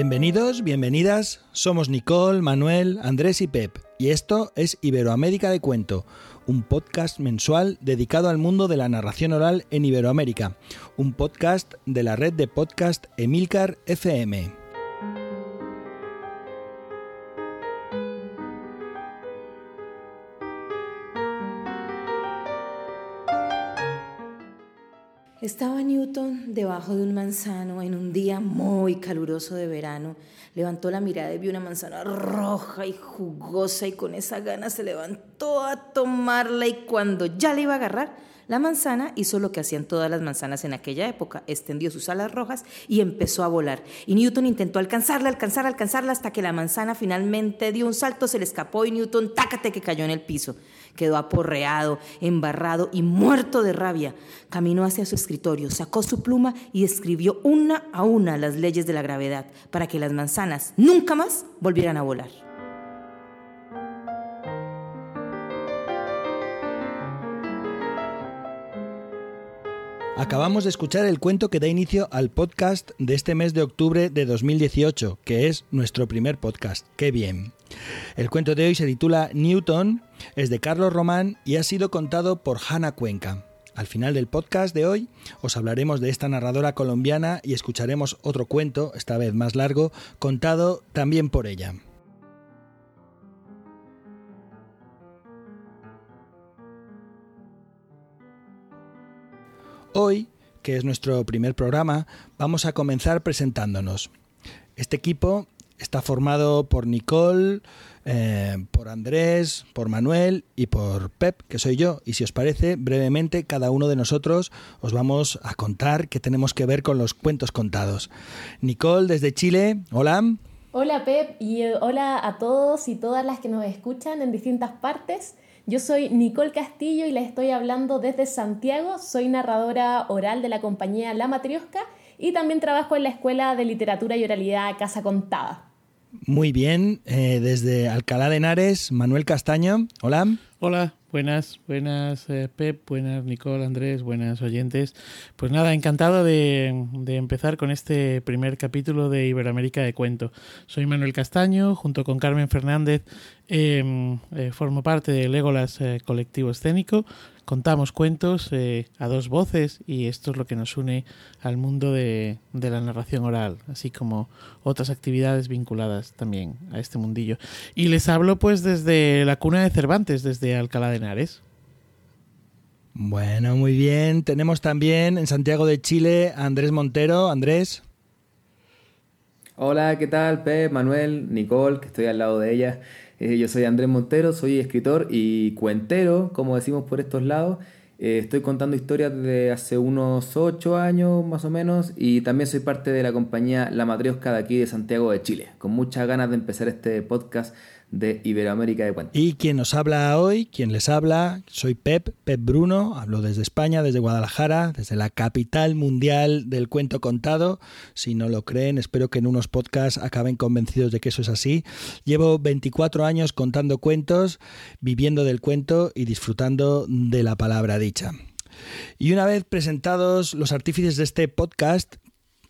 Bienvenidos, bienvenidas. Somos Nicole, Manuel, Andrés y Pep. Y esto es Iberoamérica de Cuento, un podcast mensual dedicado al mundo de la narración oral en Iberoamérica. Un podcast de la red de podcast Emilcar FM. Estaba Newton debajo de un manzano en un día muy caluroso de verano. Levantó la mirada y vio una manzana roja y jugosa y con esa gana se levantó a tomarla y cuando ya le iba a agarrar, la manzana hizo lo que hacían todas las manzanas en aquella época, extendió sus alas rojas y empezó a volar. Y Newton intentó alcanzarla, alcanzarla, alcanzarla hasta que la manzana finalmente dio un salto, se le escapó y Newton, tácate que cayó en el piso. Quedó aporreado, embarrado y muerto de rabia. Caminó hacia su escritorio, sacó su pluma y escribió una a una las leyes de la gravedad para que las manzanas nunca más volvieran a volar. Acabamos de escuchar el cuento que da inicio al podcast de este mes de octubre de 2018, que es nuestro primer podcast. ¡Qué bien! El cuento de hoy se titula Newton, es de Carlos Román y ha sido contado por Hanna Cuenca. Al final del podcast de hoy os hablaremos de esta narradora colombiana y escucharemos otro cuento, esta vez más largo, contado también por ella. Hoy, que es nuestro primer programa, vamos a comenzar presentándonos. Este equipo está formado por Nicole, eh, por Andrés, por Manuel y por Pep, que soy yo. Y si os parece, brevemente, cada uno de nosotros os vamos a contar qué tenemos que ver con los cuentos contados. Nicole, desde Chile, hola. Hola Pep y eh, hola a todos y todas las que nos escuchan en distintas partes. Yo soy Nicole Castillo y les estoy hablando desde Santiago. Soy narradora oral de la compañía La Matriosca y también trabajo en la Escuela de Literatura y Oralidad Casa Contada. Muy bien, eh, desde Alcalá de Henares, Manuel Castaño. Hola. Hola, buenas, buenas eh, Pep, buenas Nicole, Andrés, buenas oyentes. Pues nada, encantado de, empezar con este primer capítulo de Iberoamérica de Cuento. Soy Manuel Castaño, junto con Carmen Fernández, eh, formo parte de Legolas Colectivo Escénico contamos cuentos eh, a dos voces y esto es lo que nos une al mundo de, la narración oral, así como otras actividades vinculadas también a este mundillo. Y les hablo pues desde la cuna de Cervantes, desde Alcalá de Henares. Bueno, muy bien. Tenemos también en Santiago de Chile a Andrés Montero. Andrés. Hola, ¿qué tal? Pep, Manuel, Nicole, que estoy al lado de ella. Eh, yo soy Andrés Montero, soy escritor y cuentero, como decimos por estos lados. Eh, estoy contando historias desde hace unos ocho años más o menos y también soy parte de la compañía La Matriosca de aquí de Santiago de Chile. Con muchas ganas de empezar este podcast de Iberoamérica de Cuentos. Y quien nos habla hoy, quien les habla, soy Pep, Pep Bruno, hablo desde España, desde Guadalajara, desde la capital mundial del cuento contado. Si no lo creen, espero que en unos podcasts acaben convencidos de que eso es así. Llevo 24 años contando cuentos, viviendo del cuento y disfrutando de la palabra dicha. Y una vez presentados los artífices de este podcast,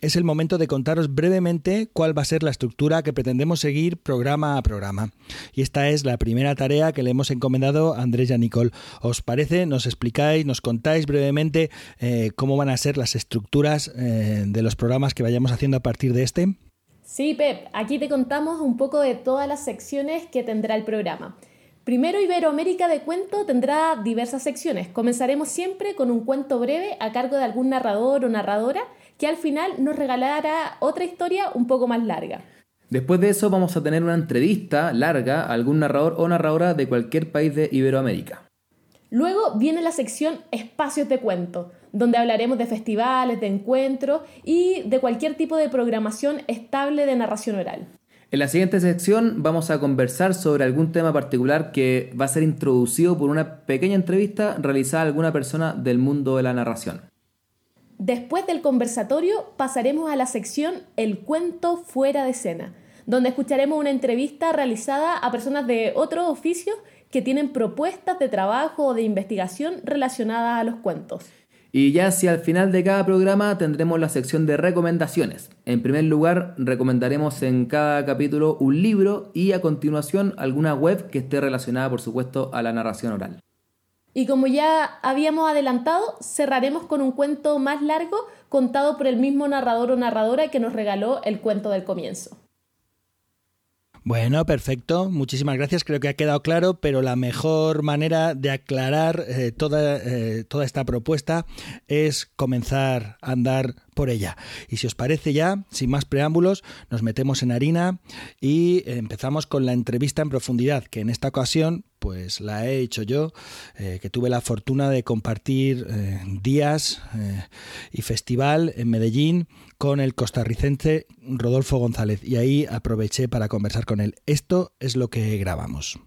es el momento de contaros brevemente cuál va a ser la estructura que pretendemos seguir programa a programa. Y esta es la primera tarea que le hemos encomendado a Andrés y a Nicole. ¿Os parece? ¿Nos explicáis, nos contáis brevemente eh, cómo van a ser las estructuras eh, de los programas que vayamos haciendo a partir de este? Sí, Pep, aquí te contamos un poco de todas las secciones que tendrá el programa. Primero Iberoamérica de Cuento tendrá diversas secciones. Comenzaremos siempre con un cuento breve a cargo de algún narrador o narradora que al final nos regalará otra historia un poco más larga. Después de eso vamos a tener una entrevista larga a algún narrador o narradora de cualquier país de Iberoamérica. Luego viene la sección Espacios de Cuento, donde hablaremos de festivales, de encuentros y de cualquier tipo de programación estable de narración oral. En la siguiente sección vamos a conversar sobre algún tema particular que va a ser introducido por una pequeña entrevista realizada a alguna persona del mundo de la narración. Después del conversatorio pasaremos a la sección El cuento fuera de escena, donde escucharemos una entrevista realizada a personas de otros oficios que tienen propuestas de trabajo o de investigación relacionadas a los cuentos. Y ya hacia el final de cada programa tendremos la sección de recomendaciones. En primer lugar, recomendaremos en cada capítulo un libro y a continuación alguna web que esté relacionada, por supuesto, a la narración oral. Y como ya habíamos adelantado, cerraremos con un cuento más largo contado por el mismo narrador o narradora que nos regaló el cuento del comienzo. Bueno, perfecto. Muchísimas gracias. Creo que ha quedado claro, pero la mejor manera de aclarar eh, toda, eh, toda esta propuesta es comenzar a andar por ella. Y si os parece ya, sin más preámbulos, nos metemos en harina y empezamos con la entrevista en profundidad, que en esta ocasión pues la he hecho yo, eh, que tuve la fortuna de compartir días y festival en Medellín con el costarricense Rodolfo González y ahí aproveché para conversar con él. Esto es lo que grabamos.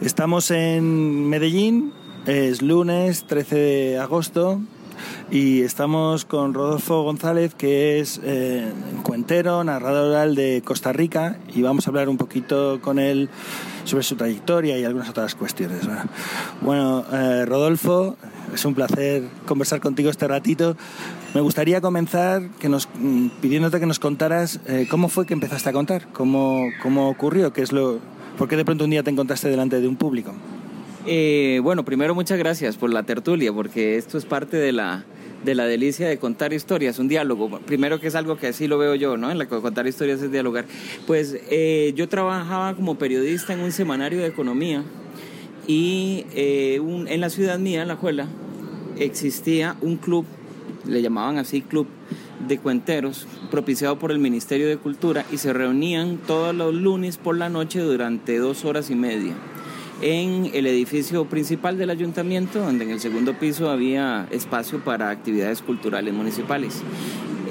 Estamos en Medellín, es lunes 13 de agosto y estamos con Rodolfo González, que es eh, cuentero, narrador oral de Costa Rica, y vamos a hablar un poquito con él sobre su trayectoria y algunas otras cuestiones. Bueno, eh, Rodolfo, es un placer conversar contigo este ratito. Me gustaría comenzar que nos, mm, pidiéndote que nos contaras eh, cómo fue que empezaste a contar, cómo, cómo ocurrió, qué es lo, por qué de pronto un día te encontraste delante de un público. Bueno, primero muchas gracias por la tertulia, porque esto es parte de la, de la delicia de contar historias, un diálogo. Primero que es algo que así lo veo yo, ¿no? En la que contar historias es dialogar. Pues eh, yo trabajaba como periodista en un semanario de economía y eh, en la ciudad mía, en La Juela, existía un club, le llamaban así club de cuenteros, propiciado por el Ministerio de Cultura y se reunían todos los lunes por la noche durante dos horas y media en el edificio principal del ayuntamiento, donde en el segundo piso había espacio para actividades culturales municipales.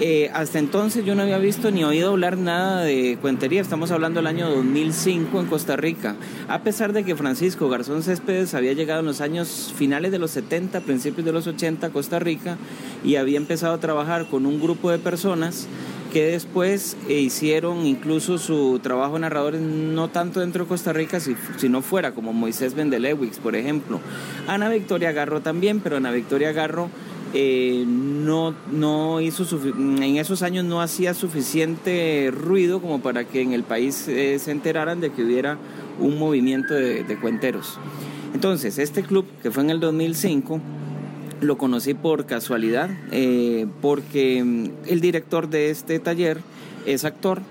Eh, hasta entonces yo no había visto ni oído hablar nada de cuentería. Estamos hablando del año 2005 en Costa Rica. A pesar de que Francisco Garzón Céspedes había llegado en los años finales de los 70, principios de los 80 a Costa Rica y había empezado a trabajar con un grupo de personas que después eh, hicieron incluso su trabajo narradores no tanto dentro de Costa Rica, sino fuera, como Moisés Vendelewix, por ejemplo. Ana Victoria Garro también, pero Ana Victoria Garro eh, no, no hizo en esos años no hacía suficiente ruido como para que en el país eh, se enteraran de que hubiera un movimiento de, de cuenteros. Entonces, este club, que fue en el 2005, lo conocí por casualidad, eh, porque mm, el director de este taller es actor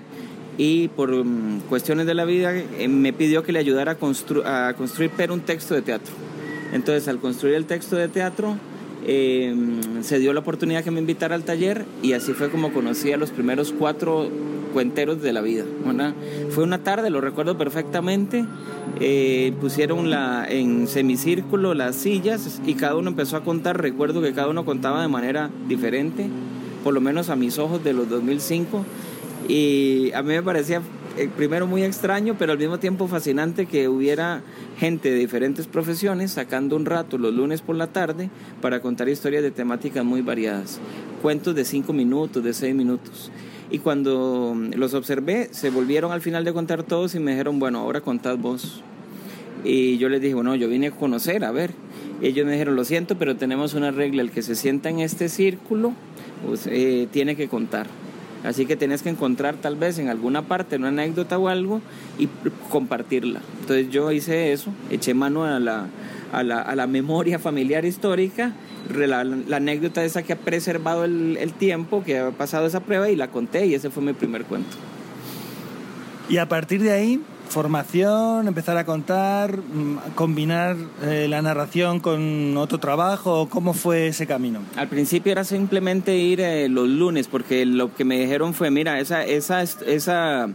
y por mm, cuestiones de la vida eh, me pidió que le ayudara a, construir pero un texto de teatro. Entonces, al construir el texto de teatro, mm, se dio la oportunidad que me invitara al taller y así fue como conocí a los primeros cuatro cuenteros de la vida. Fue una tarde, lo recuerdo perfectamente, eh, pusieron la, en semicírculo las sillas y cada uno empezó a contar, recuerdo que cada uno contaba de manera diferente, por lo menos a mis ojos de los 2005, y a mí me parecía primero muy extraño, pero al mismo tiempo fascinante que hubiera gente de diferentes profesiones sacando un rato los lunes por la tarde para contar historias de temáticas muy variadas. Cuentos de cinco minutos, de seis minutos. Y cuando los observé, se volvieron al final de contar todos y me dijeron, bueno, ahora contad vos. Y yo les dije, bueno, yo vine a conocer, a ver. Ellos me dijeron, lo siento, pero tenemos una regla, el que se sienta en este círculo pues, eh, tiene que contar. Así que tienes que encontrar tal vez en alguna parte una anécdota o algo y compartirla. Entonces yo hice eso, eché mano a la, a la, a la memoria familiar histórica la, anécdota esa que ha preservado el, el, tiempo, que ha pasado esa prueba y la conté y ese fue mi primer cuento. Y a partir de ahí, formación, empezar a contar, mm, combinar eh, la narración con otro trabajo, ¿cómo fue ese camino? Al principio era simplemente ir eh, los lunes, porque lo que me dijeron fue, mira, esa, esa, esa,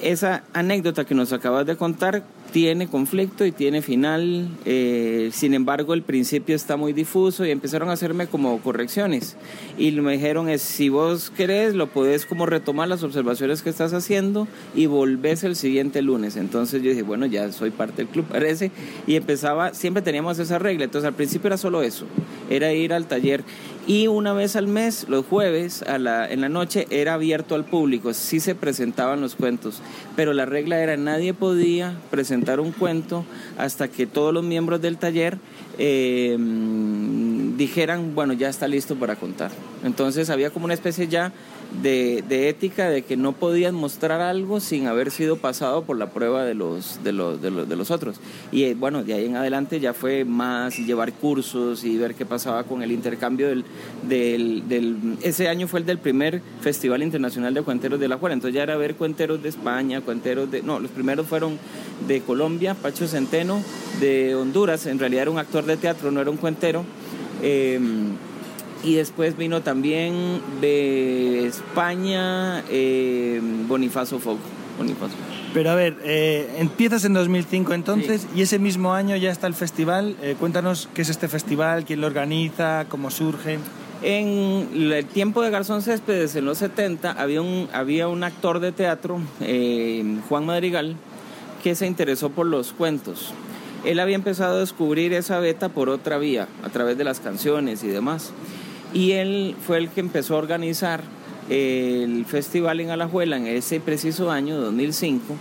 esa anécdota que nos acabas de contar tiene conflicto y tiene final, eh, sin embargo el principio está muy difuso y empezaron a hacerme como correcciones. Y me dijeron es si vos querés lo podés como retomar las observaciones que estás haciendo y volvés el siguiente lunes, entonces yo dije bueno ya soy parte del club parece y empezaba, siempre teníamos esa regla, entonces al principio era solo eso, era ir al taller Y una vez al mes, los jueves, a la, en la noche, era abierto al público, sí se presentaban los cuentos, pero la regla era nadie podía presentar un cuento hasta que todos los miembros del taller eh, dijeran, bueno, ya está listo para contar. Entonces había como una especie ya de, de, ética de que no podían mostrar algo sin haber sido pasado por la prueba de los, de los, de los, de los otros. Y eh, bueno, de ahí en adelante ya fue más llevar cursos y ver qué pasaba con el intercambio del, del, ese año fue el del primer Festival Internacional de Cuenteros de la Juela, entonces ya era ver cuenteros de España, cuenteros de, no, los primeros fueron de Colombia, Pacho Centeno, de Honduras, en realidad era un actor de teatro, no era un cuentero. Eh, y después vino también de España eh, Bonifacio Fogo. Bonifacio. Pero a ver, eh, empiezas en 2005 entonces sí. y ese mismo año ya está el festival. Eh, cuéntanos qué es este festival, quién lo organiza, cómo surge. En el tiempo de Garzón Céspedes, en los 70, había un, había un actor de teatro, eh, Juan Madrigal, que se interesó por los cuentos. Él había empezado a descubrir esa beta por otra vía, a través de las canciones y demás. Y él fue el que empezó a organizar el festival en Alajuela en ese preciso año, 2005.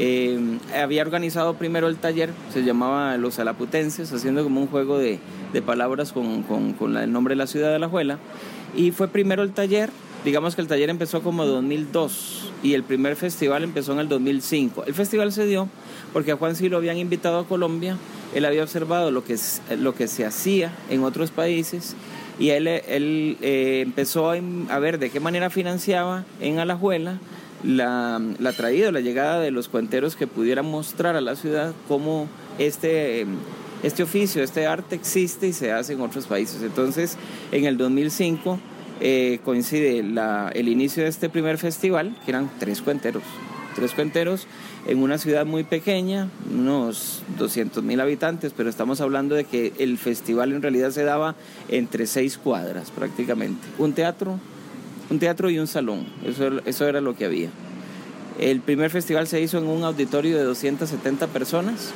Eh, había organizado primero el taller, se llamaba Los Alaputenses, haciendo como un juego de, de palabras con, con, el nombre de la ciudad de Alajuela. Y fue primero el taller, digamos que el taller empezó como 2002 y el primer festival empezó en el 2005. El festival se dio porque a Juan sí lo habían invitado a Colombia, él había observado lo que, lo que se hacía en otros países y él, él eh, empezó a, ver de qué manera financiaba en Alajuela la, la traída, la llegada de los cuenteros que pudieran mostrar a la ciudad cómo este, este oficio, este arte existe y se hace en otros países. Entonces, en el 2005 eh, coincide el inicio de este primer festival, que eran tres cuenteros, tres cuenteros en una ciudad muy pequeña, unos 200 mil habitantes, pero estamos hablando de que el festival en realidad se daba entre seis cuadras prácticamente. Un teatro, un teatro y un salón, eso, eso era lo que había. El primer festival se hizo en un auditorio de 270 personas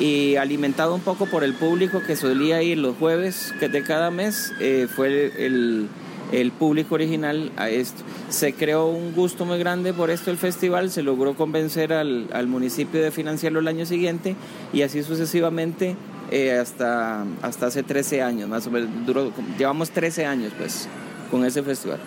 y alimentado un poco por el público que solía ir los jueves de cada mes, eh, fue el, el el público original a esto. Se creó un gusto muy grande por esto el festival, se logró convencer al, al municipio de financiarlo el año siguiente y así sucesivamente eh, hasta, hasta hace 13 años, más o menos, duró, llevamos 13 años pues con ese festival.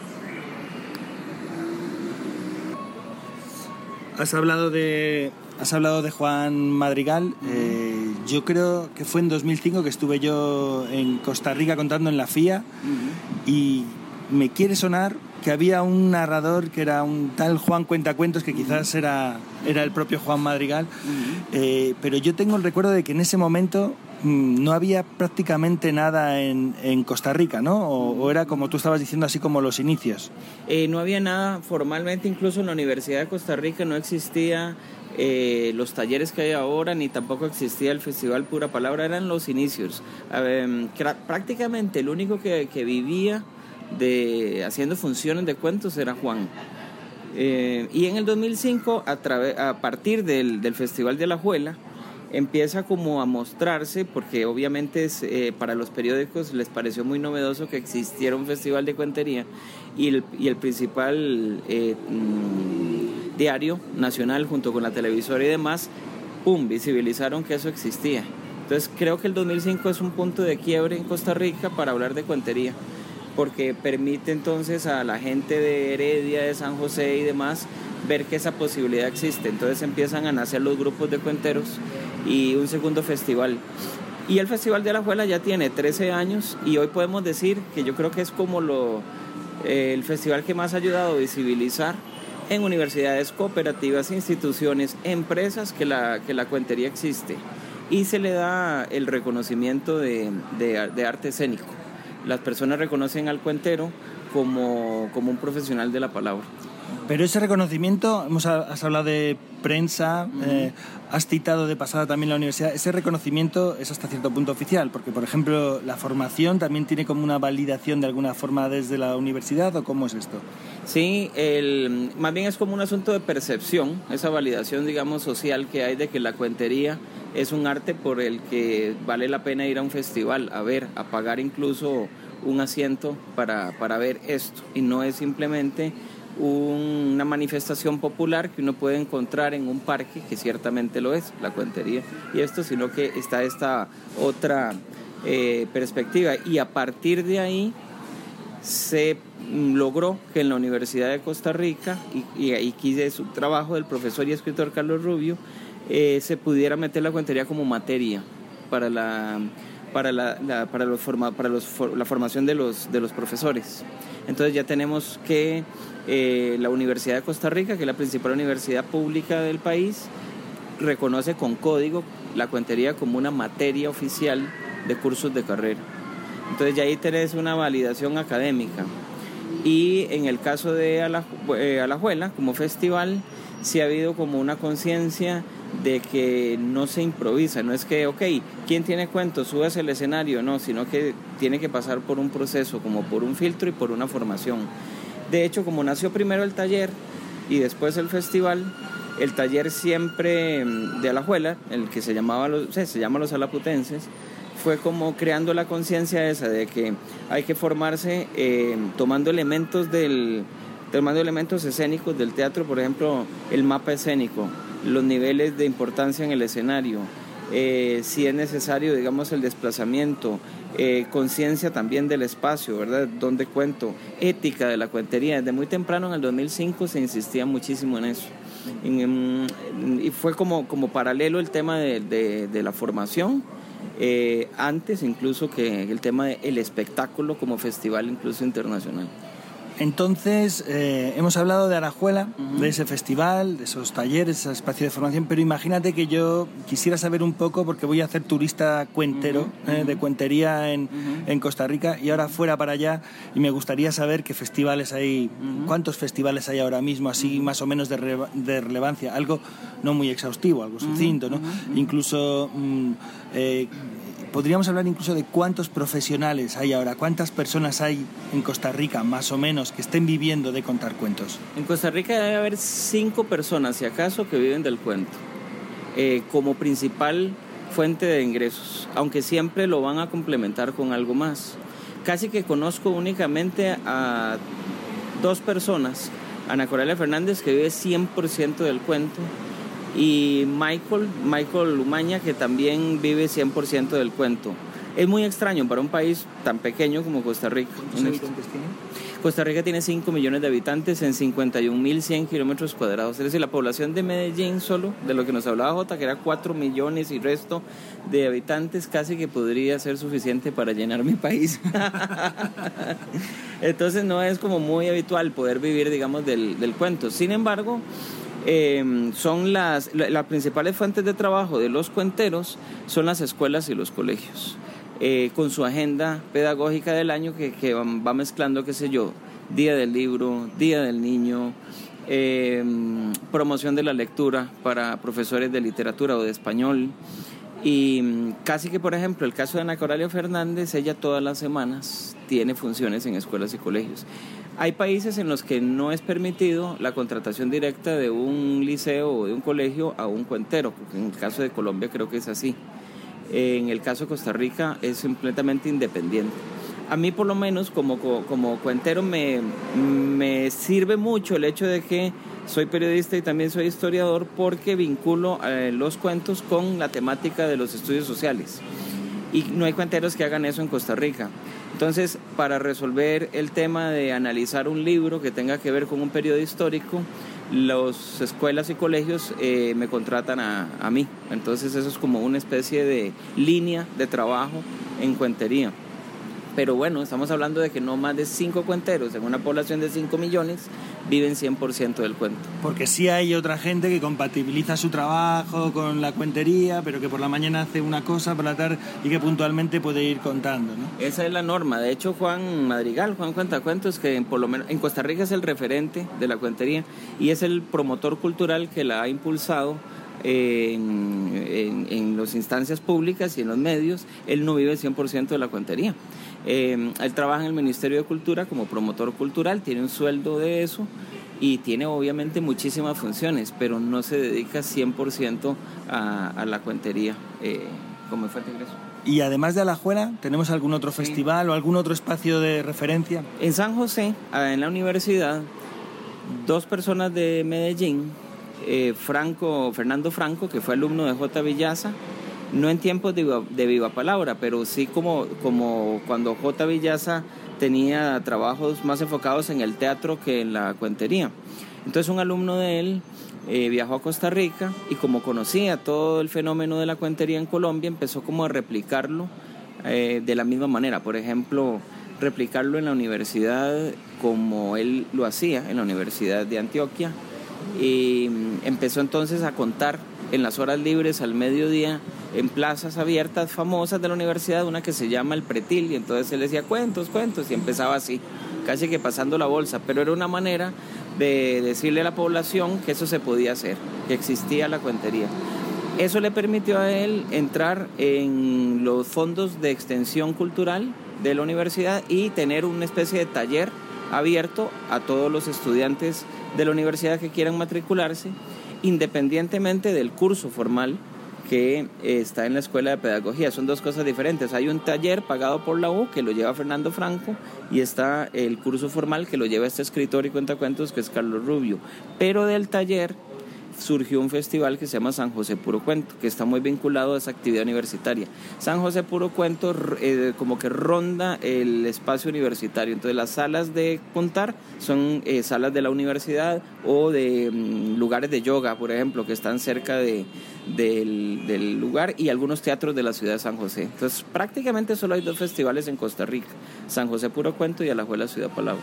Has hablado de, has hablado de Juan Madrigal. Eh, yo creo que fue en 2005 que estuve yo en Costa Rica contando en la FIA uh -huh. y me quiere sonar que había un narrador que era un tal Juan Cuentacuentos, que quizás era, era el propio Juan Madrigal, uh -huh. eh, pero yo tengo el recuerdo de que en ese momento mmm, no había prácticamente nada en, en Costa Rica, ¿no? O, o, era como tú estabas diciendo, así como los inicios. Eh, no había nada formalmente, incluso en la Universidad de Costa Rica no existía eh, los talleres que hay ahora, ni tampoco existía el Festival Pura Palabra, eran los inicios. Eh, prácticamente el único que, que vivía de haciendo funciones de cuentos era Juan. Eh, y en el 2005, a, a partir del, del, Festival de la Juela, empieza como a mostrarse, porque obviamente es, eh, para los periódicos les pareció muy novedoso que existiera un festival de cuentería y el, y el principal eh, mmm, diario nacional junto con la televisora y demás, ¡pum!, visibilizaron que eso existía. Entonces creo que el 2005 es un punto de quiebre en Costa Rica para hablar de cuentería porque permite entonces a la gente de Heredia, de San José y demás ver que esa posibilidad existe. Entonces empiezan a nacer los grupos de cuenteros y un segundo festival. Y el Festival de la Juela ya tiene 13 años y hoy podemos decir que yo creo que es como lo, eh, el festival que más ha ayudado a visibilizar en universidades, cooperativas, instituciones, empresas que la, que la cuentería existe. Y se le da el reconocimiento de, de, de arte escénico las personas reconocen al cuentero como, como un profesional de la palabra. Pero ese reconocimiento, hemos, has hablado de prensa, uh -huh. eh, has citado de pasada también la universidad, ese reconocimiento es hasta cierto punto oficial, porque por ejemplo la formación también tiene como una validación de alguna forma desde la universidad o cómo es esto? Sí, el, más bien es como un asunto de percepción, esa validación digamos social que hay de que la cuentería es un arte por el que vale la pena ir a un festival, a ver, a pagar incluso un asiento para, para ver esto y no es simplemente una manifestación popular que uno puede encontrar en un parque, que ciertamente lo es, la cuentería y esto, sino que está esta otra eh, perspectiva. Y a partir de ahí se logró que en la Universidad de Costa Rica, y, ahí quise su trabajo del profesor y escritor Carlos Rubio, eh, se pudiera meter la cuentería como materia para la para la, para los para los, la formación de los de los profesores. Entonces ya tenemos que eh, la Universidad de Costa Rica, que es la principal universidad pública del país, reconoce con código la cuentería como una materia oficial de cursos de carrera. Entonces ya ahí tenés una validación académica. Y en el caso de eh, Alajuela, como festival, sí ha habido como una conciencia de que no se improvisa, no es que, ok, ¿quién tiene cuentos? Subes el escenario, no, sino que tiene que pasar por un proceso, como por un filtro y por una formación. De hecho, como nació primero el taller y después el festival, el taller siempre mm, de Alajuela, el que se llamaba los, se llama los alaputenses, fue como creando la conciencia esa de que hay que formarse eh, tomando elementos del tomando elementos escénicos del teatro, por ejemplo, el mapa escénico, los niveles de importancia en el escenario, eh, si es necesario, digamos, el desplazamiento, eh, conciencia también del espacio, ¿verdad? Donde cuento, ética de la cuentería. Desde muy temprano, en el 2005, se insistía muchísimo en eso. y fue como, como paralelo el tema de, la formación, eh, antes incluso que el tema del espectáculo como festival incluso internacional. Entonces, eh, hemos hablado de Arajuela, de ese festival, de esos talleres, ese espacio de formación, pero imagínate que yo quisiera saber un poco, porque voy a hacer turista cuentero, eh, de cuentería en, Costa Rica, y ahora fuera para allá, y me gustaría saber qué festivales hay, cuántos festivales hay ahora mismo, así más o menos de, relevancia, algo no muy exhaustivo, algo sucinto, ¿no? Incluso... Mm, eh, podríamos hablar incluso de cuántos profesionales hay ahora, cuántas personas hay en Costa Rica, más o menos, que estén viviendo de contar cuentos. En Costa Rica debe haber cinco personas, si acaso, que viven del cuento, eh, como principal fuente de ingresos, aunque siempre lo van a complementar con algo más. Casi que conozco únicamente a dos personas, Ana Coralia Fernández, que vive 100% del cuento, y Michael, Michael Lumaña, que también vive 100% del cuento. Es muy extraño para un país tan pequeño como Costa Rica. ¿Cuántos habitantes tiene? Costa Rica tiene 5 millones de habitantes en 51.100 kilómetros cuadrados. Es decir, la población de Medellín solo, de lo que nos hablaba Jota, que era 4 millones y resto de habitantes, casi que podría ser suficiente para llenar mi país. Entonces no es como muy habitual poder vivir, digamos, del, del cuento. Sin embargo, Em, son las, principales fuentes de trabajo de los cuenteros son las escuelas y los colegios, eh, con su agenda pedagógica del año que, que, va mezclando, qué sé yo, Día del Libro, Día del Niño, em, promoción de la lectura para profesores de literatura o de español. Y mm, casi que, por ejemplo, el caso de Ana Coralia Fernández, ella todas las semanas tiene funciones en escuelas y colegios. Hay países en los que no es permitido la contratación directa de un liceo o de un colegio a un cuentero, porque en el caso de Colombia creo que es así. En el caso de Costa Rica es completamente independiente. A mí por lo menos como, como cuentero me, me sirve mucho el hecho de que soy periodista y también soy historiador porque vinculo eh, los cuentos con la temática de los estudios sociales. Y no hay cuenteros que hagan eso en Costa Rica. Entonces, para resolver el tema de analizar un libro que tenga que ver con un periodo histórico, las escuelas y colegios eh, me contratan a, a, mí. Entonces eso es como una especie de línea de trabajo en cuentería. Pero bueno, estamos hablando de que no más de cinco cuenteros en una población de 5 millones viven 100% del cuento. Porque sí hay otra gente que compatibiliza su trabajo con la cuentería, pero que por la mañana hace una cosa, por la tarde, y que puntualmente puede ir contando, ¿no? Esa es la norma. De hecho, Juan Madrigal, Juan Cuentacuentos, que por lo menos en Costa Rica es el referente de la cuentería y es el promotor cultural que la ha impulsado en, en, las instancias públicas y en los medios, él no vive 100% de la cuentería. Eh, él trabaja en el Ministerio de Cultura como promotor cultural, tiene un sueldo de eso y tiene obviamente muchísimas funciones, pero no se dedica 100% a, a la cuentería eh, como fuente de ingreso. Y además de Alajuela, ¿tenemos algún otro festival o algún otro espacio de referencia? En San José, ah, en la universidad, dos personas de Medellín, eh, Franco, Fernando Franco, que fue alumno de J. Villaza, no en tiempos de viva, palabra, pero sí como, como cuando J. Villaza tenía trabajos más enfocados en el teatro que en la cuentería. Entonces un alumno de él eh, viajó a Costa Rica y como conocía todo el fenómeno de la cuentería en Colombia, empezó como a replicarlo eh, de la misma manera. Por ejemplo, replicarlo en la universidad como él lo hacía, en la Universidad de Antioquia. Y mm, empezó entonces a contar en las horas libres al mediodía en plazas abiertas famosas de la universidad, una que se llama el Pretil, y entonces él decía cuentos, cuentos, y empezaba así, casi que pasando la bolsa, pero era una manera de decirle a la población que eso se podía hacer, que existía la cuentería. Eso le permitió a él entrar en los fondos de extensión cultural de la universidad y tener una especie de taller abierto a todos los estudiantes de la universidad que quieran matricularse, independientemente del curso formal que está en la Escuela de Pedagogía. Son dos cosas diferentes. Hay un taller pagado por la U que lo lleva Fernando Franco y está el curso formal que lo lleva este escritor y cuentacuentos que es Carlos Rubio. Pero del taller surgió un festival que se llama San José Puro Cuento, que está muy vinculado a esa actividad universitaria. San José Puro Cuento eh, como que ronda el espacio universitario, entonces las salas de contar son eh, salas de la universidad o de mm, lugares de yoga, por ejemplo, que están cerca de, del, lugar y algunos teatros de la ciudad de San José. Entonces prácticamente solo hay dos festivales en Costa Rica, San José Puro Cuento y Alajuela Ciudad Palau.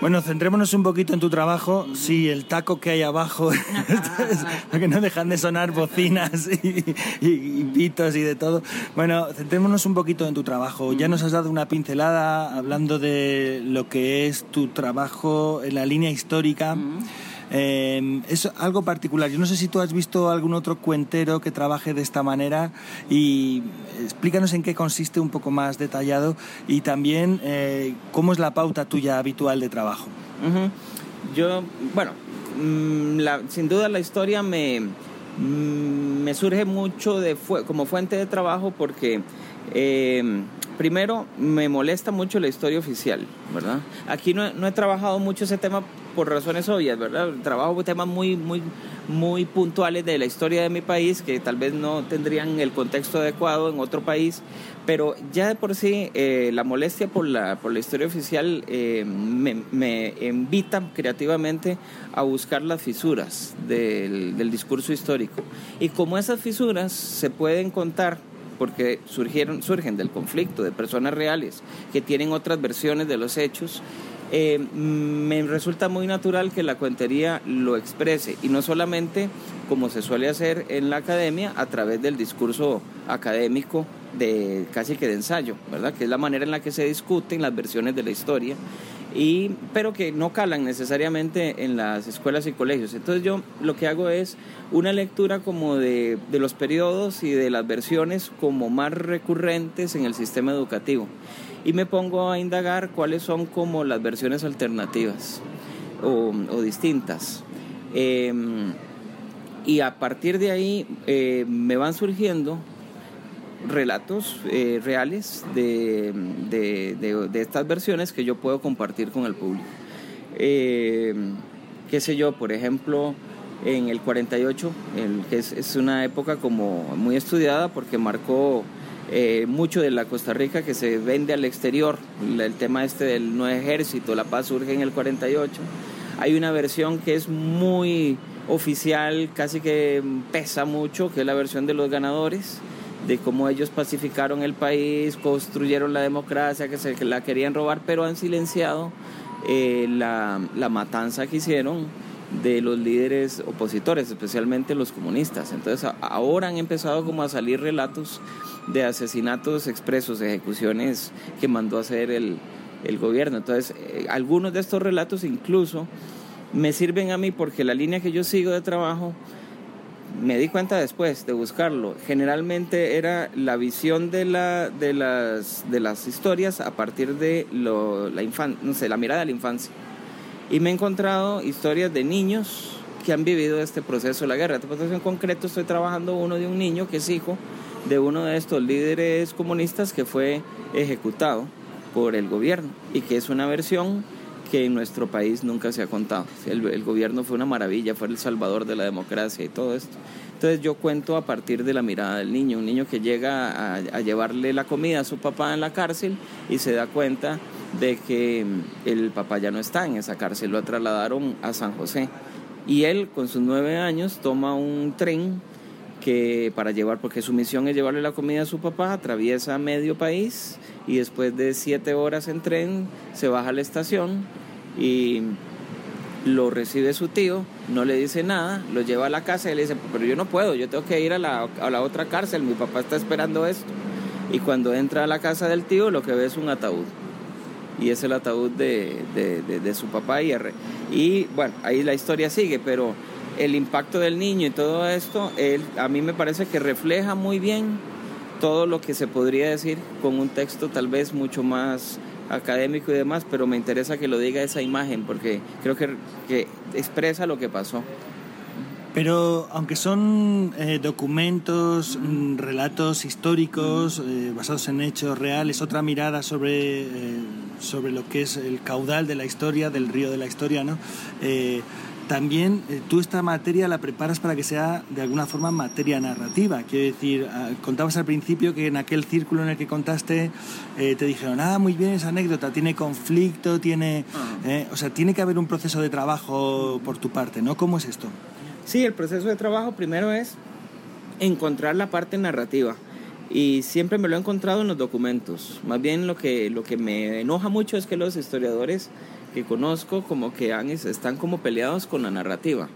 Bueno, centrémonos un poquito en tu trabajo. Sí, el taco que hay abajo, que no dejan de sonar bocinas y, pitos y de todo. Bueno, centrémonos un poquito en tu trabajo. Ya nos has dado una pincelada hablando de lo que es tu trabajo en la línea histórica. Eh, es algo particular. Yo no sé si tú has visto algún otro cuentero que trabaje de esta manera y explícanos en qué consiste un poco más detallado y también eh, cómo es la pauta tuya habitual de trabajo. Yo, bueno, mm, sin duda la historia me, mm, me surge mucho de, como fuente de trabajo porque eh, primero me molesta mucho la historia oficial, ¿verdad? Aquí no, no he trabajado mucho ese tema por razones obvias, ¿verdad? Trabajo temas muy, muy, muy puntuales de la historia de mi país que tal vez no tendrían el contexto adecuado en otro país, pero ya de por sí eh, la molestia por la, por la historia oficial eh, me, me, invita creativamente a buscar las fisuras del, del discurso histórico. Y como esas fisuras se pueden contar porque surgieron, surgen del conflicto, de personas reales que tienen otras versiones de los hechos, eh, me resulta muy natural que la cuentería lo exprese y no solamente como se suele hacer en la academia a través del discurso académico de casi que de ensayo, ¿verdad? Que es la manera en la que se discuten las versiones de la historia y pero que no calan necesariamente en las escuelas y colegios. Entonces yo lo que hago es una lectura como de, de los periodos y de las versiones como más recurrentes en el sistema educativo y me pongo a indagar cuáles son como las versiones alternativas o, distintas. Em, y a partir de ahí eh, me van surgiendo relatos eh, reales de, de, estas versiones que yo puedo compartir con el público. Em, qué sé yo, por ejemplo, en el 48, el, que es, es, una época como muy estudiada porque marcó eh, mucho de la Costa Rica que se vende al exterior, el tema este del no ejército, la paz surge en el 48. Hay una versión que es muy oficial, casi que pesa mucho, que es la versión de los ganadores, de cómo ellos pacificaron el país, construyeron la democracia, que se la querían robar, pero han silenciado eh, la, la matanza que hicieron de los líderes opositores, especialmente los comunistas. Entonces ahora han empezado como a salir relatos de asesinatos expresos, ejecuciones que mandó a hacer el, gobierno. Entonces, eh, algunos de estos relatos incluso me sirven a mí porque la línea que yo sigo de trabajo, me di cuenta después de buscarlo, generalmente era la visión de, la, de, las, de las historias a partir de lo, la, infan, no sé, la mirada de la infancia. Y me he encontrado historias de niños que han vivido este proceso de la guerra. En concreto estoy trabajando uno de un niño que es hijo de uno de estos líderes comunistas que fue ejecutado por el gobierno y que es una versión que en nuestro país nunca se ha contado. El, gobierno fue una maravilla, fue el salvador de la democracia y todo esto. Entonces yo cuento a partir de la mirada del niño, un niño que llega a, a llevarle la comida a su papá en la cárcel y se da cuenta de que mm, el papá ya no está en esa cárcel, lo trasladaron a San José. Y él con sus nueve años toma un tren que para llevar, porque su misión es llevarle la comida a su papá, atraviesa medio país y después de siete horas en tren se baja a la estación y lo recibe su tío, no le dice nada, lo lleva a la casa y le dice, pero yo no puedo, yo tengo que ir a la, a la otra cárcel, mi papá está esperando esto. Y cuando entra a la casa del tío lo que ve es un ataúd. Y es el ataúd de, de, su papá y, y bueno, ahí la historia sigue, pero el impacto del niño y todo esto, él, a mí me parece que refleja muy bien todo lo que se podría decir con un texto tal vez mucho más académico y demás, pero me interesa que lo diga esa imagen porque creo que, que expresa lo que pasó. Pero aunque son eh, documentos, mm, relatos históricos eh, basados en hechos reales, otra mirada sobre, eh, sobre lo que es el caudal de la historia, del río de la historia, ¿no? También eh, tú esta materia la preparas para que sea de alguna forma materia narrativa. Quiero decir, ah, contabas al principio que en aquel círculo en el que contaste eh, te dijeron, ah, muy bien esa anécdota, tiene conflicto, tiene... Ah. Eh, o sea, tiene que haber un proceso de trabajo por tu parte, ¿no? ¿Cómo es esto? Sí, el proceso de trabajo primero es encontrar la parte narrativa. Y siempre me lo he encontrado en los documentos. Más bien lo que, lo que me enoja mucho es que los historiadores que conozco como que han, están como peleados con la narrativa.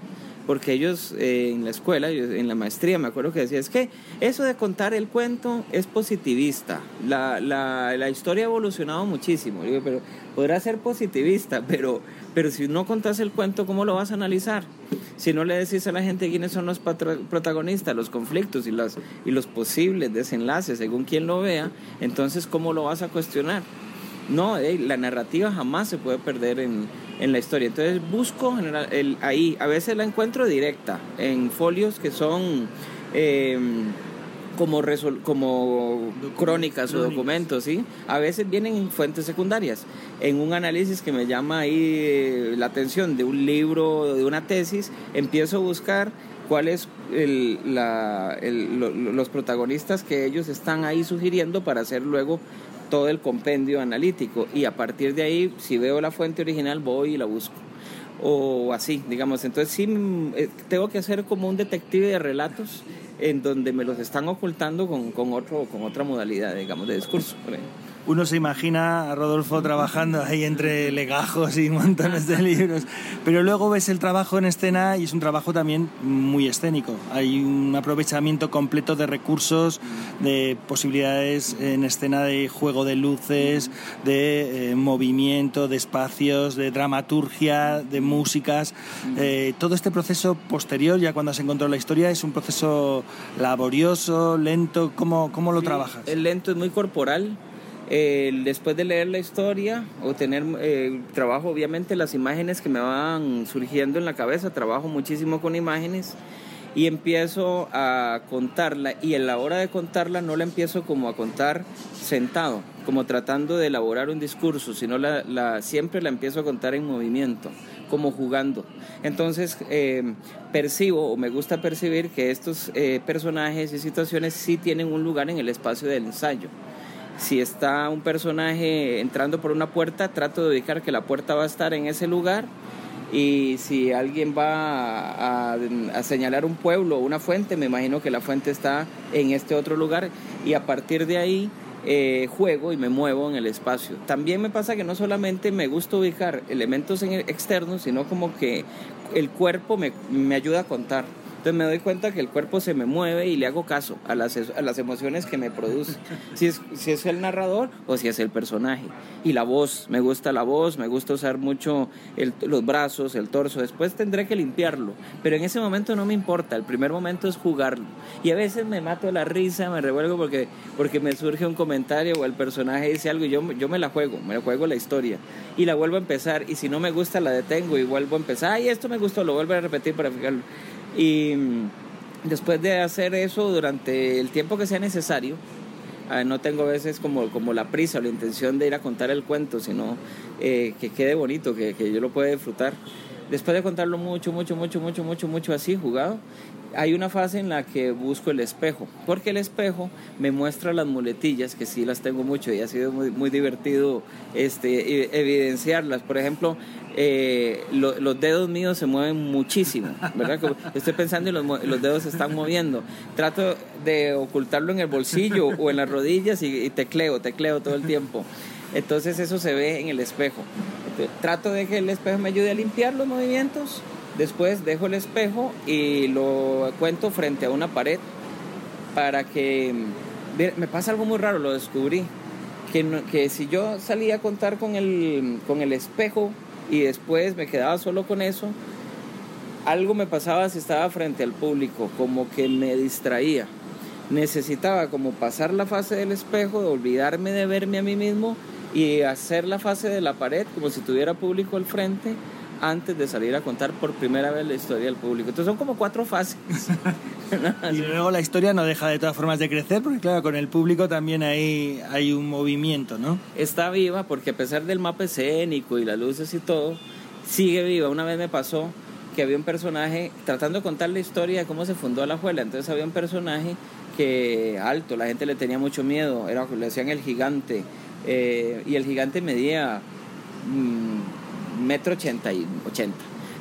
Porque ellos eh, en la escuela, en la maestría, me acuerdo que decía, es que eso de contar el cuento es positivista. La, la, la historia ha evolucionado muchísimo. Digo, pero podrá ser positivista, pero, pero si no contás el cuento, ¿cómo lo vas a analizar? Si no le decís a la gente quiénes son los protagonistas, los conflictos y los, y los posibles desenlaces, según quien lo vea, entonces ¿cómo lo vas a cuestionar? No, la narrativa jamás se puede perder en, la historia. Entonces busco general, el, ahí, a veces la encuentro directa, en folios que son em, como, como crónicas o documentos, ¿sí? A veces vienen en fuentes secundarias. En un análisis que me llama ahí eh, la atención de un libro, de una tesis, empiezo a buscar cuáles la, los protagonistas que ellos están ahí sugiriendo para hacer luego todo el compendio analítico y a partir de ahí, si veo la fuente original, voy y la busco. O así, digamos. Entonces sí, eh, tengo que hacer como un detective de relatos en donde me los están ocultando con, con, otro, con otra modalidad, digamos, de discurso uno se imagina a Rodolfo trabajando ahí entre legajos y montones de libros, pero luego ves el trabajo en escena y es un trabajo también muy escénico. Hay un aprovechamiento completo de recursos, de posibilidades en escena de juego de luces, de eh, movimiento, de espacios, de dramaturgia, de músicas. Eh, todo este proceso posterior, ya cuando se encontró la historia, es un proceso laborioso, lento. ¿Cómo, cómo lo trabajas? El lento es muy corporal después de leer la historia o tener eh, trabajo, obviamente las imágenes que me van surgiendo en la cabeza, trabajo muchísimo con imágenes y empiezo a contarla y en la hora de contarla no la empiezo como a contar sentado, como tratando de elaborar un discurso, sino la, siempre la empiezo a contar en movimiento, como jugando. Entonces eh, percibo o me gusta percibir que estos eh, personajes y situaciones sí tienen un lugar en el espacio del ensayo. Si está un personaje entrando por una puerta, trato de ubicar que la puerta va a estar en ese lugar. Y si alguien va a, señalar un pueblo o una fuente, me imagino que la fuente está en este otro lugar. Y a partir de ahí eh, juego y me muevo en el espacio. También me pasa que no solamente me gusta ubicar elementos externos, sino como que el cuerpo me, me ayuda a contar. Me doy cuenta que el cuerpo se me mueve y le hago caso a las, a las emociones que me produce. Si es, si es el narrador o si es el personaje. Y la voz, me gusta la voz, me gusta usar mucho los brazos, el torso. Después tendré que limpiarlo. Pero en ese momento no me importa. El primer momento es jugarlo. Y a veces me mato la risa, me revuelvo porque, porque me surge un comentario o el personaje dice algo y yo, yo me la juego, me juego la historia. Y la vuelvo a empezar. Y si no me gusta, la detengo y vuelvo a empezar. Ay, esto me gustó, lo vuelvo a repetir para fijarlo. Y mm, después de hacer eso durante el tiempo que sea necesario, ah, no tengo a veces como, como la prisa o la intención de ir a contar el cuento, sino eh, que quede bonito, que, que yo lo pueda disfrutar. Después de contarlo mucho, mucho, mucho, mucho, mucho, mucho así, jugado, hay una fase en la que busco el espejo, porque el espejo me muestra las muletillas, que sí las tengo mucho y ha sido muy, muy divertido este, evidenciarlas. Por ejemplo, eh, los dedos míos se mueven muchísimo, ¿verdad? Estoy pensando y los, los, dedos se están moviendo. Trato de ocultarlo en el bolsillo o en las rodillas y, y tecleo, tecleo todo el tiempo. Entonces eso se ve en el espejo. Trato de que el espejo me ayude a limpiar los movimientos Después dejo el espejo y lo cuento frente a una pared para que... Me pasa algo muy raro, lo descubrí. Que, que si yo salía a contar con el, con el espejo y después me quedaba solo con eso, algo me pasaba si estaba frente al público, como que me distraía. Necesitaba como pasar la fase del espejo, olvidarme de verme a mí mismo y hacer la fase de la pared como si tuviera público al frente antes de salir a contar por primera vez la historia del público. Entonces son como cuatro fases. y luego la historia no deja de todas formas de crecer, porque claro, con el público también hay, hay un movimiento, ¿no? Está viva porque a pesar del mapa escénico y las luces y todo, sigue viva. Una vez me pasó que había un personaje tratando de contar la historia de cómo se fundó la juela. Entonces había un personaje que alto, la gente le tenía mucho miedo, era, le decían el gigante, eh, y el gigante medía... Mm, metro ochenta y ochenta.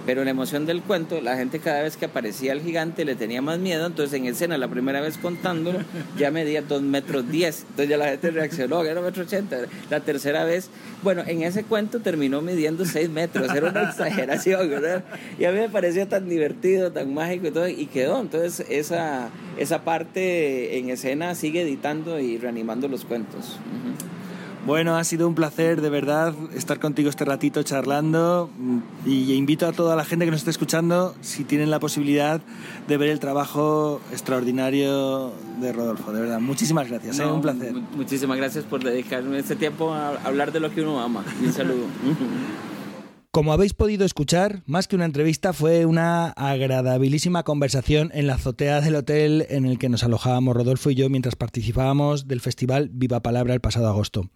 Pero la emoción del cuento, la gente cada vez que aparecía el gigante le tenía más miedo. Entonces en escena, la primera vez contándolo, ya medía dos metros diez. Entonces ya la gente reaccionó, era metro ochenta. La tercera vez, bueno, en ese cuento terminó midiendo seis metros. Era una exageración, ¿verdad? Y a mí me pareció tan divertido, tan mágico y todo. Y quedó. Entonces esa, esa parte en escena sigue editando y reanimando los cuentos. Bueno, ha sido un placer de verdad estar contigo este ratito charlando y invito a toda la gente que nos esté escuchando, si tienen la posibilidad, de ver el trabajo extraordinario de Rodolfo. De verdad, muchísimas gracias, ¿eh? un placer. Muchísimas gracias por dedicarme este tiempo a hablar de lo que uno ama. un saludo. Como habéis podido escuchar, más que una entrevista fue una agradabilísima conversación en la azotea del hotel en el que nos alojábamos Rodolfo y yo mientras participábamos del festival Viva Palabra el pasado agosto.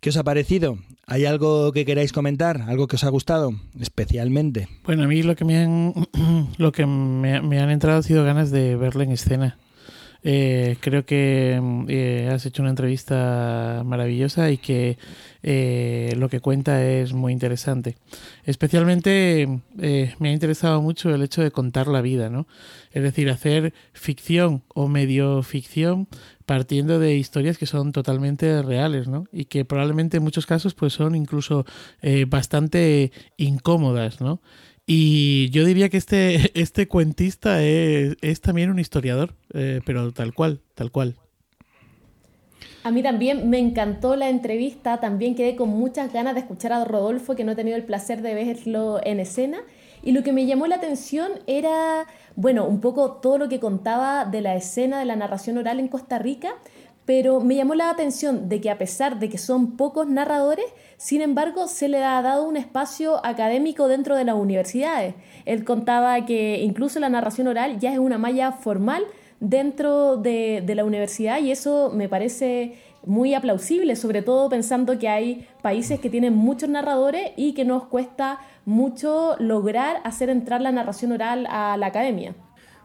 ¿Qué os ha parecido? ¿Hay algo que queráis comentar? ¿Algo que os ha gustado especialmente? Bueno, a mí lo que me han, lo que me, han entrado ha sido ganas de verlo en escena. Eh, creo que eh, has hecho una entrevista maravillosa y que eh, lo que cuenta es muy interesante. Especialmente me ha interesado mucho el hecho de contar la vida, ¿no? Es decir, hacer ficción o medio ficción partiendo de historias que son totalmente reales, ¿no? Y que probablemente en muchos casos pues son incluso bastante incómodas, ¿no? Y yo diría que este, este cuentista es, también un historiador, eh, pero tal cual, tal cual. A mí también me encantó la entrevista, también quedé con muchas ganas de escuchar a Rodolfo, que no he tenido el placer de verlo en escena. Y lo que me llamó la atención era, bueno, un poco todo lo que contaba de la escena de la narración oral en Costa Rica, pero me llamó la atención de que a pesar de que son pocos narradores, sin embargo se le ha dado un espacio académico dentro de las universidades. Él contaba que incluso la narración oral ya es una malla formal dentro de, la universidad y eso me parece muy aplausible, sobre todo pensando que hay países que tienen muchos narradores y que nos cuesta mucho lograr hacer entrar la narración oral a la academia.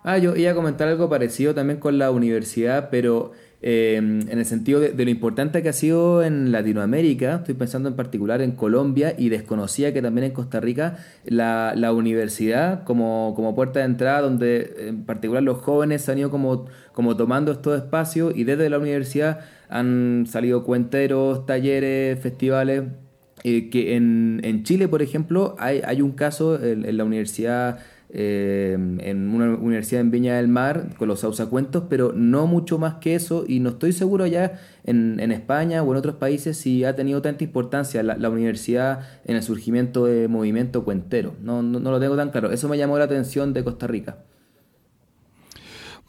Ah, yo iba a comentar algo parecido también con la universidad, pero Em, en el sentido de, lo importante que ha sido en Latinoamérica, estoy pensando en particular en Colombia y desconocía que también en Costa Rica la, la universidad como, como, puerta de entrada, donde en particular los jóvenes han ido como, como tomando estos espacios y desde la universidad han salido cuenteros, talleres, festivales. Eh, que en, en, Chile, por ejemplo, hay, hay un caso en, en la Universidad eh, en una universidad en Viña del Mar con los sausacuentos, pero no mucho más que eso y no estoy seguro ya en, en España o en otros países si ha tenido tanta importancia la, la universidad en el surgimiento de movimiento cuentero. No, no, no lo tengo tan claro. Eso me llamó la atención de Costa Rica.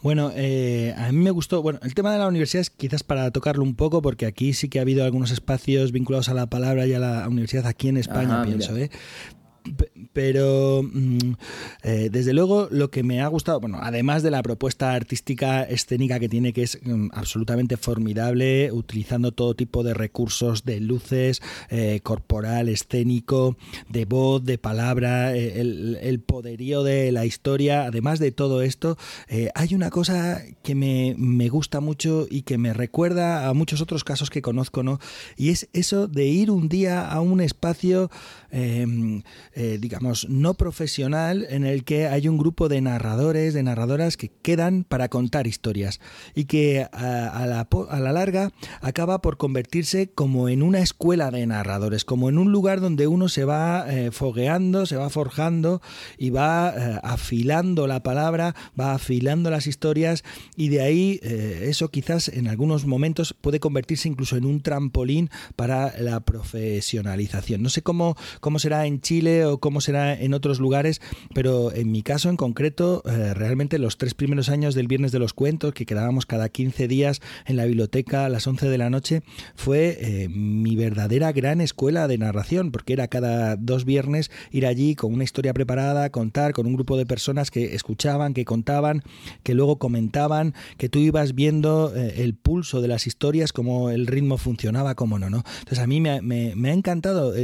Bueno, eh, a mí me gustó, bueno, el tema de la universidad es quizás para tocarlo un poco, porque aquí sí que ha habido algunos espacios vinculados a la palabra y a la universidad aquí en España, Ajá, pienso. ¿eh? Pero mm, eh, desde luego lo que me ha gustado, bueno, además de la propuesta artística escénica que tiene, que es mm, absolutamente formidable, utilizando todo tipo de recursos de luces, eh, corporal, escénico, de voz, de palabra, eh, el, el poderío de la historia, además de todo esto, eh, hay una cosa que me, me gusta mucho y que me recuerda a muchos otros casos que conozco, ¿no? Y es eso de ir un día a un espacio, eh, digamos, no profesional, en el que hay un grupo de narradores, de narradoras que quedan para contar historias y que a, a la, a la larga acaba por convertirse como en una escuela de narradores, como en un lugar donde uno se va eh, fogueando, se va forjando y va eh, afilando la palabra, va afilando las historias y de ahí eh, eso quizás en algunos momentos puede convertirse incluso en un trampolín para la profesionalización. No sé cómo, cómo será en Chile o cómo será en otros lugares, pero en mi caso en concreto, eh, realmente los tres primeros años del Viernes de los Cuentos, que quedábamos cada 15 días en la biblioteca a las 11 de la noche, fue eh, mi verdadera gran escuela de narración, porque era cada dos viernes ir allí con una historia preparada, contar con un grupo de personas que escuchaban, que contaban, que luego comentaban, que tú ibas viendo eh, el pulso de las historias, cómo el ritmo funcionaba, cómo no, ¿no? Entonces a mí me, ha encantado.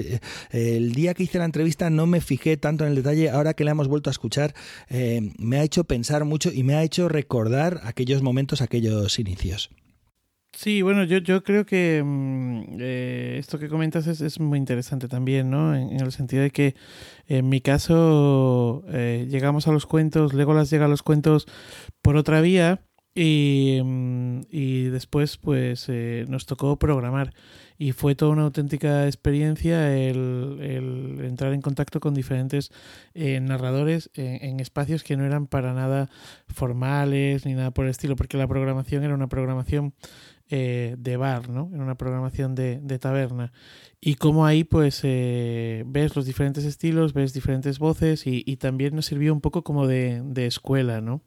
El día que hice la entrevista no me fijé tanto en el detalle, ahora que la hemos vuelto a escuchar, eh, me ha hecho pensar mucho y me ha hecho recordar aquellos momentos, aquellos inicios. Sí, bueno, yo, yo creo que mm, eh, esto que comentas es, es muy interesante también, ¿no? En, el sentido de que en mi caso eh, llegamos a los cuentos, Legolas llega a los cuentos por otra vía y, mm, y después pues nos tocó programar y fue toda una auténtica experiencia el, entrar en contacto con diferentes eh, narradores en, espacios que no eran para nada formales ni nada por el estilo, porque la programación era una programación eh, de bar, ¿no? Era una programación de, taberna. Y como ahí, pues, eh, ves los diferentes estilos, ves diferentes voces y, también nos sirvió un poco como de, escuela, ¿no?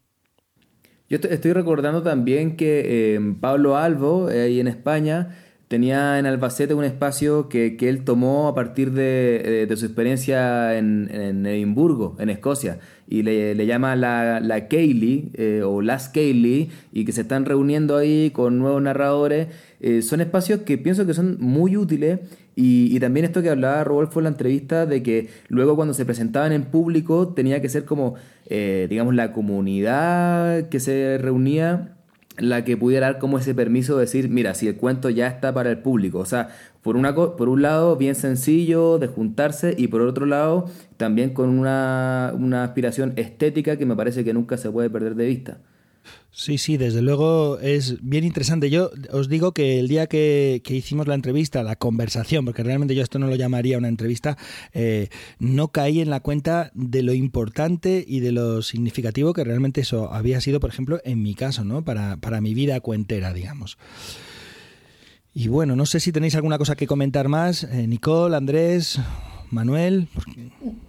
Yo est- estoy recordando también que Pablo Albo, eh, ahí en España, tenía en Albacete un espacio que, que él tomó a partir de, eh, de su experiencia en, en Edimburgo, en Escocia, y le, le llama la, la Kaylee eh, o las Kaylee, y que se están reuniendo ahí con nuevos narradores. Eh, son espacios que pienso que son muy útiles y, y también esto que hablaba Rodolfo en la entrevista de que luego cuando se presentaban en público tenía que ser como, eh, digamos, la comunidad que se reunía la que pudiera dar como ese permiso de decir, mira, si el cuento ya está para el público. O sea, por, una, por un lado, bien sencillo de juntarse y por otro lado, también con una, una aspiración estética que me parece que nunca se puede perder de vista. Sí, sí, desde luego es bien interesante. Yo os digo que el día que, que hicimos la entrevista, la conversación, porque realmente yo esto no lo llamaría una entrevista, eh, no caí en la cuenta de lo importante y de lo significativo que realmente eso había sido, por ejemplo, en mi caso, ¿no? Para, para mi vida cuentera, digamos. Y bueno, no sé si tenéis alguna cosa que comentar más. Eh, Nicole, Andrés, Manuel.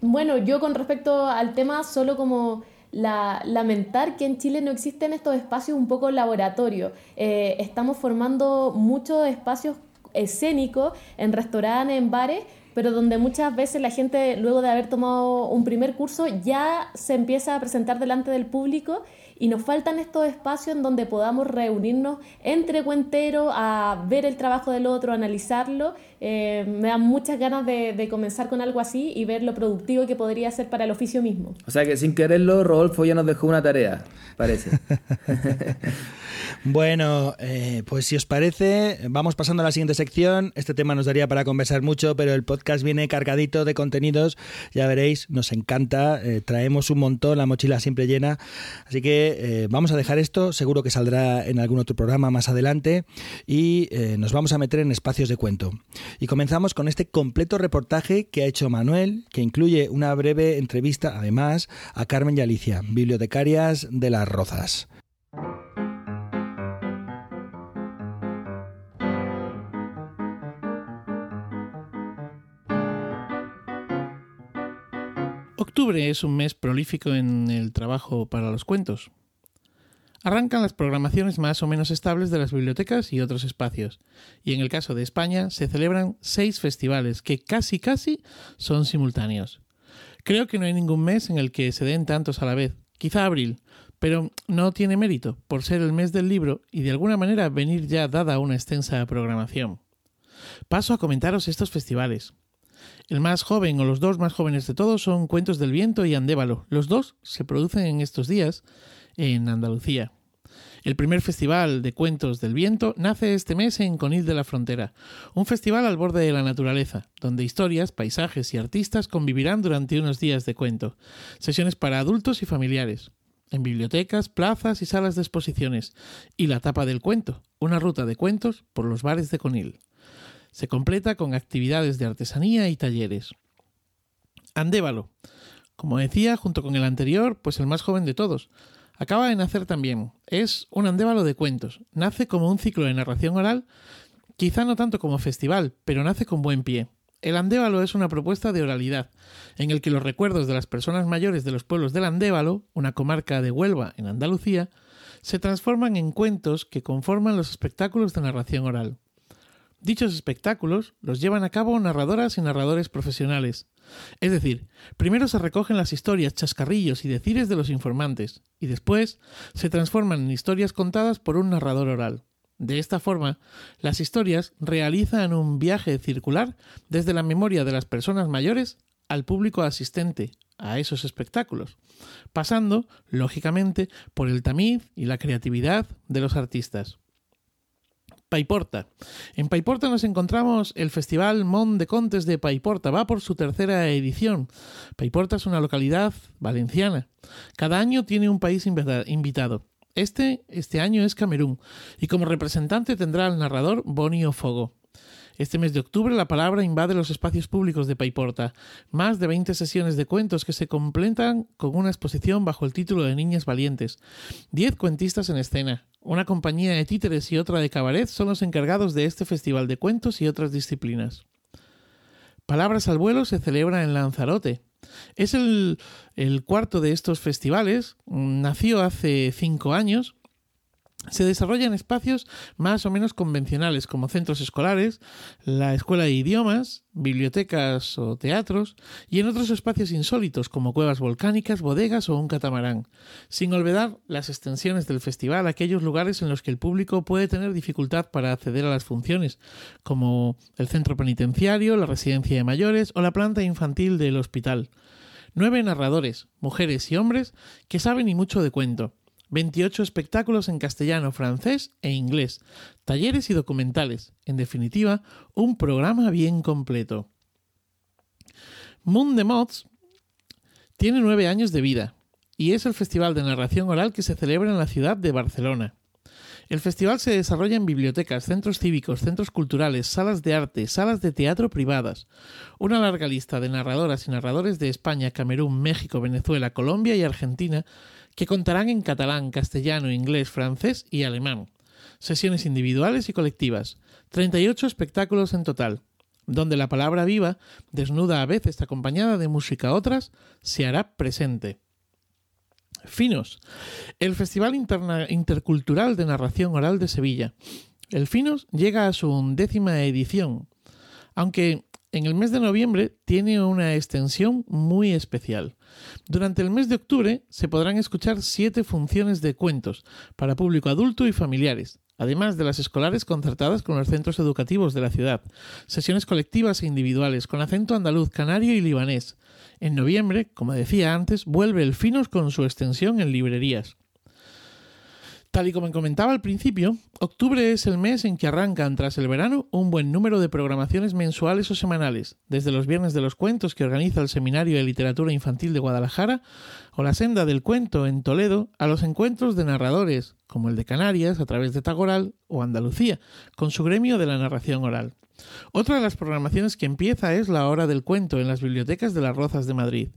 Bueno, yo con respecto al tema, solo como la- lamentar que en Chile no existen estos espacios un poco laboratorio. Eh, estamos formando muchos espacios escénicos en restaurantes, en bares, pero donde muchas veces la gente, luego de haber tomado un primer curso, ya se empieza a presentar delante del público y nos faltan estos espacios en donde podamos reunirnos entre cuenteros a ver el trabajo del otro, analizarlo. Eh, me dan muchas ganas de, de comenzar con algo así y ver lo productivo que podría ser para el oficio mismo. O sea que sin quererlo, Rodolfo ya nos dejó una tarea, parece. Bueno, eh, pues si os parece, vamos pasando a la siguiente sección. Este tema nos daría para conversar mucho, pero el podcast viene cargadito de contenidos. Ya veréis, nos encanta. eh, traemos un montón, la mochila siempre llena. Así que eh, vamos a dejar esto. Seguro que saldrá en algún otro programa más adelante. Y nos vamos a meter en espacios de cuento. Y comenzamos con este completo reportaje que ha hecho Manuel, que incluye una breve entrevista, además, a Carmen y Alicia, bibliotecarias de Las Rozas. Octubre es un mes prolífico en el trabajo para los cuentos. Arrancan las programaciones más o menos estables de las bibliotecas y otros espacios, y en el caso de España se celebran seis festivales que casi casi son simultáneos. Creo que no hay ningún mes en el que se den tantos a la vez, quizá abril, pero no tiene mérito por ser el mes del libro y de alguna manera venir ya dada una extensa programación. Paso a comentaros estos festivales. El más joven o los dos más jóvenes de todos son Cuentos del Viento y Andévalo. Los dos se producen en estos días en Andalucía. El primer festival de cuentos del viento nace este mes en Conil de la Frontera, un festival al borde de la naturaleza, donde historias, paisajes y artistas convivirán durante unos días de cuento, sesiones para adultos y familiares, en bibliotecas, plazas y salas de exposiciones, y la tapa del cuento, una ruta de cuentos por los bares de Conil. Se completa con actividades de artesanía y talleres. Andévalo. Como decía, junto con el anterior, pues el más joven de todos. Acaba de nacer también. Es un andévalo de cuentos. Nace como un ciclo de narración oral, quizá no tanto como festival, pero nace con buen pie. El Andévalo es una propuesta de oralidad, en el que los recuerdos de las personas mayores de los pueblos del Andévalo, una comarca de Huelva en Andalucía, se transforman en cuentos que conforman los espectáculos de narración oral. Dichos espectáculos los llevan a cabo narradoras y narradores profesionales. Es decir, primero se recogen las historias, chascarrillos y decires de los informantes, y después se transforman en historias contadas por un narrador oral. De esta forma, las historias realizan un viaje circular desde la memoria de las personas mayores al público asistente a esos espectáculos, pasando, lógicamente, por el tamiz y la creatividad de los artistas. Paiporta. En Paiporta nos encontramos el Festival Mont de Contes de Paiporta. Va por su tercera edición. Paiporta es una localidad valenciana. Cada año tiene un país invitado. Este, este año es Camerún. Y como representante tendrá al narrador Bonio Fogo. Este mes de octubre la palabra invade los espacios públicos de Paiporta. Más de 20 sesiones de cuentos que se completan con una exposición bajo el título de Niñas Valientes. 10 cuentistas en escena. Una compañía de títeres y otra de cabaret son los encargados de este festival de cuentos y otras disciplinas. Palabras al vuelo se celebra en Lanzarote. Es el, el cuarto de estos festivales. Nació hace cinco años se desarrollan espacios más o menos convencionales como centros escolares, la escuela de idiomas, bibliotecas o teatros y en otros espacios insólitos como cuevas volcánicas, bodegas o un catamarán, sin olvidar las extensiones del festival aquellos lugares en los que el público puede tener dificultad para acceder a las funciones, como el centro penitenciario, la residencia de mayores o la planta infantil del hospital. Nueve narradores, mujeres y hombres, que saben y mucho de cuento 28 espectáculos en castellano, francés e inglés, talleres y documentales. En definitiva, un programa bien completo. Moon de Mods tiene nueve años de vida y es el festival de narración oral que se celebra en la ciudad de Barcelona. El festival se desarrolla en bibliotecas, centros cívicos, centros culturales, salas de arte, salas de teatro privadas. Una larga lista de narradoras y narradores de España, Camerún, México, Venezuela, Colombia y Argentina que contarán en catalán, castellano, inglés, francés y alemán. Sesiones individuales y colectivas. 38 espectáculos en total, donde la palabra viva, desnuda a veces acompañada de música otras, se hará presente. Finos, el Festival Intercultural de Narración Oral de Sevilla. El Finos llega a su undécima edición, aunque en el mes de noviembre tiene una extensión muy especial. Durante el mes de octubre se podrán escuchar siete funciones de cuentos para público adulto y familiares, además de las escolares concertadas con los centros educativos de la ciudad, sesiones colectivas e individuales con acento andaluz, canario y libanés. En noviembre, como decía antes, vuelve el Finos con su extensión en librerías. Tal y como comentaba al principio, octubre es el mes en que arrancan tras el verano un buen número de programaciones mensuales o semanales, desde los viernes de los cuentos que organiza el Seminario de Literatura Infantil de Guadalajara o la Senda del Cuento en Toledo, a los encuentros de narradores, como el de Canarias a través de Tagoral o Andalucía, con su gremio de la narración oral. Otra de las programaciones que empieza es la Hora del Cuento en las bibliotecas de las Rozas de Madrid.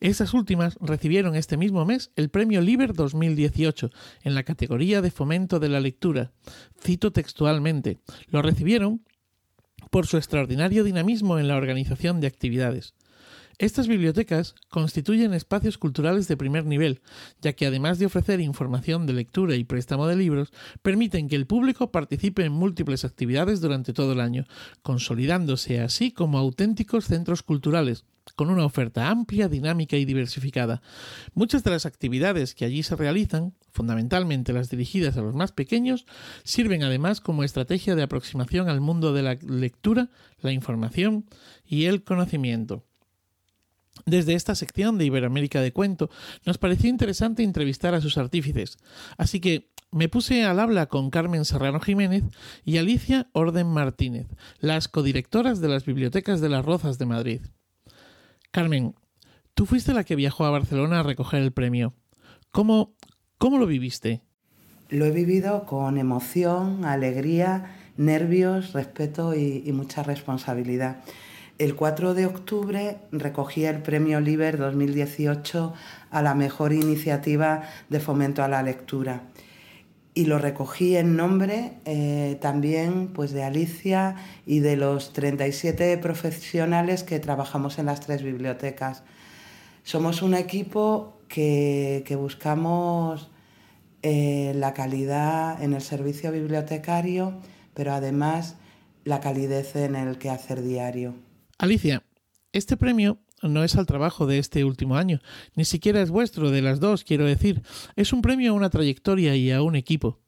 Estas últimas recibieron este mismo mes el Premio Liber 2018 en la categoría de fomento de la lectura. Cito textualmente, lo recibieron por su extraordinario dinamismo en la organización de actividades. Estas bibliotecas constituyen espacios culturales de primer nivel, ya que además de ofrecer información de lectura y préstamo de libros, permiten que el público participe en múltiples actividades durante todo el año, consolidándose así como auténticos centros culturales, con una oferta amplia, dinámica y diversificada. Muchas de las actividades que allí se realizan, fundamentalmente las dirigidas a los más pequeños, sirven además como estrategia de aproximación al mundo de la lectura, la información y el conocimiento. Desde esta sección de Iberoamérica de Cuento nos pareció interesante entrevistar a sus artífices, así que me puse al habla con Carmen Serrano Jiménez y Alicia Orden Martínez, las codirectoras de las bibliotecas de las Rozas de Madrid. Carmen, tú fuiste la que viajó a Barcelona a recoger el premio. ¿Cómo, cómo lo viviste? Lo he vivido con emoción, alegría, nervios, respeto y, y mucha responsabilidad. El 4 de octubre recogí el Premio Liber 2018 a la mejor iniciativa de fomento a la lectura. Y lo recogí en nombre eh, también pues, de Alicia y de los 37 profesionales que trabajamos en las tres bibliotecas. Somos un equipo que, que buscamos eh, la calidad en el servicio bibliotecario, pero además la calidez en el quehacer diario. Alicia, este premio no es al trabajo de este último año, ni siquiera es vuestro, de las dos, quiero decir. Es un premio a una trayectoria y a un equipo.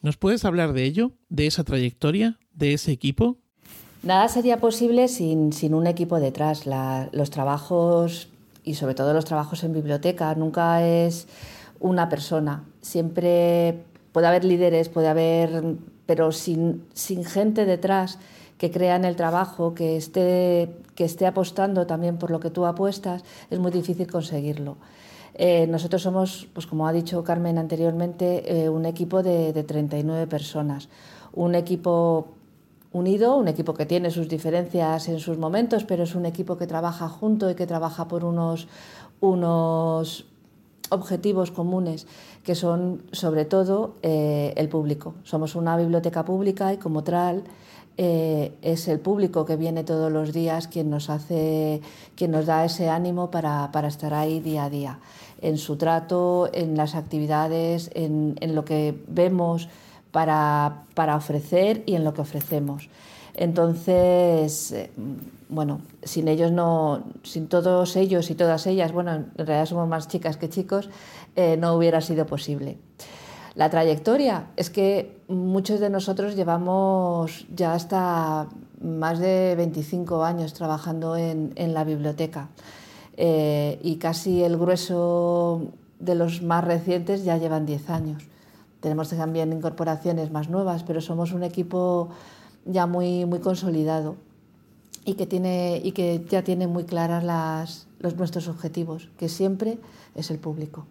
¿Nos puedes hablar de ello, de esa trayectoria, de ese equipo? Nada sería posible sin, sin un equipo detrás. Los trabajos, y sobre todo los trabajos en biblioteca, nunca es una persona. Siempre puede haber líderes, puede haber, pero sin, sin gente detrás que crea en el trabajo, que esté, que esté apostando también por lo que tú apuestas, es muy difícil conseguirlo. Eh, nosotros somos, pues como ha dicho Carmen anteriormente, eh, un equipo de, de 39 personas, un equipo unido, un equipo que tiene sus diferencias en sus momentos, pero es un equipo que trabaja junto y que trabaja por unos, unos objetivos comunes que son sobre todo eh, el público. Somos una biblioteca pública y como tal eh, es el público que viene todos los días quien nos hace, quien nos da ese ánimo para, para estar ahí día a día, en su trato, en las actividades, en, en lo que vemos para, para, ofrecer y en lo que ofrecemos. Entonces, eh, bueno, sin ellos no, sin todos ellos y todas ellas, bueno, en realidad somos más chicas que chicos, eh, no hubiera sido posible. La trayectoria es que muchos de nosotros llevamos ya hasta más de 25 años trabajando en, en la biblioteca eh, y casi el grueso de los más recientes ya llevan 10 años. Tenemos también incorporaciones más nuevas, pero somos un equipo ya muy, muy consolidado y que, tiene, y que ya tiene muy claras los, nuestros objetivos, que siempre es el público.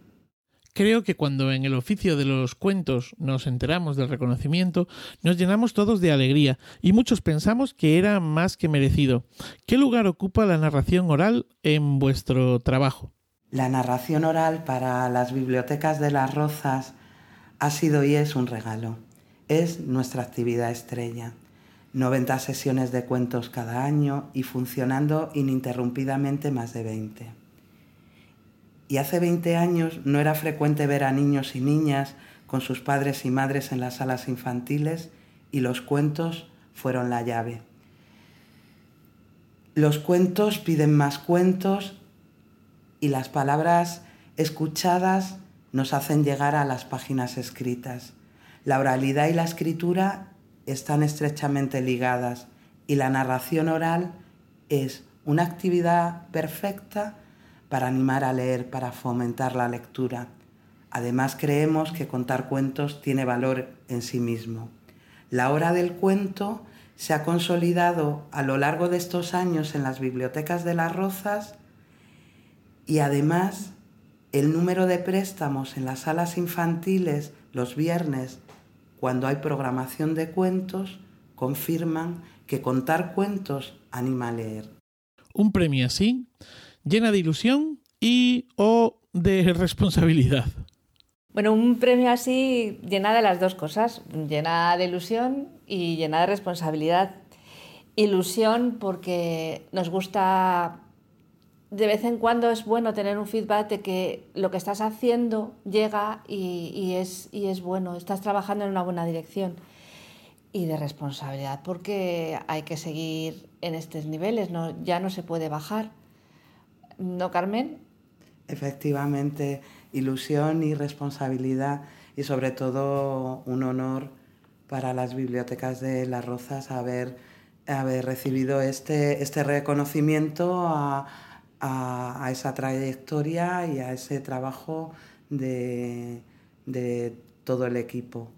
Creo que cuando en el oficio de los cuentos nos enteramos del reconocimiento, nos llenamos todos de alegría y muchos pensamos que era más que merecido. ¿Qué lugar ocupa la narración oral en vuestro trabajo? La narración oral para las bibliotecas de las Rozas ha sido y es un regalo. Es nuestra actividad estrella. 90 sesiones de cuentos cada año y funcionando ininterrumpidamente más de 20 y hace 20 años no era frecuente ver a niños y niñas con sus padres y madres en las salas infantiles y los cuentos fueron la llave. Los cuentos piden más cuentos y las palabras escuchadas nos hacen llegar a las páginas escritas. La oralidad y la escritura están estrechamente ligadas y la narración oral es una actividad perfecta para animar a leer, para fomentar la lectura. Además creemos que contar cuentos tiene valor en sí mismo. La hora del cuento se ha consolidado a lo largo de estos años en las bibliotecas de las Rozas y además el número de préstamos en las salas infantiles los viernes, cuando hay programación de cuentos, confirman que contar cuentos anima a leer. Un premio así llena de ilusión y o de responsabilidad. Bueno, un premio así llena de las dos cosas, llena de ilusión y llena de responsabilidad. Ilusión porque nos gusta, de vez en cuando es bueno tener un feedback de que lo que estás haciendo llega y, es, y es bueno, estás trabajando en una buena dirección. Y de responsabilidad porque hay que seguir en estos niveles, ya no se puede bajar. ¿No, Carmen? Efectivamente ilusión y responsabilidad y sobre todo un honor para las bibliotecas de Las Rozas haber, haber recibido este, este reconocimiento a, a, esa trayectoria y a ese trabajo de, de, todo el equipo.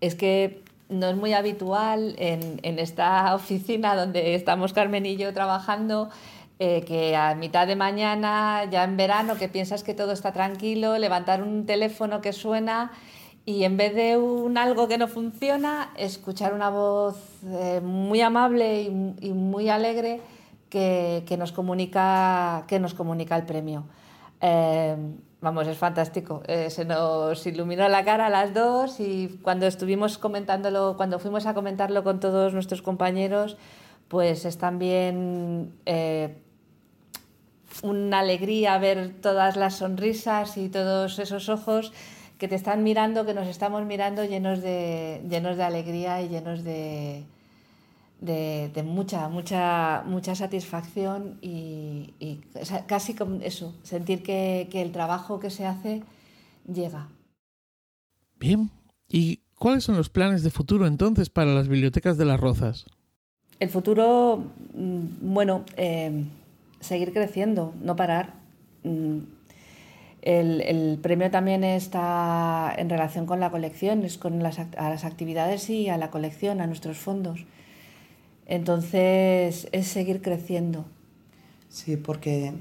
Es que no es muy habitual en, en esta oficina donde estamos Carmen y yo trabajando eh, que a mitad de mañana, ya en verano, que piensas que todo está tranquilo, levantar un teléfono que suena y en vez de un algo que no funciona, escuchar una voz eh, muy amable y, muy alegre que, que, nos comunica, que nos comunica el premio. Eh, vamos, es fantástico. se nos iluminó la cara a las dos y cuando estuvimos comentándolo, cuando fuimos a comentarlo con todos nuestros compañeros, pues es también una alegría ver todas las sonrisas y todos esos ojos que te están mirando, que nos estamos mirando llenos de, llenos de alegría y llenos de, de, mucha, mucha, mucha satisfacción y, casi como eso, sentir que, que el trabajo que se hace llega. Bien, ¿y cuáles son los planes de futuro entonces para las bibliotecas de las Rozas? El futuro, mm, bueno, eh, seguir creciendo, no parar. Mm, el, premio también está en relación con la colección, es con las, a las actividades y a la colección, a nuestros fondos. Entonces es seguir creciendo. Sí, porque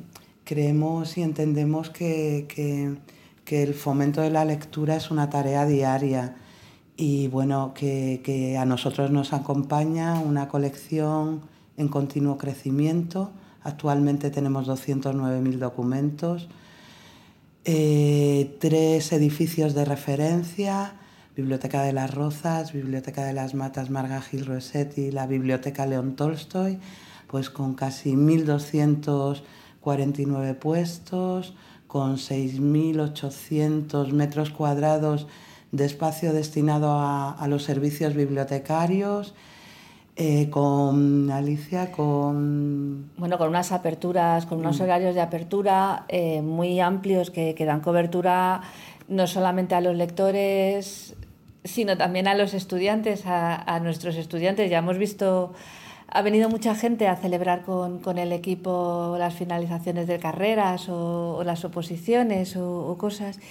creemos y entendemos que, que, el fomento de la lectura es una tarea diaria y bueno, que, que a nosotros nos acompaña una colección en continuo crecimiento Actualmente tenemos 209.000 documentos, eh, tres edificios de referencia, Biblioteca de las Rozas, Biblioteca de las Matas Marga Gil Rossetti, la Biblioteca León Tolstoy, pues con casi 1.249 puestos, con 6.800 metros cuadrados de espacio destinado a los servicios bibliotecarios eh, con Alicia, con... Bueno, con unas aperturas, con unos mm. horarios de apertura eh, muy amplios que, dan cobertura no solamente a los lectores, sino también a los estudiantes, a, nuestros estudiantes. Ya hemos visto, ha venido mucha gente a celebrar con, el equipo las finalizaciones de carreras o, las oposiciones o, cosas.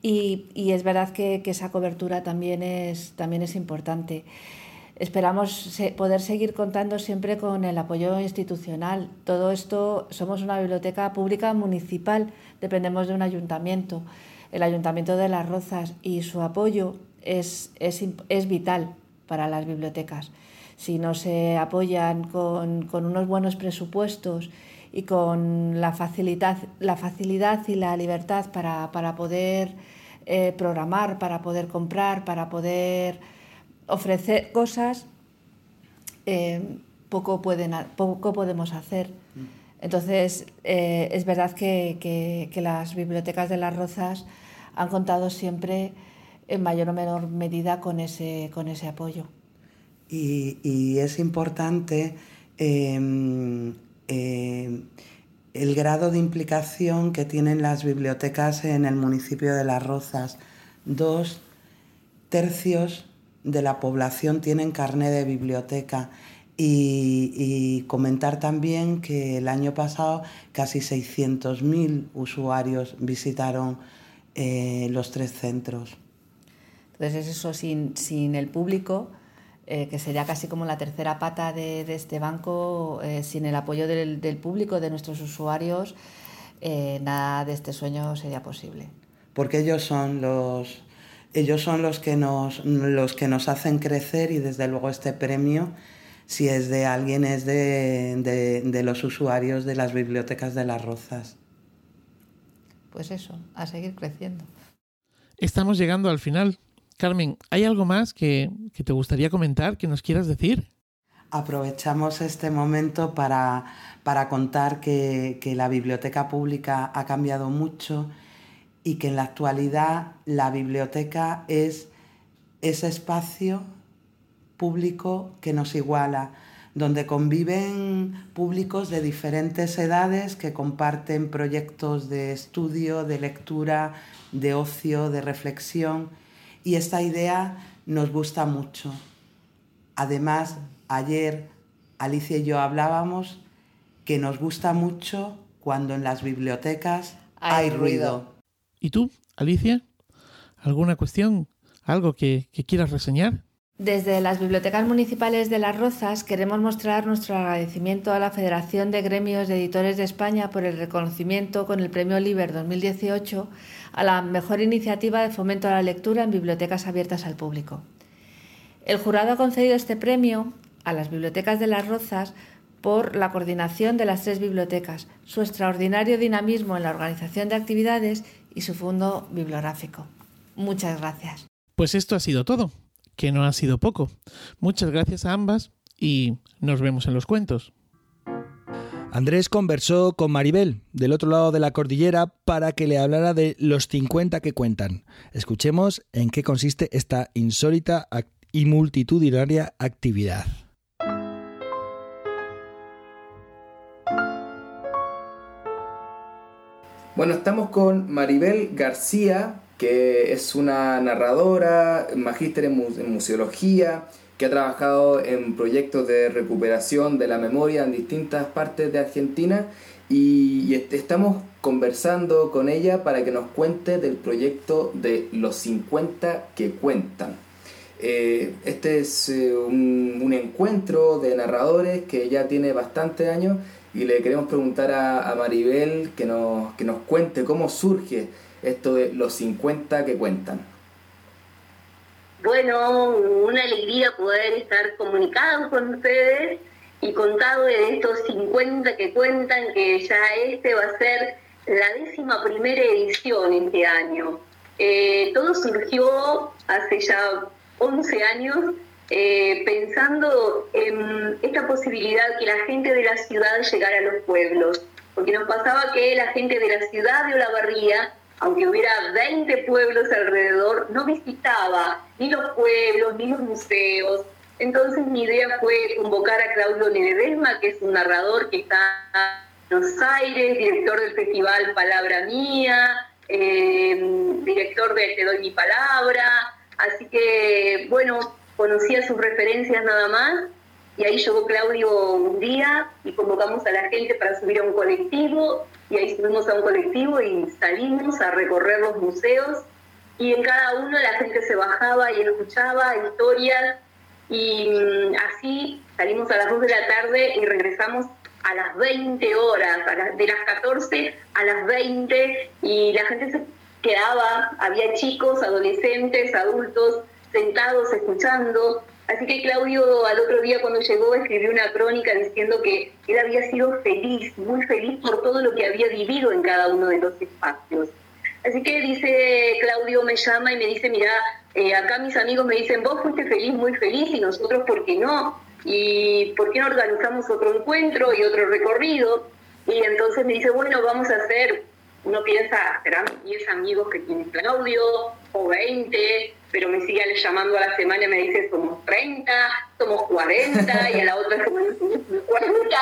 Y, es verdad que, que, esa cobertura también es, también es importante. Esperamos poder seguir contando siempre con el apoyo institucional. Todo esto, somos una biblioteca pública municipal, dependemos de un ayuntamiento, el Ayuntamiento de Las Rozas, y su apoyo es, es, vital para las bibliotecas. Si no se apoyan con, unos buenos presupuestos y con la facilidad, la facilidad y la libertad para, poder eh, programar, para poder comprar, para poder ofrecer cosas, eh, poco, pueden, poco podemos hacer. Entonces, eh, es verdad que, las bibliotecas de las Rozas han contado siempre en mayor o menor medida con ese, con ese apoyo. Y, es importante em, em, el grado de implicación que tienen las bibliotecas en el municipio de Las Rozas. Dos tercios de la población tienen carné de biblioteca. Y, comentar también que el año pasado casi 600.000 usuarios visitaron eh, los tres centros. Entonces eso sin, sin el público, eh, que sería casi como la tercera pata de, este banco, eh, sin el apoyo del, del, público, de nuestros usuarios, nada de este sueño sería posible. Porque ellos son los, ellos son los que nos, los que nos hacen crecer y desde luego este premio, si es de alguien, es de, de los usuarios de las bibliotecas de las Rozas. Pues eso, a seguir creciendo. Estamos llegando al final. Carmen, ¿hay algo más que, que te gustaría comentar, que nos quieras decir? Aprovechamos este momento para, para contar que, que, la biblioteca pública ha cambiado mucho y que en la actualidad la biblioteca es ese espacio público que nos iguala, donde conviven públicos de diferentes edades que comparten proyectos de estudio, de lectura, de ocio, de reflexión. Y esta idea nos gusta mucho. Además, ayer Alicia y yo hablábamos que nos gusta mucho cuando en las bibliotecas hay, ruido. ¿Y tú, Alicia? ¿Alguna cuestión? ¿Algo que, quieras reseñar? Desde las bibliotecas municipales de Las Rozas queremos mostrar nuestro agradecimiento a la Federación de Gremios de Editores de España por el reconocimiento con el Premio Liber 2018 a la mejor iniciativa de fomento a la lectura en bibliotecas abiertas al público. El jurado ha concedido este premio a las bibliotecas de Las Rozas por la coordinación de las tres bibliotecas, su extraordinario dinamismo en la organización de actividades y su fondo bibliográfico. Muchas gracias. Pues esto ha sido todo que no ha sido poco. Muchas gracias a ambas y nos vemos en los cuentos. Andrés conversó con Maribel, del otro lado de la cordillera, para que le hablara de los 50 que cuentan. Escuchemos en qué consiste esta insólita y multitudinaria actividad. Bueno, estamos con Maribel García, que es una narradora, magíster en, museología, que ha trabajado en proyectos de recuperación de la memoria en distintas partes de Argentina y, estamos conversando con ella para que nos cuente del proyecto de los 50 que cuentan. Eh, este es eh, un, encuentro de narradores que ya tiene bastante años y le queremos preguntar a, a Maribel que nos, que nos cuente cómo surge esto de los 50 que cuentan? Bueno, una alegría poder estar comunicados con ustedes y contado de estos 50 que cuentan, que ya este va a ser la décima primera edición este año. Eh, todo surgió hace ya 11 años eh, pensando en esta posibilidad que la gente de la ciudad llegara a los pueblos, porque nos pasaba que la gente de la ciudad de Olavarría aunque hubiera 20 pueblos alrededor, no visitaba ni los pueblos ni los museos. Entonces mi idea fue convocar a Claudio Ledesma, que es un narrador que está en Buenos Aires, director del festival Palabra Mía, eh, director de Te doy mi palabra. Así que, bueno, conocía sus referencias nada más y ahí llegó Claudio un día y convocamos a la gente para subir a un colectivo y ahí subimos a un colectivo y salimos a recorrer los museos y en cada uno la gente se bajaba y escuchaba historias y mm, así salimos a las 2 de la tarde y regresamos a las 20 horas, de las 14 a las 20 y la gente se quedaba, había chicos, adolescentes, adultos sentados escuchando Así que Claudio al otro día cuando llegó escribió una crónica diciendo que él había sido feliz, muy feliz por todo lo que había vivido en cada uno de los espacios. Así que dice, Claudio me llama y me dice, mira, eh, acá mis amigos me dicen, vos fuiste feliz, muy feliz, y nosotros, ¿por qué no? ¿Y por qué no organizamos otro encuentro y otro recorrido? Y entonces me dice, bueno, vamos a hacer, uno piensa, serán 10 amigos que tiene Claudio, o 20, pero me sigue llamando a la semana y me dice, somos 30, somos 40, y a la otra semana somos 40,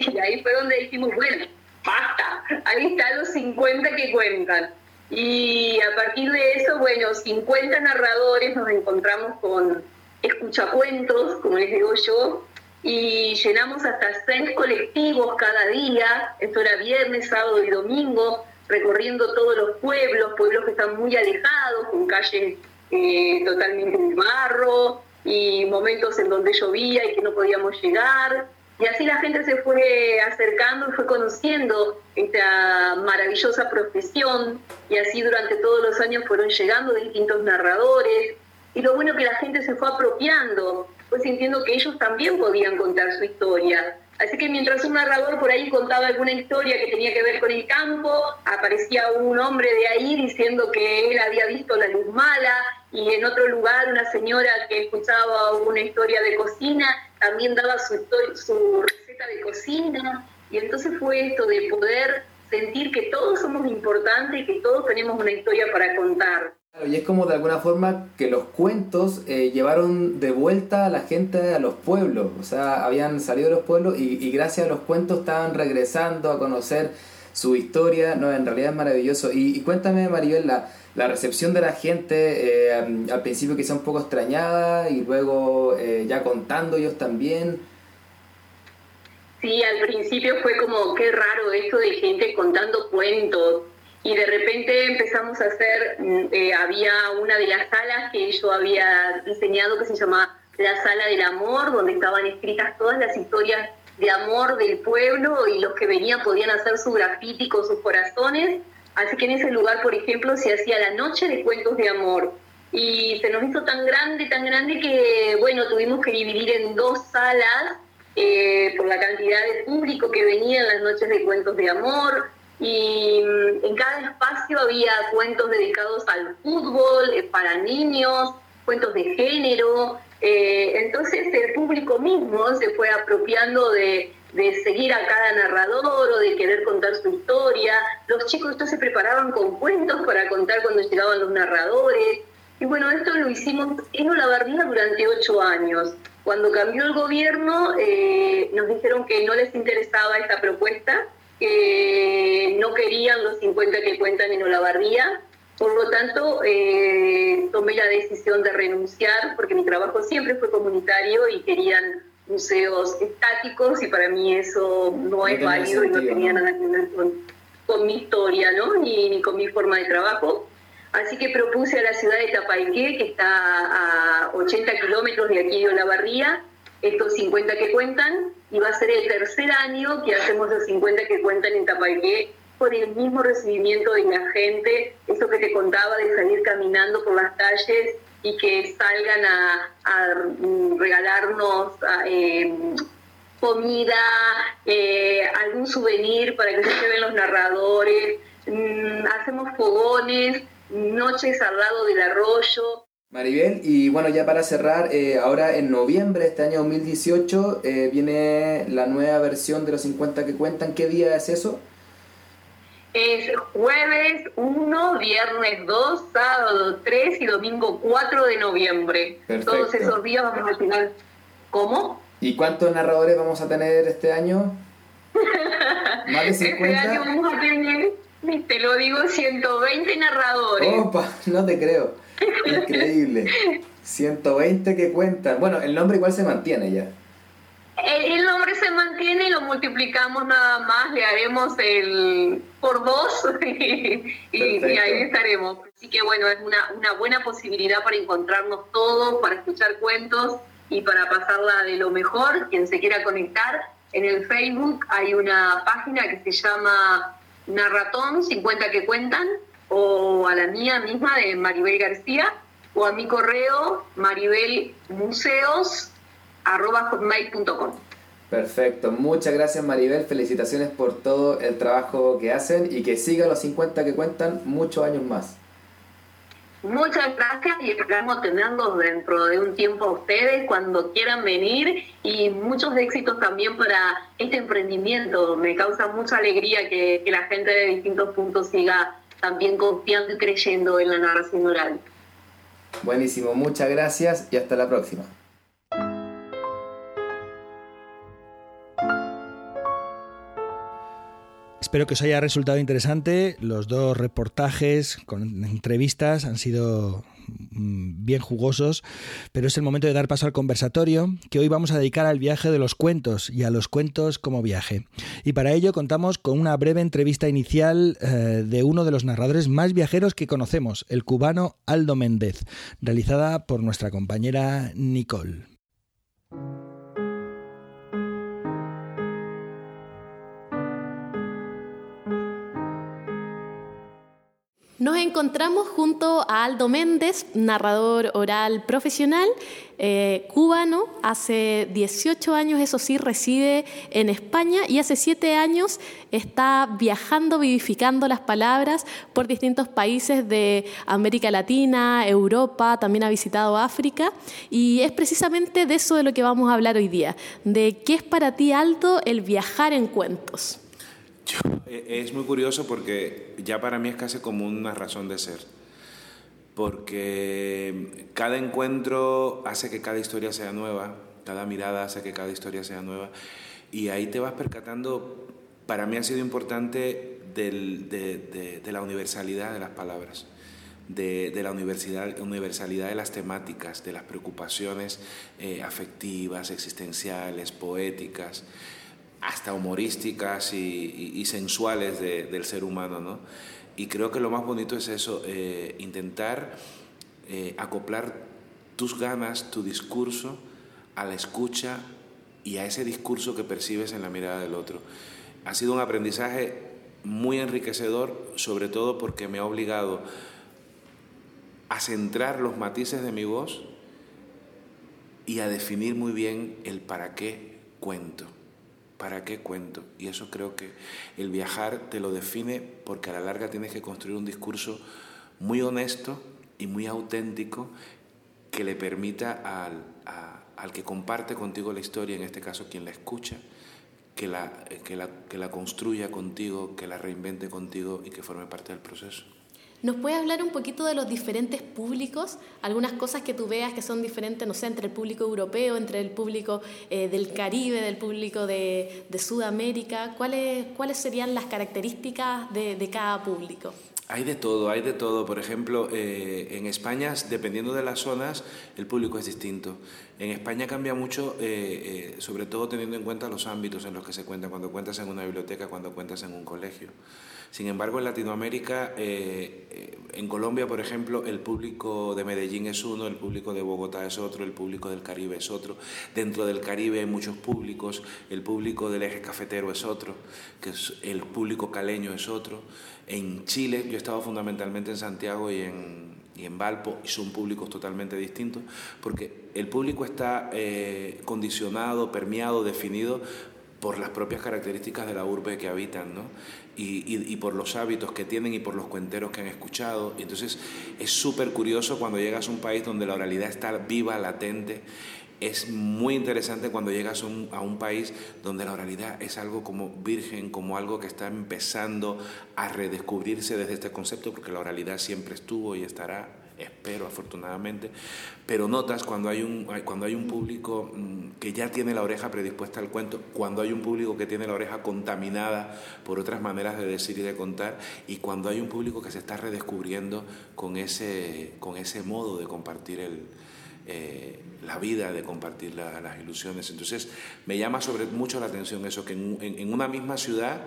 y ahí fue donde dijimos, bueno, basta, ahí están los 50 que cuentan. Y a partir de eso, bueno, 50 narradores nos encontramos con escuchacuentos, como les digo yo, y llenamos hasta seis colectivos cada día, esto era viernes, sábado y domingo, recorriendo todos los pueblos, pueblos que están muy alejados, con calles eh, totalmente barro y momentos en donde llovía y que no podíamos llegar. Y así la gente se fue acercando y fue conociendo esta maravillosa profesión y así durante todos los años fueron llegando distintos narradores y lo bueno que la gente se fue apropiando, fue sintiendo que ellos también podían contar su historia. Así que mientras un narrador por ahí contaba alguna historia que tenía que ver con el campo, aparecía un hombre de ahí diciendo que él había visto la luz mala y en otro lugar una señora que escuchaba una historia de cocina también daba su, su receta de cocina. Y entonces fue esto de poder sentir que todos somos importantes y que todos tenemos una historia para contar. Y es como de alguna forma que los cuentos eh, llevaron de vuelta a la gente a los pueblos, o sea, habían salido de los pueblos y, gracias a los cuentos estaban regresando a conocer su historia, no, en realidad es maravilloso. Y, cuéntame, Maribel, la, recepción de la gente, eh, al principio quizá un poco extrañada y luego eh, ya contando ellos también. Sí, al principio fue como, qué raro esto de gente contando cuentos y de repente empezamos a hacer, mm, eh, había una de las salas que yo había diseñado que se llamaba la Sala del Amor, donde estaban escritas todas las historias de amor del pueblo y los que venían podían hacer su grafiti con sus corazones. Así que en ese lugar, por ejemplo, se hacía la noche de cuentos de amor. Y se nos hizo tan grande, tan grande que, bueno, tuvimos que dividir en dos salas eh, por la cantidad de público que venía en las noches de cuentos de amor y mm, en cada espacio había cuentos dedicados al fútbol, eh, para niños, cuentos de género. Eh, entonces el público mismo se fue apropiando de, seguir a cada narrador o de querer contar su historia. Los chicos entonces se preparaban con cuentos para contar cuando llegaban los narradores. Y bueno, esto lo hicimos en Olavarría durante ocho años. Cuando cambió el gobierno, eh, nos dijeron que no les interesaba esta propuesta que no querían los 50 que cuentan en Olavarría. Por lo tanto, eh, tomé la decisión de renunciar porque mi trabajo siempre fue comunitario y querían museos estáticos y para mí eso no, es válido y no tenía nada que ver con, mi historia ¿no? ni, ni, con mi forma de trabajo. Así que propuse a la ciudad de Tapaiqué, que está a 80 kilómetros de aquí de Olavarría, estos 50 que cuentan, y va a ser el tercer año que hacemos los 50 que cuentan en Tapaiqué con el mismo recibimiento de la gente, eso que te contaba de salir caminando por las calles y que salgan a, regalarnos eh, comida, eh, algún souvenir para que se lleven los narradores, mm, hacemos fogones, noches al lado del arroyo. Maribel, y bueno, ya para cerrar, eh, ahora en noviembre de este año 2018 eh, viene la nueva versión de los 50 que cuentan. ¿Qué día es eso? Es jueves 1, viernes 2, sábado 3 y domingo 4 de noviembre. Todos esos días vamos a tener... ¿Cómo? ¿Y cuántos narradores vamos a tener este año? ¿Más de 50? Este año vamos a tener, te lo digo, 120 narradores. Opa, no te creo. Increíble. 120 que cuentan. Bueno, el nombre igual se mantiene ya. El, nombre se mantiene y lo multiplicamos nada más, le haremos el por dos y, ahí estaremos. Así que bueno, es una, una buena posibilidad para encontrarnos todos, para escuchar cuentos y para pasarla de lo mejor. Quien se quiera conectar, en el Facebook hay una página que se llama Narratón 50 que cuentan o a la mía misma de Maribel García o a mi correo maribelmuseos.com. Perfecto, muchas gracias Maribel, felicitaciones por todo el trabajo que hacen y que sigan los 50 que cuentan muchos años más. Muchas gracias y esperamos tenerlos dentro de un tiempo a ustedes cuando quieran venir y muchos éxitos también para este emprendimiento. Me causa mucha alegría que, que la gente de distintos puntos siga también confiando y creyendo en la narración oral. Buenísimo, muchas gracias y hasta la próxima. Espero que os haya resultado interesante. Los dos reportajes con entrevistas han sido Mm, bien jugosos, pero es el momento de dar paso al conversatorio que hoy vamos a dedicar al viaje de los cuentos y a los cuentos como viaje. Y para ello contamos con una breve entrevista inicial eh, de uno de los narradores más viajeros que conocemos, el cubano Aldo Méndez, realizada por nuestra compañera Nicole. Nos encontramos junto a Aldo Méndez, narrador oral profesional, eh, cubano. Hace 18 años, eso sí, reside en España y hace 7 años está viajando, vivificando las palabras por distintos países de América Latina, Europa, también ha visitado África. Y es precisamente de eso de lo que vamos a hablar hoy día, de qué es para ti, Aldo, el viajar en cuentos. Eh, es muy curioso porque ya para mí es casi como una razón de ser. Porque cada encuentro hace que cada historia sea nueva, cada mirada hace que cada historia sea nueva. Y ahí te vas percatando, para mí ha sido importante de, la universalidad de las palabras, de, la universalidad, universalidad de las temáticas, de las preocupaciones eh, afectivas, existenciales, poéticas hasta humorísticas y, sensuales del ser humano, ¿no? Y creo que lo más bonito es eso, eh, intentar eh, acoplar tus ganas, tu discurso a la escucha y a ese discurso que percibes en la mirada del otro. Ha sido un aprendizaje muy enriquecedor, sobre todo porque me ha obligado a centrar los matices de mi voz y a definir muy bien el para qué cuento. ¿Para qué cuento? Y eso creo que el viajar te lo define porque a la larga tienes que construir un discurso muy honesto y muy auténtico que le permita al, al que comparte contigo la historia, en este caso quien la escucha, que la, que, la, que la construya contigo, que la reinvente contigo y que forme parte del proceso. ¿Nos puedes hablar un poquito de los diferentes públicos? Algunas cosas que tú veas que son diferentes, no sé, entre el público europeo, entre el público eh, del Caribe, del público de, Sudamérica. ¿Cuáles, ¿Cuáles serían las características de, cada público? Hay de todo, hay de todo. Por ejemplo, eh, en España, dependiendo de las zonas, el público es distinto. En España cambia mucho, eh, sobre todo teniendo en cuenta los ámbitos en los que se cuenta, cuando cuentas en una biblioteca, cuando cuentas en un colegio. Sin embargo, en Latinoamérica, eh, eh, en Colombia, por ejemplo, el público de Medellín es uno, el público de Bogotá es otro, el público del Caribe es otro. Dentro del Caribe hay muchos públicos, el público del eje cafetero es otro, que el público caleño es otro. En Chile, yo he estado fundamentalmente en Santiago y en, y en Valpo, y son públicos totalmente distintos, porque el público está eh, condicionado, permeado, definido por las propias características de la urbe que habitan, ¿no? Y, por los hábitos que tienen y por los cuenteros que han escuchado. Entonces es súper curioso cuando llegas a un país donde la oralidad está viva, latente. Es muy interesante cuando llegas a un país donde la oralidad es algo como virgen, como algo que está empezando a redescubrirse desde este concepto, porque la oralidad siempre estuvo y estará espero afortunadamente, pero notas cuando hay un, cuando hay un público mm, que ya tiene la oreja predispuesta al cuento, cuando hay un público que tiene la oreja contaminada por otras maneras de decir y de contar, y cuando hay un público que se está redescubriendo con ese, con ese modo de compartir eh, la vida, de compartir las ilusiones. Entonces me llama sobre mucho la atención eso, que en, en una misma ciudad,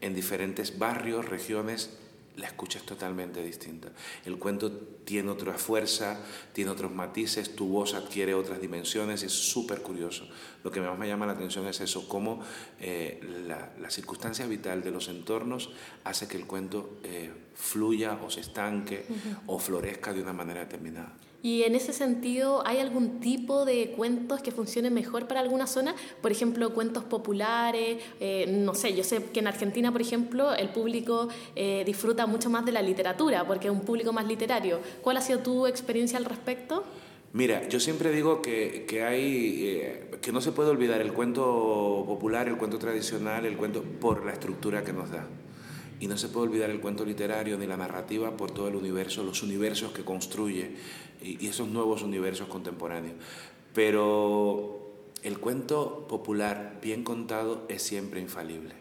en diferentes barrios, regiones, la escucha es totalmente distinta. El cuento tiene otra fuerza, tiene otros matices, tu voz adquiere otras dimensiones, es súper curioso. Lo que más me llama la atención es eso, cómo eh, la, circunstancia vital de los entornos hace que el cuento eh, fluya o se estanque o florezca de una manera determinada. Y en ese sentido, ¿hay algún tipo de cuentos que funcionen mejor para alguna zona? Por ejemplo, cuentos populares, eh, no sé, yo sé que en Argentina, por ejemplo, el público eh, disfruta mucho más de la literatura, porque es un público más literario. ¿Cuál ha sido tu experiencia al respecto? Mira, yo siempre digo que, que hay, eh, que no se puede olvidar el cuento popular, el cuento tradicional, el cuento por la estructura que nos da. Y no se puede olvidar el cuento literario ni la narrativa por todo el universo, los universos que construye y, esos nuevos universos contemporáneos. Pero el cuento popular bien contado es siempre infalible.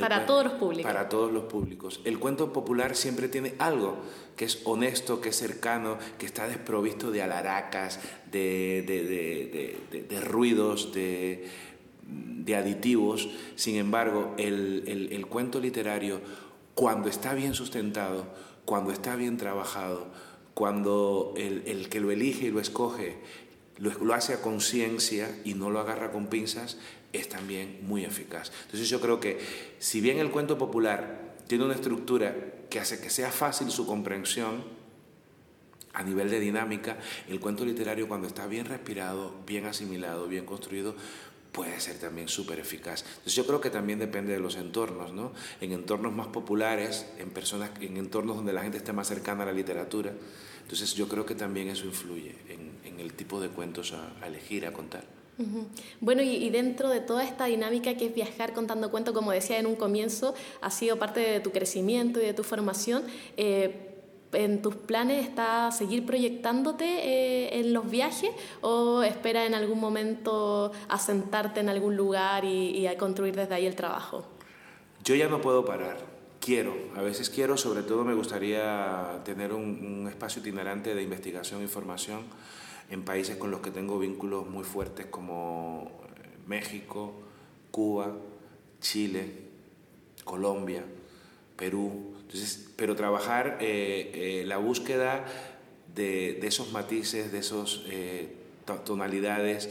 para todos los públicos. Para todos los públicos. El cuento popular siempre tiene algo que es honesto, que es cercano, que está desprovisto de alaracas, de, de, de ruidos, de, aditivos. Sin embargo, el, el, el cuento literario, cuando está bien sustentado, cuando está bien trabajado, cuando el, que lo elige y lo escoge lo, hace a conciencia y no lo agarra con pinzas, es también muy eficaz. Entonces yo creo que si bien el cuento popular tiene una estructura que hace que sea fácil su comprensión a nivel de dinámica, el cuento literario cuando está bien respirado, bien asimilado, bien construido, puede ser también súper eficaz. Entonces yo creo que también depende de los entornos, ¿no? En entornos más populares, en personas, en entornos donde la gente esté más cercana a la literatura, entonces yo creo que también eso influye en, el tipo de cuentos a, elegir, a contar. Bueno, y, dentro de toda esta dinámica que es viajar contando cuentos, como decía en un comienzo, ha sido parte de tu crecimiento y de tu formación. Eh, ¿En tus planes está seguir proyectándote eh, en los viajes o espera en algún momento asentarte en algún lugar y, a construir desde ahí el trabajo? Yo ya no puedo parar. Quiero, a veces quiero, sobre todo me gustaría tener un, espacio itinerante de investigación e formación en países con los que tengo vínculos muy fuertes como eh, México, Cuba, Chile, Colombia, Perú. Pero trabajar eh, eh, la búsqueda de, esos matices, de esas tonalidades,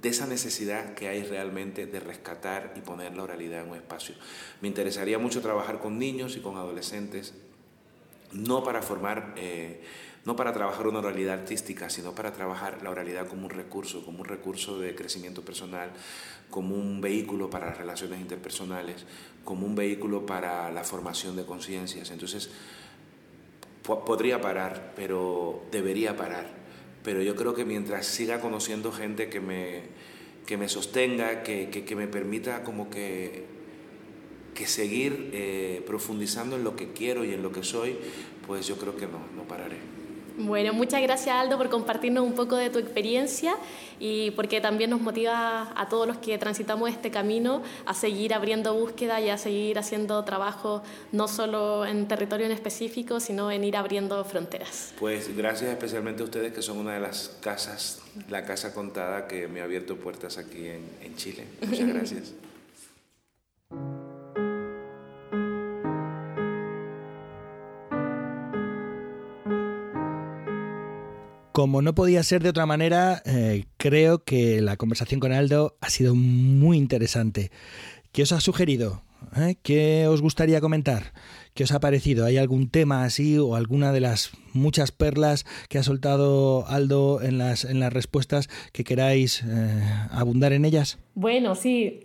de esa necesidad que hay realmente de rescatar y poner la oralidad en un espacio. Me interesaría mucho trabajar con niños y con adolescentes, no para formar no para trabajar una oralidad artística, sino para trabajar la oralidad como un recurso, como un recurso de crecimiento personal, como un vehículo para las relaciones interpersonales, como un vehículo para la formación de conciencias. Entonces, podría parar, pero debería parar. Pero yo creo que mientras siga conociendo gente que me, que me sostenga, que, que, me permita como que, que seguir eh, profundizando en lo que quiero y en lo que soy, pues yo creo que no, no pararé. Bueno, muchas gracias Aldo por compartirnos un poco de tu experiencia y porque también nos motiva a todos los que transitamos este camino a seguir abriendo búsqueda y a seguir haciendo trabajo no solo en territorio en específico, sino en ir abriendo fronteras. Pues gracias especialmente a ustedes que son una de las casas, la casa contada que me ha abierto puertas aquí en, en Chile. Muchas gracias. Como no podía ser de otra manera, eh, creo que la conversación con Aldo ha sido muy interesante. ¿Qué os ha sugerido? ¿Eh? ¿Qué os gustaría comentar? ¿Qué os ha parecido? ¿Hay algún tema así o alguna de las muchas perlas que ha soltado Aldo en las, en las respuestas que queráis eh, abundar en ellas? Bueno, sí,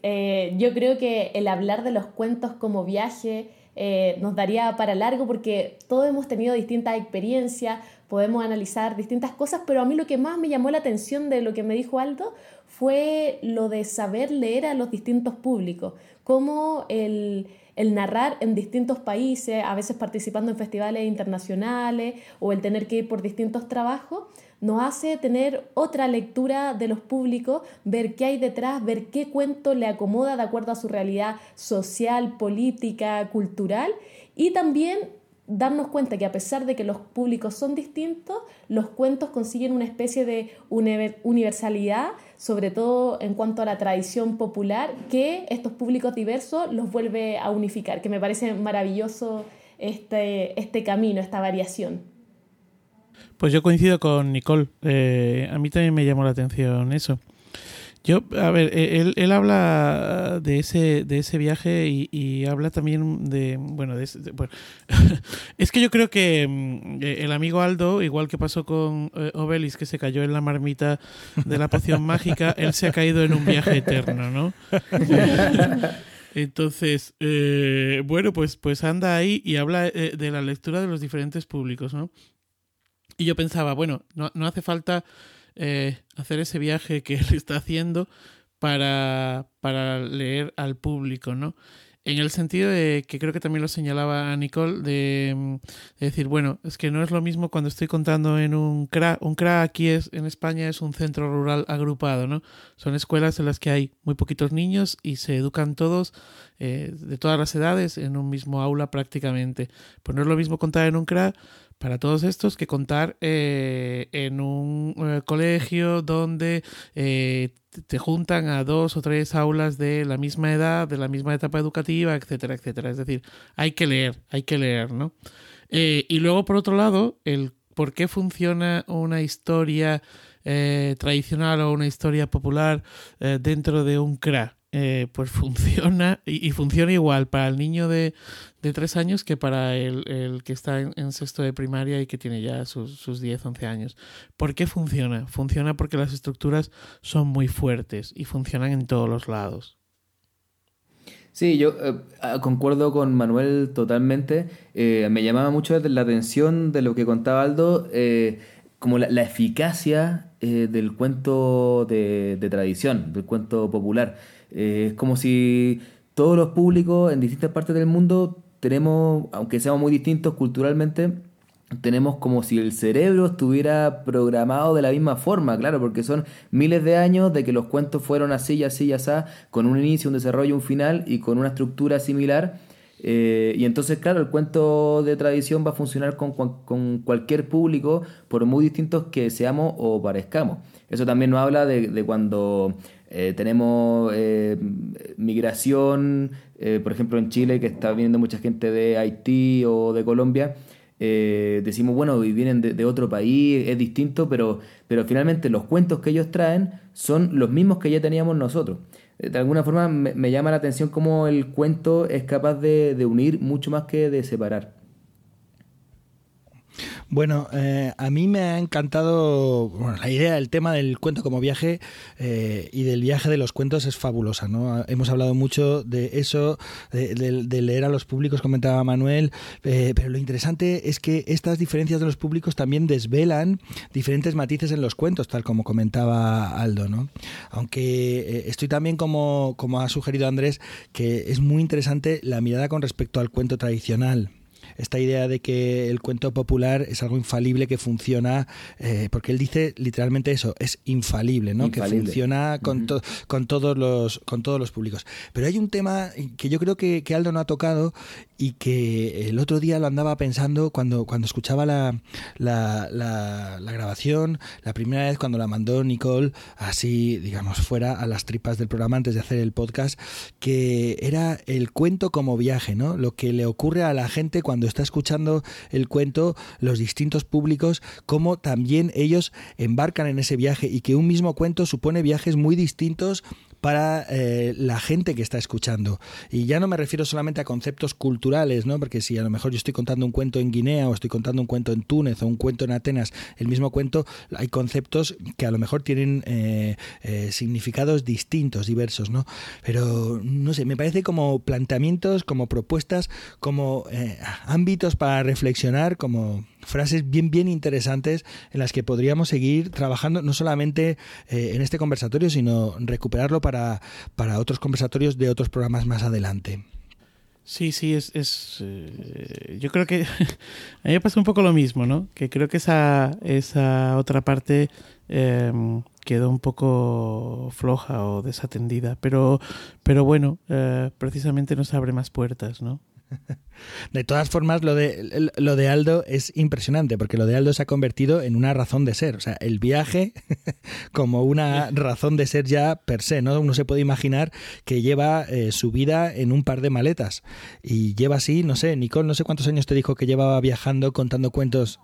yo creo que el hablar de los cuentos como viaje nos daría para largo porque todos hemos tenido distintas experiencias, podemos analizar distintas cosas, pero a mí lo que más me llamó la atención de lo que me dijo Aldo fue lo de saber leer a los distintos públicos, cómo el, el narrar en distintos países, a veces participando en festivales internacionales o el tener que ir por distintos trabajos, nos hace tener otra lectura de los públicos, ver qué hay detrás, ver qué cuento le acomoda de acuerdo a su realidad social, política, cultural y también darnos cuenta que a pesar de que los públicos son distintos, los cuentos consiguen una especie de universalidad, sobre todo en cuanto a la tradición popular, que estos públicos diversos los vuelve a unificar, que me parece maravilloso este, este camino, esta variación. Pues yo coincido con Nicole, eh, a mí también me llamó la atención eso. Yo, a ver, e, él, él habla de ese, de ese viaje y, habla también de, bueno, de, bueno es que yo creo que mm, e, el amigo Aldo, igual que pasó con eh, Obelis, que se cayó en la marmita de la poción mágica, él se ha caído en un viaje eterno, ¿no? Entonces, eh, bueno, pues, pues anda ahí y habla eh, de la lectura de los diferentes públicos, ¿no? Y yo pensaba, bueno, no, no hace falta eh, hacer ese viaje que él está haciendo para, para leer al público, ¿no? En el sentido de que creo que también lo señalaba Nicole, de, mm, de, decir, bueno, es que no es lo mismo cuando estoy contando en un CRA. Un CRA aquí es, en España es un centro rural agrupado, ¿no? Son escuelas en las que hay muy poquitos niños y se educan todos eh, de todas las edades en un mismo aula prácticamente. Pues no es lo mismo contar en un CRA para todos estos que contar eh, en un eh, colegio donde eh, te juntan a dos o tres aulas de la misma edad, de la misma etapa educativa, etcétera, etcétera. Es decir, hay que leer, hay que leer, ¿no? y luego, por otro lado, el por qué funciona una historia tradicional o una historia popular dentro de un CRA. Eh, pues funciona y, funciona igual para el niño de, de tres años que para el, que está en, sexto de primaria y que tiene ya sus, sus 10, 11 años. ¿Por qué funciona? Funciona porque las estructuras son muy fuertes y funcionan en todos los lados. Sí, yo eh, concuerdo con Manuel totalmente. Eh, me llamaba mucho la atención de lo que contaba Aldo, como la, eficacia del cuento de, de, tradición, del cuento popular. Eh, es como si todos los públicos en distintas partes del mundo tenemos, aunque seamos muy distintos culturalmente, tenemos como si el cerebro estuviera programado de la misma forma, claro, porque son miles de años de que los cuentos fueron así y así y así, con un inicio, un desarrollo, un final y con una estructura similar. Eh, y entonces, claro, el cuento de tradición va a funcionar con, con, cualquier público, por muy distintos que seamos o parezcamos. Eso también nos habla de, de cuando eh, tenemos eh, migración, eh, por ejemplo en Chile, que está viniendo mucha gente de Haití o de Colombia. decimos, bueno, vienen de, otro país, es distinto, pero, pero finalmente los cuentos que ellos traen son los mismos que ya teníamos nosotros. De alguna forma me, llama la atención cómo el cuento es capaz de unir mucho más que de separar. Bueno, eh, a mí me ha encantado la idea, el tema del cuento como viaje eh, y del viaje de los cuentos es fabulosa. ¿no? Hemos hablado mucho de eso, de, leer a los públicos, comentaba Manuel, eh, pero lo interesante es que estas diferencias de los públicos también desvelan diferentes matices en los cuentos, tal como comentaba Aldo. ¿no? Aunque estoy también, como, como ha sugerido Andrés, que es muy interesante la mirada con respecto al cuento tradicional esta idea de que el cuento popular es algo infalible que funciona, eh, porque él dice literalmente eso, es infalible, ¿no? Que funciona con, con, todos los, con todos los públicos. Pero hay un tema que yo creo que, que, Aldo no ha tocado y que el otro día lo andaba pensando cuando, cuando escuchaba la, la, la, grabación, la primera vez cuando la mandó Nicole, así, digamos, fuera a las tripas del programa antes de hacer el podcast, que era el cuento como viaje, ¿no? Lo que le ocurre a la gente cuando está escuchando el cuento, los distintos públicos, cómo también ellos embarcan en ese viaje y que un mismo cuento supone viajes muy distintos para eh, la gente que está escuchando. Y ya no me refiero solamente a conceptos culturales, ¿no? Porque si a lo mejor yo estoy contando un cuento en Guinea o estoy contando un cuento en Túnez o un cuento en Atenas, el mismo cuento, hay conceptos que a lo mejor tienen eh, eh, significados distintos, diversos, ¿no? Pero no sé, me parece como planteamientos, como propuestas, como ámbitos para reflexionar, como frases bien, bien interesantes en las que podríamos seguir trabajando, no solamente eh, en este conversatorio, sino recuperarlo para, para otros conversatorios de otros programas más adelante. Sí, sí, es, es eh, yo creo que a mí me pasa un poco lo mismo, ¿no? Que creo que esa, esa otra parte em, quedó un poco floja o desatendida, pero, pero bueno, eh, precisamente nos abre más puertas, ¿no? De todas formas, lo de, lo de Aldo es impresionante, porque lo de Aldo se ha convertido en una razón de ser. O sea, el viaje como una razón de ser ya per se, ¿no? Uno se puede imaginar que lleva eh, su vida en un par de maletas. Y lleva así, no sé, Nicole, no sé cuántos años te dijo que llevaba viajando contando cuentos.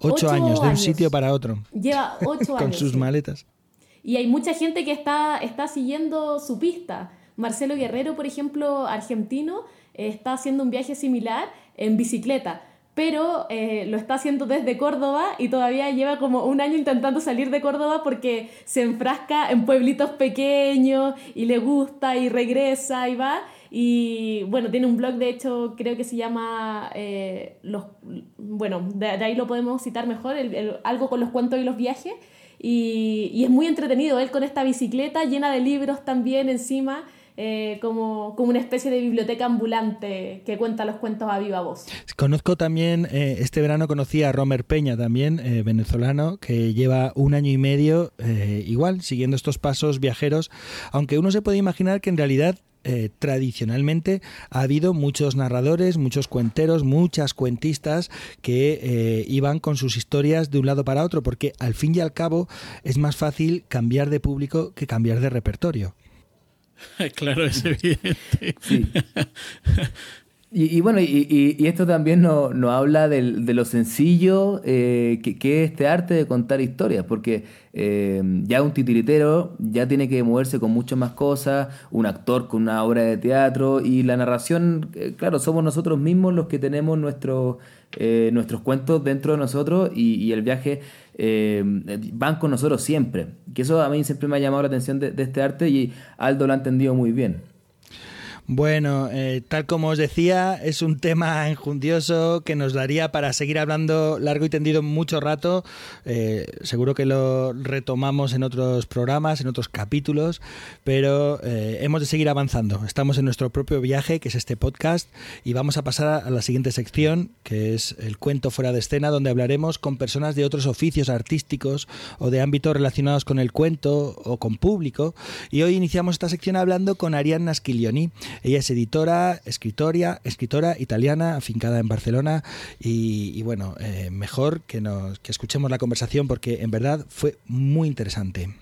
Ocho, años, de un sitio para otro. Lleva ocho años. Con sus maletas. Y hay mucha gente que está, está siguiendo su pista. Marcelo Guerrero, por ejemplo, argentino, está haciendo un viaje similar en bicicleta, pero eh, lo está haciendo desde Córdoba y todavía lleva como un año intentando salir de Córdoba porque se enfrasca en pueblitos pequeños y le gusta y regresa y va. Y bueno, tiene un blog, de hecho, creo que se llama, eh, los, bueno, de, ahí lo podemos citar mejor, algo con los cuentos y los viajes. Y, y es muy entretenido, él con esta bicicleta llena de libros también encima. Eh, como, como, una especie de biblioteca ambulante que cuenta los cuentos a viva voz. Conozco también, eh, este verano conocí a Romer Peña también, eh, venezolano, que lleva un año y medio igual siguiendo estos pasos viajeros, aunque uno se puede imaginar que en realidad tradicionalmente ha habido muchos narradores, muchos cuenteros, muchas cuentistas que iban con sus historias de un lado para otro, porque al fin y al cabo es más fácil cambiar de público que cambiar de repertorio. claro, es evidente. Y, bueno, y, esto también nos no habla de lo sencillo eh, que, es este arte de contar historias, porque eh, ya un titiritero ya tiene que moverse con muchas más cosas, un actor con una obra de teatro y la narración, eh, claro, somos nosotros mismos los que tenemos nuestros nuestros cuentos dentro de nosotros y, el viaje van con nosotros siempre. Que eso a mí siempre me ha llamado la atención de este arte y Aldo lo ha entendido muy bien. Bueno, eh, tal como os decía, es un tema enjundioso que nos daría para seguir hablando largo y tendido mucho rato. Eh, seguro que lo retomamos en otros programas, en otros capítulos, pero eh, hemos de seguir avanzando. Estamos en nuestro propio viaje, que es este podcast, y vamos a pasar a la siguiente sección, que es el cuento fuera de escena, donde hablaremos con personas de otros oficios artísticos o de ámbitos relacionados con el cuento o con público. Y hoy iniciamos esta sección hablando con Arianna Schiglioni. Ella es editora, escritora, escritora italiana, afincada en Barcelona y, bueno, eh, mejor que, nos, que escuchemos la conversación porque en verdad fue muy interesante.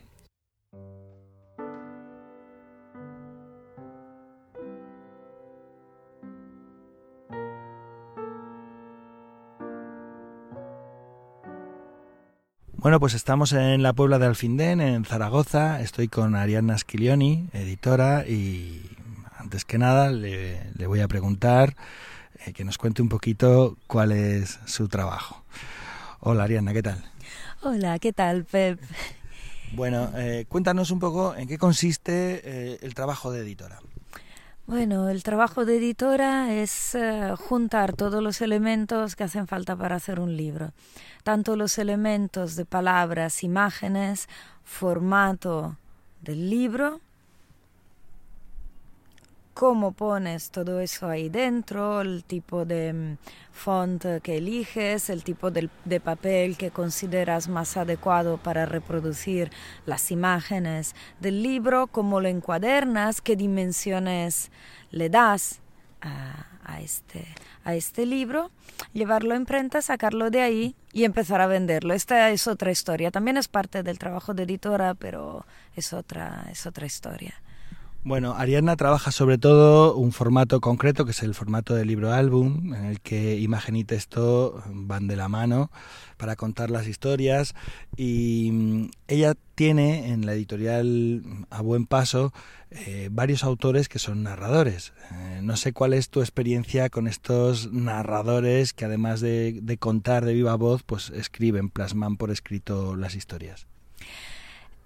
Bueno, pues estamos en la Puebla de Alfindén, en Zaragoza. Estoy con Arianna Schiglioni, editora, y antes que nada le, voy a preguntar eh, que nos cuente un poquito cuál es su trabajo. Hola Ariana, ¿qué tal? Hola, ¿qué tal Pep? Bueno, eh, cuéntanos un poco en qué consiste eh, el trabajo de editora. Bueno, el trabajo de editora es juntar todos los elementos que hacen falta para hacer un libro, tanto los elementos de palabras, imágenes, formato del libro, cómo pones todo eso ahí dentro, el tipo de mm, font que eliges, el tipo de, papel que consideras más adecuado para reproducir las imágenes del libro, cómo lo encuadernas, qué dimensiones le das a, este, a este libro, llevarlo a imprenta, sacarlo de ahí y empezar a venderlo. Esta es otra historia, también es parte del trabajo de editora, pero es otra, es otra historia. Bueno, Ariadna trabaja sobre todo un formato concreto, que es el formato de libro álbum, en el que imagen y texto van de la mano para contar las historias. Y mm, ella tiene en la editorial A Buen Paso eh, varios autores que son narradores. Eh, no sé cuál es tu experiencia con estos narradores que además de, de contar de viva voz, pues escriben, plasman por escrito las historias.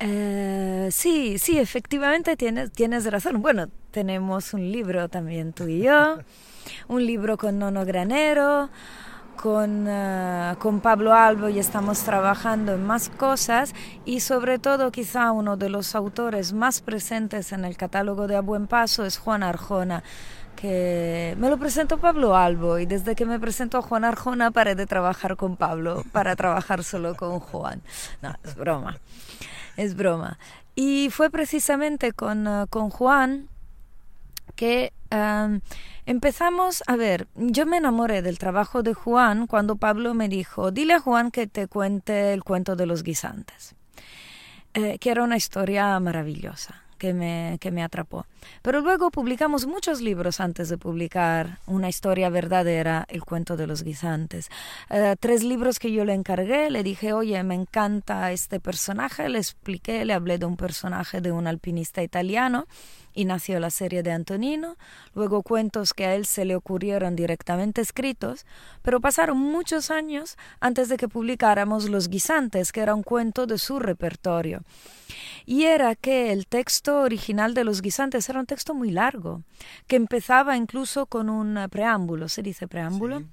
Eh, sí, sí, efectivamente tienes, tienes razón. Bueno, tenemos un libro también tú y yo, un libro con Nono Granero, con, eh, con Pablo Albo y estamos trabajando en más cosas y sobre todo quizá uno de los autores más presentes en el catálogo de A Buen Paso es Juan Arjona que me lo presentó Pablo Albo y desde que me presentó Juan Arjona paré de trabajar con Pablo para trabajar solo con Juan. No, es broma es broma. Y fue precisamente con, eh, con Juan que empezamos a ver, yo me enamoré del trabajo de Juan cuando Pablo me dijo, dile a Juan que te cuente el cuento de los guisantes, eh, que era una historia maravillosa que me, que me atrapó. Pero luego publicamos muchos libros antes de publicar Una historia verdadera, El cuento de los guisantes. Eh, tres libros que yo le encargué, le dije, oye, me encanta este personaje, le expliqué, le hablé de un personaje de un alpinista italiano y nació la serie de Antonino, luego cuentos que a él se le ocurrieron directamente escritos, pero pasaron muchos años antes de que publicáramos Los Guisantes, que era un cuento de su repertorio. Y era que el texto original de Los Guisantes era un texto muy largo, que empezaba incluso con un preámbulo, ¿se dice preámbulo?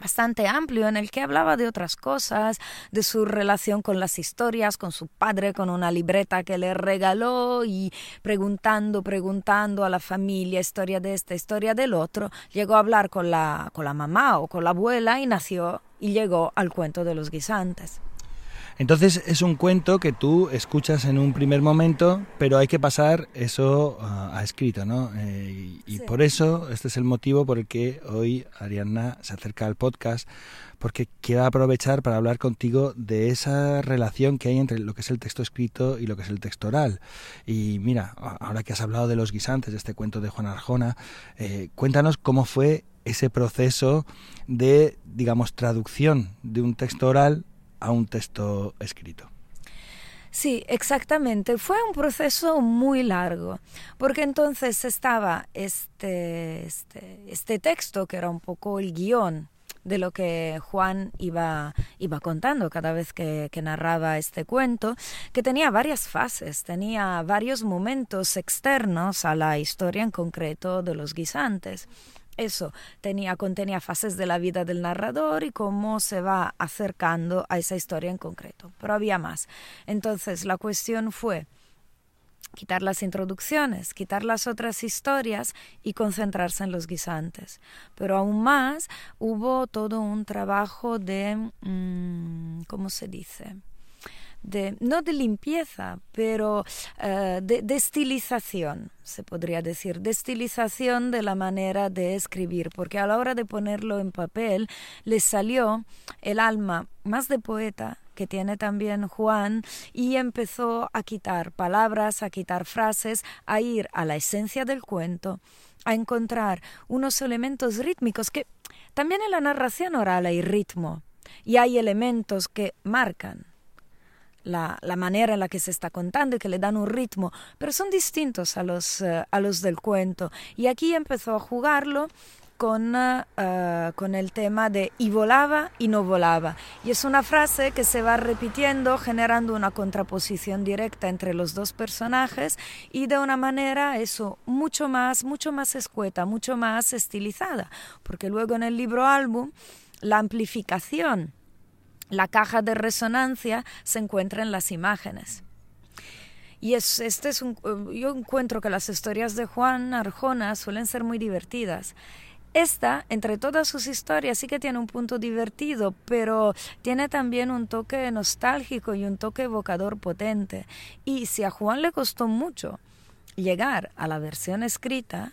bastante amplio en el que hablaba de otras cosas, de su relación con las historias, con su padre, con una libreta que le regaló y preguntando, preguntando a la familia historia de esta, historia del otro, llegó a hablar con la, con la mamá o con la abuela y nació y llegó al cuento de los guisantes. Entonces es un cuento que tú escuchas en un primer momento, pero hay que pasar eso a, escrito, ¿no? Eh, y, por eso, este es el motivo por el que hoy Arianna se acerca al podcast, porque quiero aprovechar para hablar contigo de esa relación que hay entre lo que es el texto escrito y lo que es el texto oral. Y mira, ahora que has hablado de los guisantes, de este cuento de Juan Arjona, eh, cuéntanos cómo fue ese proceso de, digamos, traducción de un texto oral a un texto escrito. Sí, exactamente. Fue un proceso muy largo, porque entonces estaba este, este, este texto que era un poco el guion de lo que Juan iba, iba contando cada vez que, que, narraba este cuento, que tenía varias fases, tenía varios momentos externos a la historia en concreto de los guisantes. Eso tenía, contenía fases de la vida del narrador y cómo se va acercando a esa historia en concreto. Pero había más. Entonces la cuestión fue quitar las introducciones, quitar las otras historias y concentrarse en los guisantes. Pero aún más hubo todo un trabajo de, mm, ¿cómo se dice? De, no de limpieza, pero uh, de, de, estilización, se podría decir, de estilización de la manera de escribir, porque a la hora de ponerlo en papel le salió el alma más de poeta que tiene también Juan y empezó a quitar palabras, a quitar frases, a ir a la esencia del cuento, a encontrar unos elementos rítmicos que también en la narración oral hay ritmo y hay elementos que marcan la, la, manera en la que se está contando y que le dan un ritmo, pero son distintos a los, uh, a los del cuento. Y aquí empezó a jugarlo con, uh, con el tema de y volaba y no volaba. Y es una frase que se va repitiendo generando una contraposición directa entre los dos personajes y de una manera eso mucho más, mucho más escueta, mucho más estilizada, porque luego en el libro álbum la amplificación la caja de resonancia se encuentra en las imágenes. Y es, este es un, eh, yo encuentro que las historias de Juan Arjona suelen ser muy divertidas. Esta, entre todas sus historias, sí que tiene un punto divertido, pero tiene también un toque nostálgico y un toque evocador potente. Y si a Juan le costó mucho llegar a la versión escrita,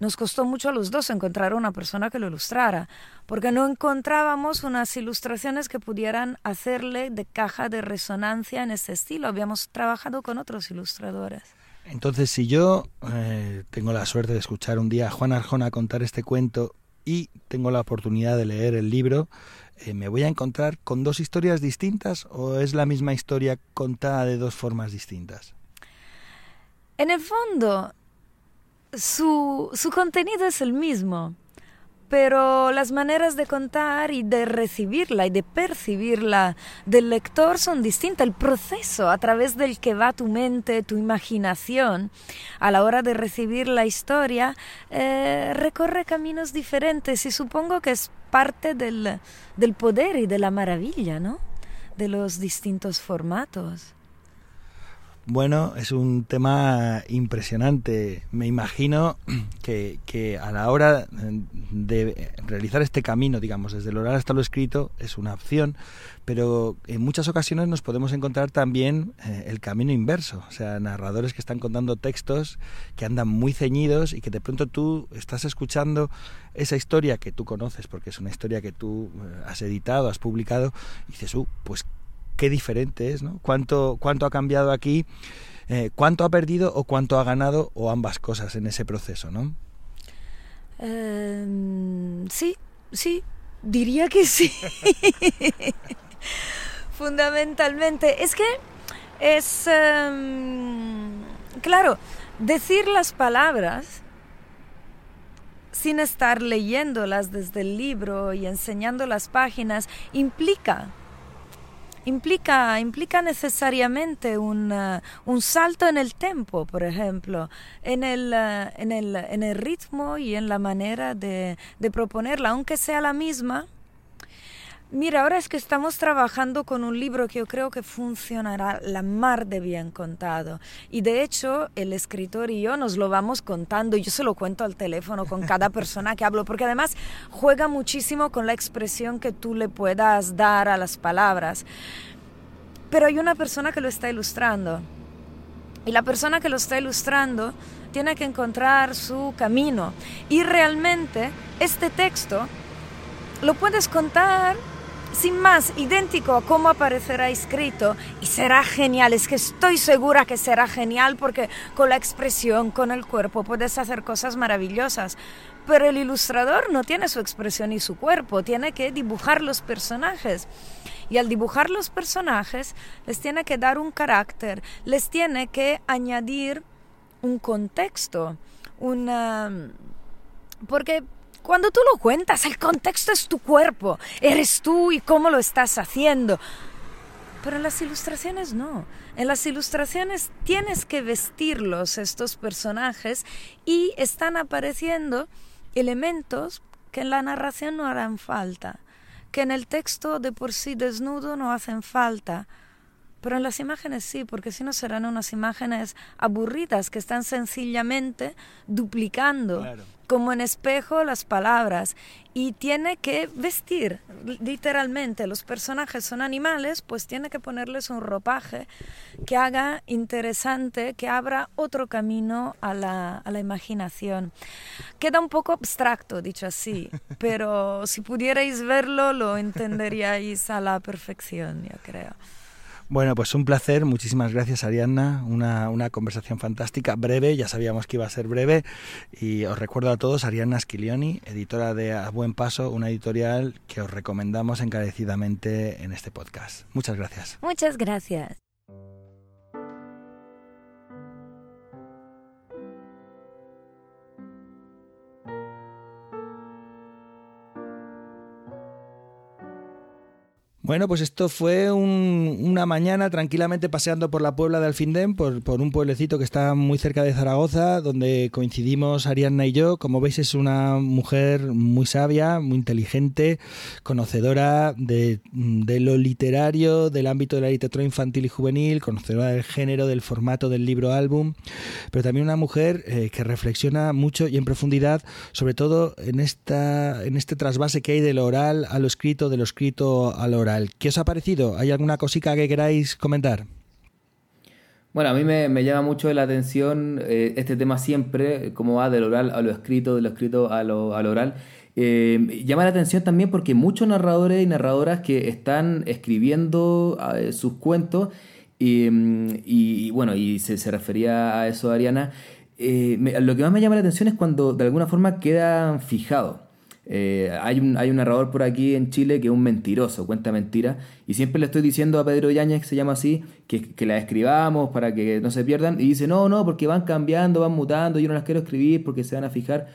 nos costó mucho a los dos encontrar una persona que lo ilustrara, porque no encontrábamos unas ilustraciones que pudieran hacerle de caja de resonancia en ese estilo. Habíamos trabajado con otros ilustradores. Entonces, si yo eh, tengo la suerte de escuchar un día a Juan Arjona contar este cuento y tengo la oportunidad de leer el libro, eh, ¿me voy a encontrar con dos historias distintas o es la misma historia contada de dos formas distintas? En el fondo, su, su contenido es el mismo, pero las maneras de contar y de recibirla y de percibirla del lector son distintas. El proceso a través del que va tu mente, tu imaginación, a la hora de recibir la historia, eh, recorre caminos diferentes y supongo que es parte del, del poder y de la maravilla, ¿no? De los distintos formatos. Bueno, es un tema impresionante. Me imagino que, que, a la hora de realizar este camino, digamos, desde lo oral hasta lo escrito, es una opción, pero en muchas ocasiones nos podemos encontrar también eh, el camino inverso, o sea, narradores que están contando textos que andan muy ceñidos y que de pronto tú estás escuchando esa historia que tú conoces, porque es una historia que tú eh, has editado, has publicado, y dices, uh, pues qué diferente es, ¿no? ¿Cuánto, cuánto ha cambiado aquí? Eh, ¿Cuánto ha perdido o cuánto ha ganado o ambas cosas en ese proceso, no? Eh, sí, sí, diría que sí. Fundamentalmente. Es que es... Um, claro, decir las palabras sin estar leyéndolas desde el libro y enseñando las páginas implica implica, implica necesariamente un, uh, un, salto en el tempo, por ejemplo, en el, uh, en, el, en el, ritmo y en la manera de, de proponerla, aunque sea la misma. Mira, ahora es que estamos trabajando con un libro que yo creo que funcionará la mar de bien contado. Y de hecho, el escritor y yo nos lo vamos contando. Yo se lo cuento al teléfono con cada persona que hablo, porque además juega muchísimo con la expresión que tú le puedas dar a las palabras. Pero hay una persona que lo está ilustrando. Y la persona que lo está ilustrando tiene que encontrar su camino. Y realmente este texto lo puedes contar sin más, idéntico a cómo aparecerá escrito y será genial, es que estoy segura que será genial porque con la expresión, con el cuerpo puedes hacer cosas maravillosas. Pero el ilustrador no tiene su expresión y su cuerpo, tiene que dibujar los personajes. Y al dibujar los personajes les tiene que dar un carácter, les tiene que añadir un contexto, una... Porque cuando tú lo cuentas, el contexto es tu cuerpo, eres tú y cómo lo estás haciendo. Pero en las ilustraciones no. En las ilustraciones tienes que vestirlos estos personajes y están apareciendo elementos que en la narración no harán falta, que en el texto de por sí desnudo no hacen falta, pero en las imágenes sí, porque si no serán unas imágenes aburridas que están sencillamente duplicando como en espejo las palabras y tiene que vestir literalmente los personajes son animales pues tiene que ponerles un ropaje que haga interesante que abra otro camino a la, a la imaginación. Queda un poco abstracto dicho así pero si pudierais verlo lo entenderíais a la perfección yo creo bueno, pues un placer. Muchísimas gracias, Ariadna. Una, una, conversación fantástica, breve. Ya sabíamos que iba a ser breve. Y os recuerdo a todos, Ariadna Schilioni, editora de A Buen Paso, una editorial que os recomendamos encarecidamente en este podcast. Muchas gracias. Muchas gracias. Bueno, pues esto fue una mañana tranquilamente paseando por la Puebla de Alfindén, por, por, un pueblecito que está muy cerca de Zaragoza, donde coincidimos Ariadna y yo. Como veis, es una mujer muy sabia, muy inteligente, conocedora de, lo literario, del ámbito de la literatura infantil y juvenil, conocedora del género, del formato del libro álbum, pero también una mujer eh, que reflexiona mucho y en profundidad, sobre todo en, esta, en este trasvase que hay de lo oral a lo escrito, de lo escrito a lo ¿Qué os ha parecido? ¿Hay alguna cosica que queráis comentar? Bueno, a mí me, llama mucho la atención eh, este tema siempre, cómo va del oral a lo escrito, de lo escrito a lo, oral. Eh, llama la atención también porque muchos narradores y narradoras que están escribiendo eh, sus cuentos y, bueno, y se, se, refería a eso Ariana, lo que más me llama la atención es cuando de alguna forma quedan fijados. Eh, hay, un, hay un narrador por aquí en Chile que es un mentiroso, cuenta mentiras, y siempre le estoy diciendo a Pedro Yáñez, que se llama así, que, que la escribamos para que no se pierdan, y dice, no, no, porque van cambiando, van mutando, yo no las quiero escribir porque se van a fijar,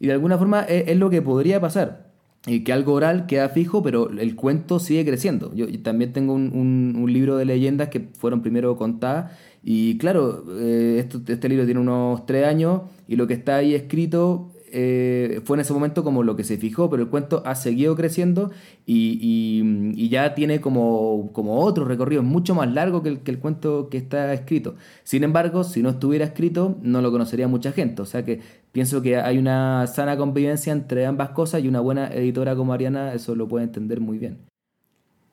y de alguna forma es, lo que podría pasar. Y que algo oral queda fijo, pero el cuento sigue creciendo. Yo, también tengo un, un, libro de leyendas que fueron primero contadas y claro, eh, este libro tiene unos tres años y lo que está ahí escrito eh, fue en ese momento como lo que se fijó, pero el cuento ha seguido creciendo y, ya tiene como, como, otro recorrido mucho más largo que el, cuento que está escrito. Sin embargo, si no estuviera escrito, no lo conocería mucha gente. O sea que pienso que hay una sana convivencia entre ambas cosas y una buena editora como Ariana eso lo puede entender muy bien.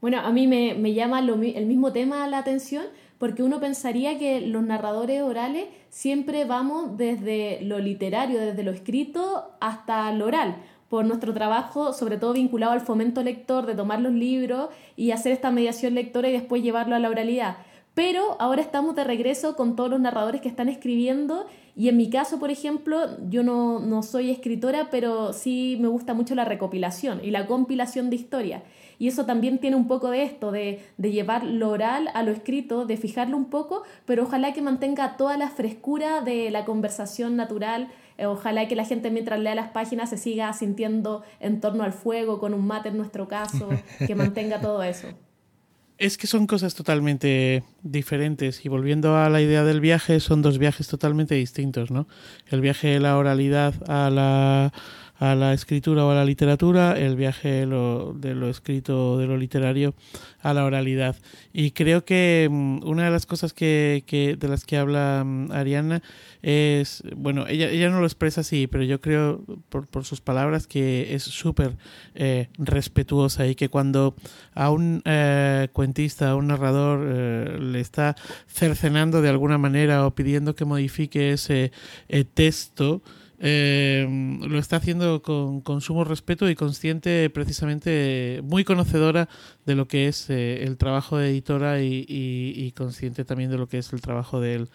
Bueno, a mí me llama el mismo tema la atención porque uno pensaría que los narradores orales siempre vamos desde lo literario, desde lo escrito hasta lo oral, por nuestro trabajo, sobre todo vinculado al fomento lector, de tomar los libros y hacer esta mediación lectora y después llevarlo a la oralidad. Pero ahora estamos de regreso con todos los narradores que están escribiendo y en mi caso, por ejemplo, yo no, no soy escritora, pero sí me gusta mucho la recopilación y la compilación de historias. Y eso también tiene un poco de esto, de, llevar lo oral a lo escrito, de fijarlo un poco, pero ojalá que mantenga toda la frescura de la conversación natural. Eh, ojalá que la gente mientras lea las páginas se siga sintiendo en torno al fuego, con un mate en nuestro caso, que mantenga todo eso. Es que son cosas totalmente diferentes y volviendo a la idea del viaje, son dos viajes totalmente distintos, ¿no? El viaje de la oralidad a la a la escritura o a la literatura, el viaje de lo, escrito, de lo literario a la oralidad. Y creo que mm, una de las cosas que, que, de las que habla mm, Ariana es, bueno, ella, ella no lo expresa así, pero yo creo por, por sus palabras que es súper eh, respetuosa y que cuando a un eh, cuentista, a un narrador eh, le está cercenando de alguna manera o pidiendo que modifique ese texto, eh, lo está haciendo con, sumo respeto y consciente, precisamente muy conocedora de lo que es eh, el trabajo de editora y, consciente también de lo que es el trabajo del,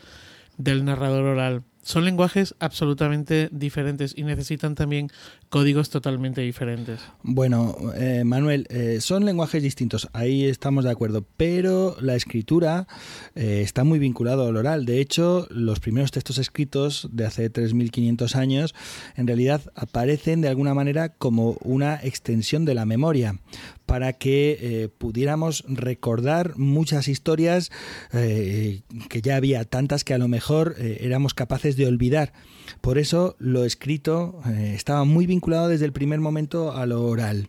del narrador oral son lenguajes absolutamente diferentes y necesitan también códigos totalmente diferentes. Bueno, eh, Manuel, eh, son lenguajes distintos, ahí estamos de acuerdo, pero la escritura eh, está muy vinculado al oral. De hecho, los primeros textos escritos de hace 3.500 años en realidad aparecen de alguna manera como una extensión de la memoria para que pudiéramos recordar muchas historias que ya había tantas que a lo mejor éramos capaces de olvidar. Por eso lo escrito eh, estaba muy vinculado desde el primer momento a lo oral.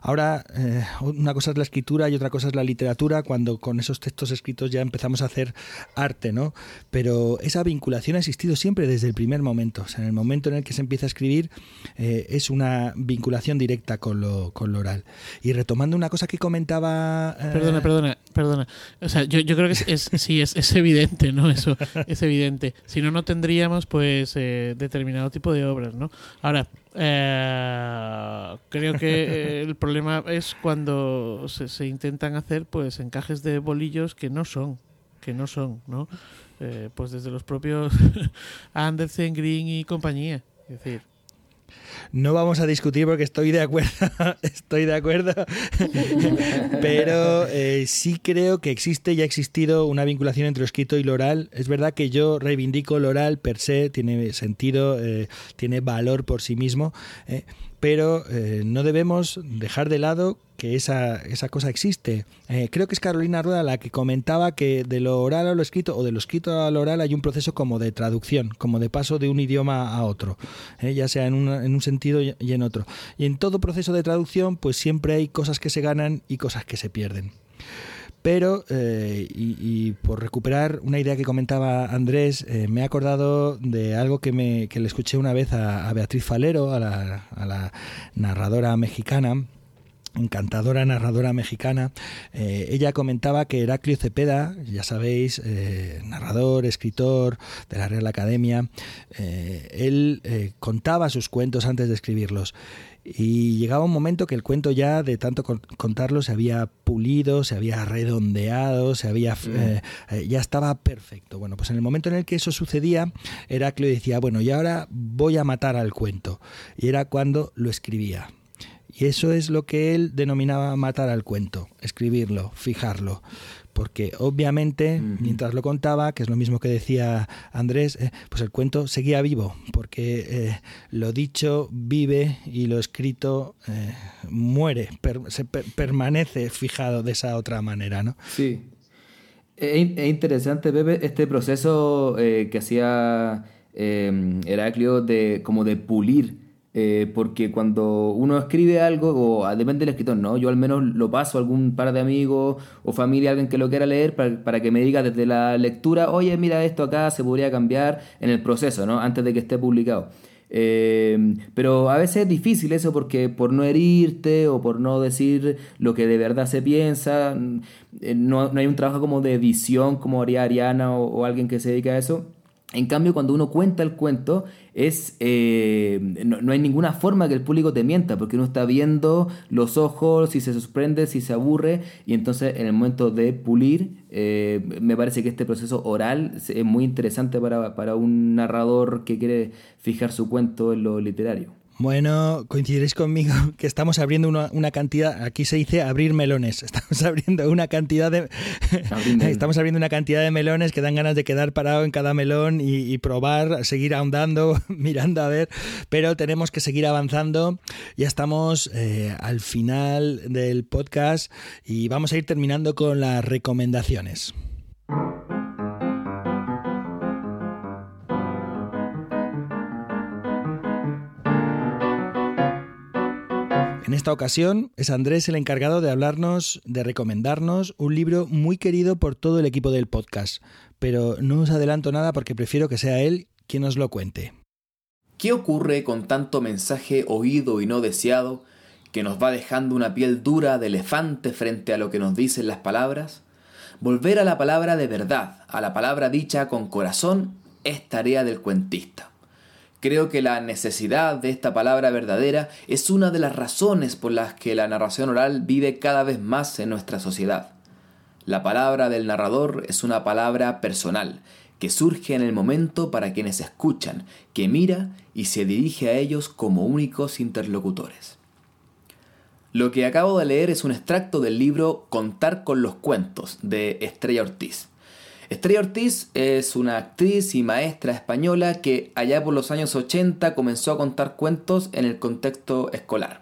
Ahora, eh, una cosa es la escritura y otra cosa es la literatura, cuando con esos textos escritos ya empezamos a hacer arte, ¿no? Pero esa vinculación ha existido siempre desde el primer momento. O sea, en el momento en el que se empieza a escribir, eh, es una vinculación directa con lo, con lo oral. Y retomando una cosa que comentaba. Eh, perdona, perdona, perdona. O sea, yo, creo que es, sí, es, es, evidente, ¿no? Eso es evidente. Si no, no tendríamos, pues, determinado tipo de obras, ¿no? Ahora, eh, creo que el problema es cuando se, intentan hacer pues encajes de bolillos que no son, que no son, ¿no? Eh, pues desde los propios Andersen, Green y compañía. Es decir, no vamos a discutir porque estoy de acuerdo, estoy de acuerdo, pero eh, sí creo que existe y ha existido una vinculación entre lo escrito y lo oral. Es verdad que yo reivindico lo oral per se, tiene sentido, eh, tiene valor por sí mismo, eh, pero no debemos dejar de lado que esa, esa cosa existe. Eh, creo que es Carolina Rueda la que comentaba que de lo oral a lo escrito o de lo escrito a lo oral hay un proceso como de traducción, como de paso de un idioma a otro, eh, ya sea en, en un sentido y en otro. Y en todo proceso de traducción pues siempre hay cosas que se ganan y cosas que se pierden. Pero, eh, y, por recuperar una idea que comentaba Andrés, me he acordado de algo que, me, que le escuché una vez a, Beatriz Falero, a la narradora mexicana, encantadora narradora mexicana, eh, ella comentaba que Heraclio Cepeda, ya sabéis, eh, narrador, escritor de la Real Academia, eh, él contaba sus cuentos antes de escribirlos. Y llegaba un momento que el cuento ya de tanto contarlo se había pulido, se había redondeado, se había ya estaba perfecto. Bueno, pues en el momento en el que eso sucedía, Heraclio decía, bueno, y ahora voy a matar al cuento. Y era cuando lo escribía. Y eso es lo que él denominaba matar al cuento, escribirlo, fijarlo. Porque obviamente, mientras lo contaba, que es lo mismo que decía Andrés, eh, pues el cuento seguía vivo, porque eh, lo dicho vive y lo escrito eh, muere, se permanece fijado de esa otra manera, ¿no? Sí. Es interesante, Pepe, este proceso que hacía Heraclio de como de pulir eh, porque cuando uno escribe algo, o ah, depende del escritor, ¿no? Yo al menos lo paso a algún par de amigos o familia, alguien que lo quiera leer, para, que me diga desde la lectura, oye, mira, esto acá se podría cambiar en el proceso, ¿no? Antes de que esté publicado. Eh, pero a veces es difícil eso porque por no herirte o por no decir lo que de verdad se piensa, eh, no, hay un trabajo como de edición como haría Ariana o alguien que se dedica a eso en cambio, cuando uno cuenta el cuento, es eh, no, hay ninguna forma que el público te mienta, porque uno está viendo los ojos, si se sorprende, si se aburre, y entonces en el momento de pulir, eh, me parece que este proceso oral es muy interesante para, para un narrador que quiere fijar su cuento en lo literario. Bueno, coincidiréis conmigo que estamos abriendo una, cantidad, aquí se dice abrir melones, estamos abriendo una cantidad de estamos abriendo una cantidad de melones que dan ganas de quedar parado en cada melón y, probar, seguir ahondando, mirando a ver, pero tenemos que seguir avanzando. Ya estamos eh, al final del podcast y vamos a ir terminando con las recomendaciones. En esta ocasión es Andrés el encargado de hablarnos, de recomendarnos un libro muy querido por todo el equipo del podcast, pero no os adelanto nada porque prefiero que sea él quien os lo cuente. ¿Qué ocurre con tanto mensaje oído y no deseado que nos va dejando una piel dura de elefante frente a lo que nos dicen las palabras? Volver a la palabra de verdad, a la palabra dicha con corazón, es tarea del cuentista. Creo que la necesidad de esta palabra verdadera es una de las razones por las que la narración oral vive cada vez más en nuestra sociedad. La palabra del narrador es una palabra personal, que surge en el momento para quienes escuchan, que mira y se dirige a ellos como únicos interlocutores. Lo que acabo de leer es un extracto del libro Contar con los cuentos de Estrella Ortiz. Estrella Ortiz es una actriz y maestra española que allá por los años 80 comenzó a contar cuentos en el contexto escolar.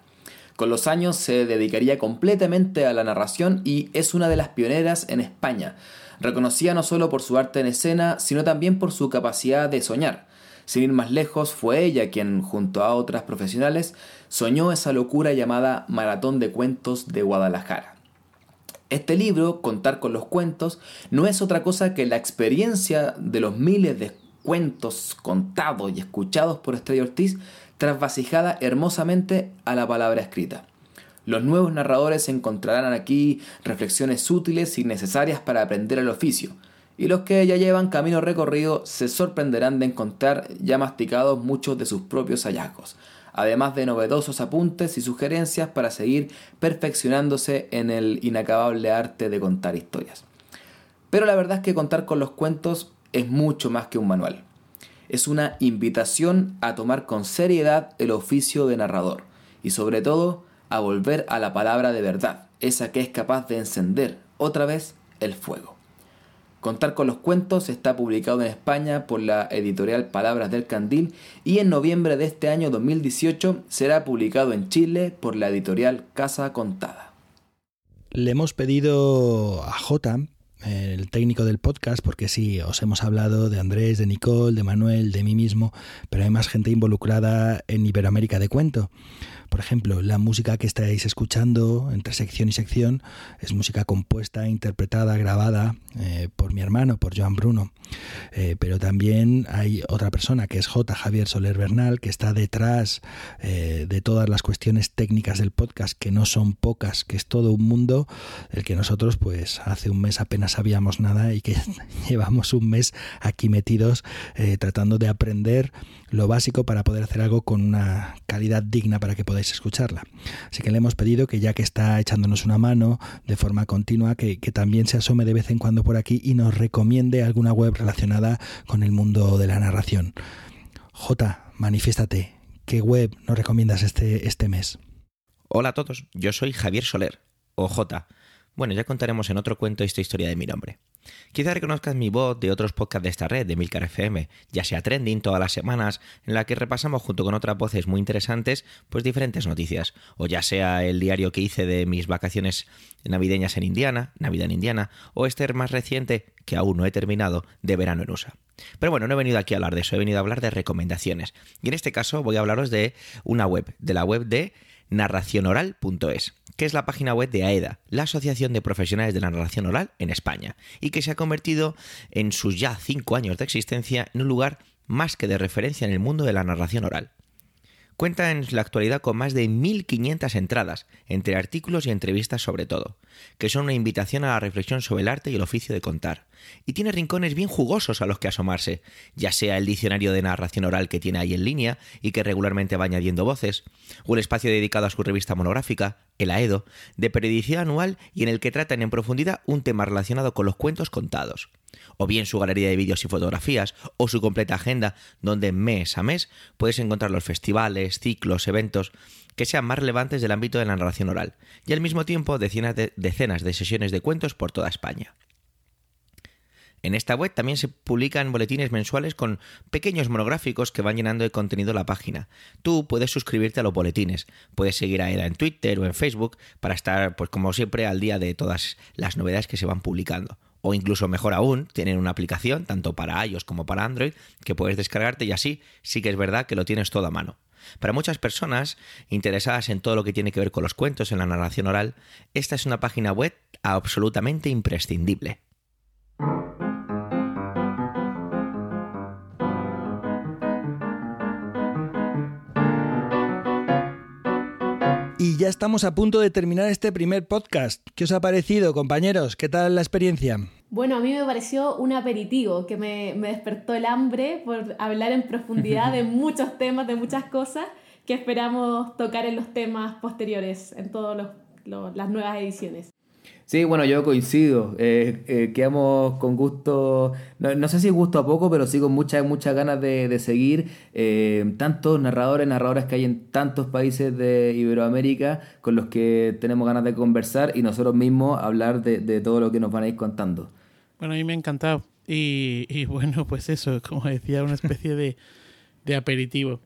Con los años se dedicaría completamente a la narración y es una de las pioneras en España, reconocida no solo por su arte en escena, sino también por su capacidad de soñar. Sin ir más lejos, fue ella quien, junto a otras profesionales, soñó esa locura llamada Maratón de Cuentos de Guadalajara. Este libro, Contar con los Cuentos, no es otra cosa que la experiencia de los miles de cuentos contados y escuchados por Estrella Ortiz trasvasijada hermosamente a la palabra escrita. Los nuevos narradores encontrarán aquí reflexiones útiles y necesarias para aprender el oficio, y los que ya llevan camino recorrido se sorprenderán de encontrar ya masticados muchos de sus propios hallazgos, además de novedosos apuntes y sugerencias para seguir perfeccionándose en el inacabable arte de contar historias. Pero la verdad es que contar con los cuentos es mucho más que un manual es una invitación a tomar con seriedad el oficio de narrador y sobre todo a volver a la palabra de verdad, esa que es capaz de encender otra vez el fuego. Contar con los cuentos está publicado en España por la editorial Palabras del Candil y en noviembre de este año 2018 será publicado en Chile por la editorial Casa Contada. Le hemos pedido a J el técnico del podcast, porque sí, os hemos hablado de Andrés, de Nicole, de Manuel, de mí mismo, pero hay más gente involucrada en Iberoamérica de Cuento. Por ejemplo, la música que estáis escuchando entre sección y sección es música compuesta, interpretada, grabada eh, por mi hermano, por Joan Bruno. Eh, pero también hay otra persona que es J. Javier Soler Bernal, que está detrás eh, de todas las cuestiones técnicas del podcast, que no son pocas, que es todo un mundo, el que nosotros pues hace un mes apenas sabíamos nada y que llevamos un mes aquí metidos tratando de aprender lo básico para poder hacer algo con una calidad digna para que podáis escucharla. Así que le hemos pedido que ya que está echándonos una mano de forma continua, que, también se asome de vez en cuando por aquí y nos recomiende alguna web relacionada con el mundo de la narración. J, manifiéstate. ¿Qué web nos recomiendas este, este mes? Hola a todos, yo soy Javier Soler, o J. Bueno, ya contaremos en otro cuento esta historia de mi nombre. Quizá reconozcas mi voz de otros podcasts de esta red, de Milcar FM, ya sea Trending todas las semanas, en la que repasamos junto con otras voces muy interesantes, pues diferentes noticias, o ya sea el diario que hice de mis vacaciones navideñas en Indiana, Navidad en Indiana, o este más reciente, que aún no he terminado, de verano en USA. Pero bueno, no he venido aquí a hablar de eso, he venido a hablar de recomendaciones. Y en este caso voy a hablaros de una web, de la web de narracionoral.es, que es la página web de AEDA, la Asociación de Profesionales de la Narración Oral en España, y que se ha convertido en sus ya cinco años de existencia en un lugar más que de referencia en el mundo de la narración oral. Cuenta en la actualidad con más de 1.500 entradas, entre artículos y entrevistas sobre todo, que son una invitación a la reflexión sobre el arte y el oficio de contar. Y tiene rincones bien jugosos a los que asomarse, ya sea el diccionario de narración oral que tiene ahí en línea y que regularmente va añadiendo voces, o el espacio dedicado a su revista monográfica, el AEDO, de periodicidad anual y en el que tratan en profundidad un tema relacionado con los cuentos contados o bien su galería de vídeos y fotografías, o su completa agenda, donde mes a mes puedes encontrar los festivales, ciclos, eventos que sean más relevantes del ámbito de la narración oral, y al mismo tiempo decenas de, decenas de sesiones de cuentos por toda España. En esta web también se publican boletines mensuales con pequeños monográficos que van llenando de contenido la página. Tú puedes suscribirte a los boletines, puedes seguir a EDA en Twitter o en Facebook para estar, pues como siempre, al día de todas las novedades que se van publicando o incluso mejor aún, tienen una aplicación tanto para iOS como para Android que puedes descargarte y así sí que es verdad que lo tienes todo a mano. Para muchas personas interesadas en todo lo que tiene que ver con los cuentos en la narración oral, esta es una página web absolutamente imprescindible. Y ya estamos a punto de terminar este primer podcast. ¿Qué os ha parecido, compañeros? ¿Qué tal la experiencia? Bueno, a mí me pareció un aperitivo que me, me despertó el hambre por hablar en profundidad de muchos temas, de muchas cosas que esperamos tocar en los temas posteriores, en todas las nuevas ediciones. Sí, bueno, yo coincido. Eh, eh, quedamos con gusto, no, sé si gusto a poco, pero sí con muchas, muchas ganas de, seguir eh, tantos narradores, narradoras que hay en tantos países de Iberoamérica con los que tenemos ganas de conversar y nosotros mismos hablar de, todo lo que nos van a ir contando. Bueno, a mí me ha encantado. Y, y bueno, pues eso, como decía, una especie de, de aperitivo.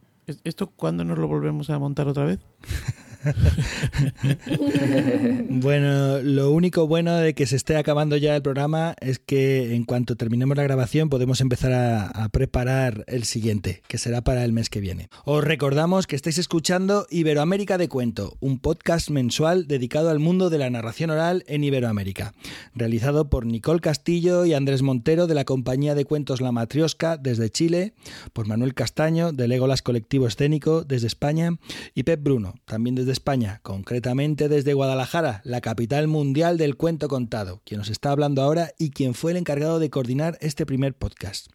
¿Esto cuándo nos lo volvemos a montar otra vez? bueno, lo único bueno de que se esté acabando ya el programa es que en cuanto terminemos la grabación podemos empezar a, preparar el siguiente, que será para el mes que viene. Os recordamos que estáis escuchando Iberoamérica de Cuento, un podcast mensual dedicado al mundo de la narración oral en Iberoamérica, realizado por Nicole Castillo y Andrés Montero de la compañía de cuentos La Matriosca desde Chile, por Manuel Castaño del Legolas Colectivo Escénico desde España y Pep Bruno, también desde España, concretamente desde Guadalajara, la capital mundial del cuento contado, quien nos está hablando ahora y quien fue el encargado de coordinar este primer podcast.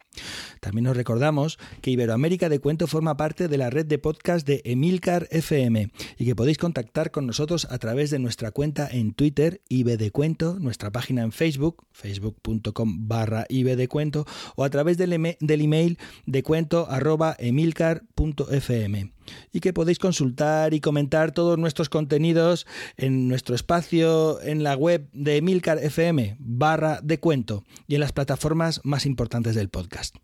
También nos recordamos que Iberoamérica de Cuento forma parte de la red de podcast de Emilcar FM y que podéis contactar con nosotros a través de nuestra cuenta en Twitter, IB de Cuento, nuestra página en Facebook, facebook.com barra IB de Cuento, o a través del, email de cuento arroba emilcar.fm y que podéis consultar y comentar todos nuestros contenidos en nuestro espacio en la web de Emilcar FM barra de cuento y en las plataformas más importantes del podcast.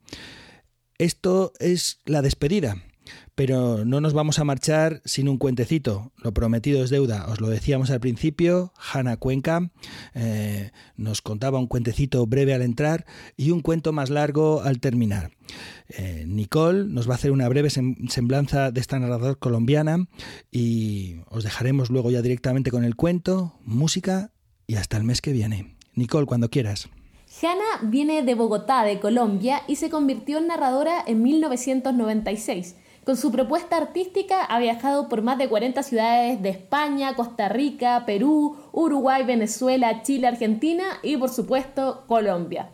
Esto es la despedida. Pero no nos vamos a marchar sin un cuentecito. Lo prometido es deuda. Os lo decíamos al principio. Hanna Cuenca eh, nos contaba un cuentecito breve al entrar y un cuento más largo al terminar. Eh, Nicole nos va a hacer una breve semblanza de esta narrador colombiana y os dejaremos luego ya directamente con el cuento, música y hasta el mes que viene. Nicole, cuando quieras. Hanna viene de Bogotá, de Colombia, y se convirtió en narradora en 1996. Con su propuesta artística ha viajado por más de 40 ciudades de España, Costa Rica, Perú, Uruguay, Venezuela, Chile, Argentina y por supuesto Colombia.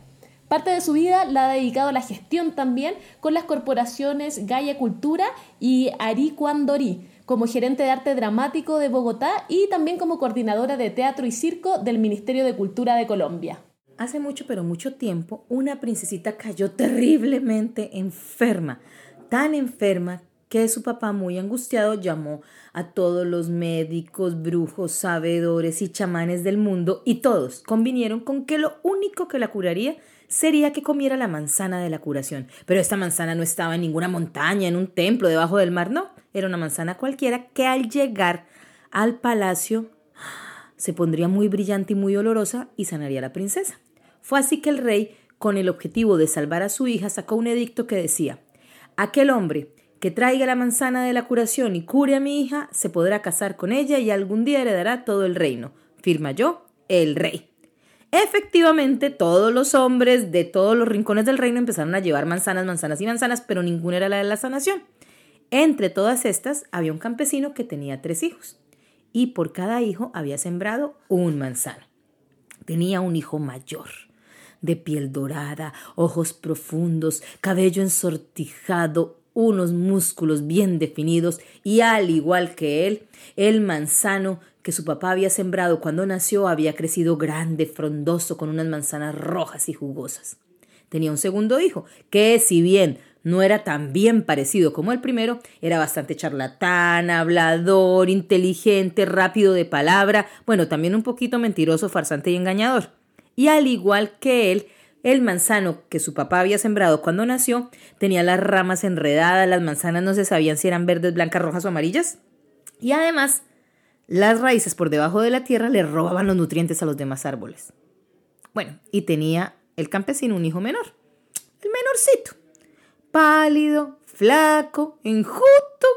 Parte de su vida la ha dedicado a la gestión también con las corporaciones Gaia Cultura y Ari Cuandori, como gerente de arte dramático de Bogotá y también como coordinadora de teatro y circo del Ministerio de Cultura de Colombia. Hace mucho, pero mucho tiempo, una princesita cayó terriblemente enferma tan enferma que su papá, muy angustiado, llamó a todos los médicos, brujos, sabedores y chamanes del mundo y todos convinieron con que lo único que la curaría sería que comiera la manzana de la curación. Pero esta manzana no estaba en ninguna montaña, en un templo, debajo del mar, no. Era una manzana cualquiera que al llegar al palacio se pondría muy brillante y muy olorosa y sanaría a la princesa. Fue así que el rey, con el objetivo de salvar a su hija, sacó un edicto que decía Aquel hombre que traiga la manzana de la curación y cure a mi hija, se podrá casar con ella y algún día heredará todo el reino. Firma yo, el rey. Efectivamente, todos los hombres de todos los rincones del reino empezaron a llevar manzanas, manzanas y manzanas, pero ninguna era la de la sanación. Entre todas estas había un campesino que tenía tres hijos y por cada hijo había sembrado un manzano. Tenía un hijo mayor de piel dorada, ojos profundos, cabello ensortijado, unos músculos bien definidos y al igual que él, el manzano que su papá había sembrado cuando nació había crecido grande, frondoso, con unas manzanas rojas y jugosas. Tenía un segundo hijo, que si bien no era tan bien parecido como el primero, era bastante charlatán, hablador, inteligente, rápido de palabra, bueno, también un poquito mentiroso, farsante y engañador y al igual que él, el manzano que su papá había sembrado cuando nació tenía las ramas enredadas, las manzanas no se sabían si eran verdes, blancas, rojas o amarillas. Y además, las raíces por debajo de la tierra le robaban los nutrientes a los demás árboles. Bueno, y tenía el campesino un hijo menor, el menorcito, pálido, flaco, enjuto,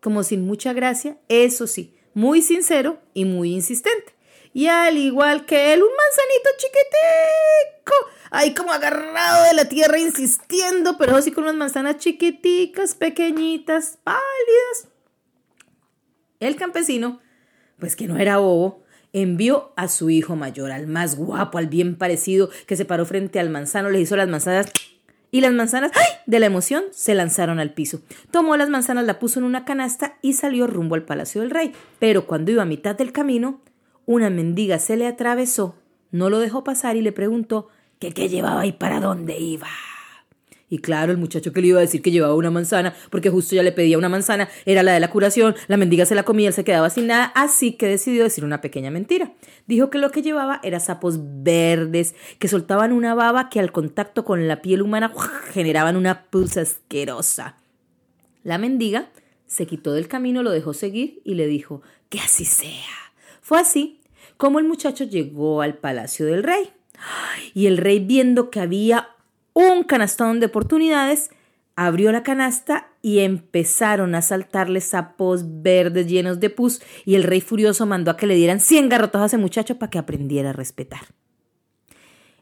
como sin mucha gracia, eso sí, muy sincero y muy insistente y al igual que él, un manzanito chiquitico, ahí como agarrado de la tierra insistiendo, pero así con unas manzanas chiquiticas, pequeñitas, pálidas. El campesino, pues que no era bobo, envió a su hijo mayor, al más guapo, al bien parecido, que se paró frente al manzano, le hizo las manzanas y las manzanas, ¡ay! de la emoción, se lanzaron al piso. Tomó las manzanas, la puso en una canasta y salió rumbo al palacio del rey. Pero cuando iba a mitad del camino, una mendiga se le atravesó, no lo dejó pasar y le preguntó que qué llevaba y para dónde iba. Y claro, el muchacho que le iba a decir que llevaba una manzana, porque justo ya le pedía una manzana, era la de la curación, la mendiga se la comía, él se quedaba sin nada, así que decidió decir una pequeña mentira. Dijo que lo que llevaba era sapos verdes, que soltaban una baba que al contacto con la piel humana generaban una pulsa asquerosa. La mendiga se quitó del camino, lo dejó seguir y le dijo que así sea. Fue así como el muchacho llegó al palacio del rey. Y el rey, viendo que había un canastón de oportunidades, abrió la canasta y empezaron a saltarle sapos verdes llenos de pus y el rey furioso mandó a que le dieran 100 garrotos a ese muchacho para que aprendiera a respetar.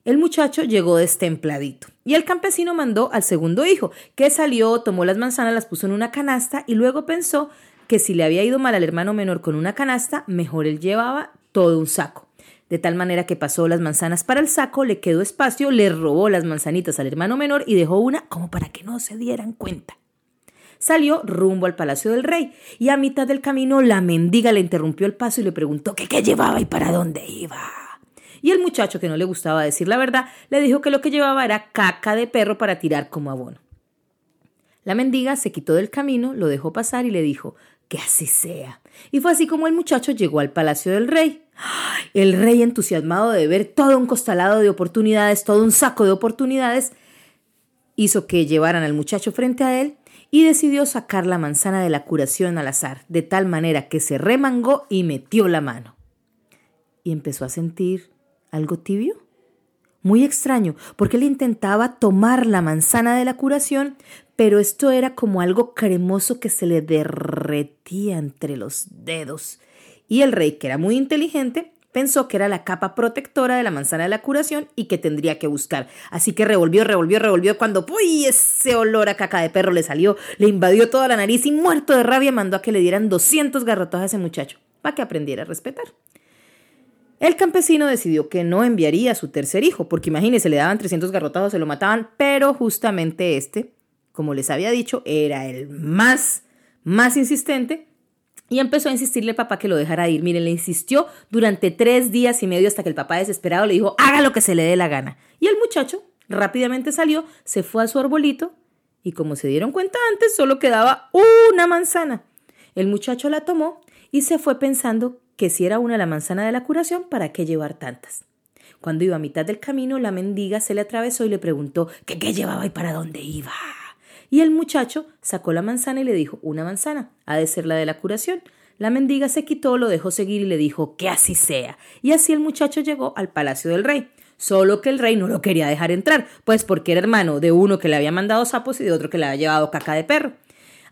El muchacho llegó destempladito y el campesino mandó al segundo hijo, que salió, tomó las manzanas, las puso en una canasta y luego pensó que si le había ido mal al hermano menor con una canasta, mejor él llevaba todo un saco de tal manera que pasó las manzanas para el saco, le quedó espacio, le robó las manzanitas al hermano menor y dejó una como para que no se dieran cuenta. Salió rumbo al palacio del rey y a mitad del camino la mendiga le interrumpió el paso y le preguntó qué llevaba y para dónde iba. Y el muchacho, que no le gustaba decir la verdad, le dijo que lo que llevaba era caca de perro para tirar como abono. La mendiga se quitó del camino, lo dejó pasar y le dijo que así sea. Y fue así como el muchacho llegó al palacio del rey. El rey, entusiasmado de ver todo un costalado de oportunidades, todo un saco de oportunidades, hizo que llevaran al muchacho frente a él y decidió sacar la manzana de la curación al azar, de tal manera que se remangó y metió la mano. Y empezó a sentir algo tibio. Muy extraño, porque él intentaba tomar la manzana de la curación, pero esto era como algo cremoso que se le derretía entre los dedos y el rey, que era muy inteligente, pensó que era la capa protectora de la manzana de la curación y que tendría que buscar. Así que revolvió, revolvió, revolvió. Cuando ¡uy! ese olor a caca de perro le salió, le invadió toda la nariz y muerto de rabia mandó a que le dieran 200 garrotos a ese muchacho para que aprendiera a respetar. El campesino decidió que no enviaría a su tercer hijo, porque imagínese, le daban 300 garrotazos, se lo mataban, pero justamente este, como les había dicho, era el más, más insistente y empezó a insistirle al papá que lo dejara ir. Miren, le insistió durante tres días y medio hasta que el papá desesperado le dijo, haga lo que se le dé la gana. Y el muchacho rápidamente salió, se fue a su arbolito y como se dieron cuenta antes, solo quedaba una manzana. El muchacho la tomó y se fue pensando que si era una la manzana de la curación, ¿para qué llevar tantas? Cuando iba a mitad del camino, la mendiga se le atravesó y le preguntó qué llevaba y para dónde iba. Y el muchacho sacó la manzana y le dijo, una manzana, ha de ser la de la curación. La mendiga se quitó, lo dejó seguir y le dijo, que así sea. Y así el muchacho llegó al palacio del rey. Solo que el rey no lo quería dejar entrar, pues porque era hermano de uno que le había mandado sapos y de otro que le había llevado caca de perro.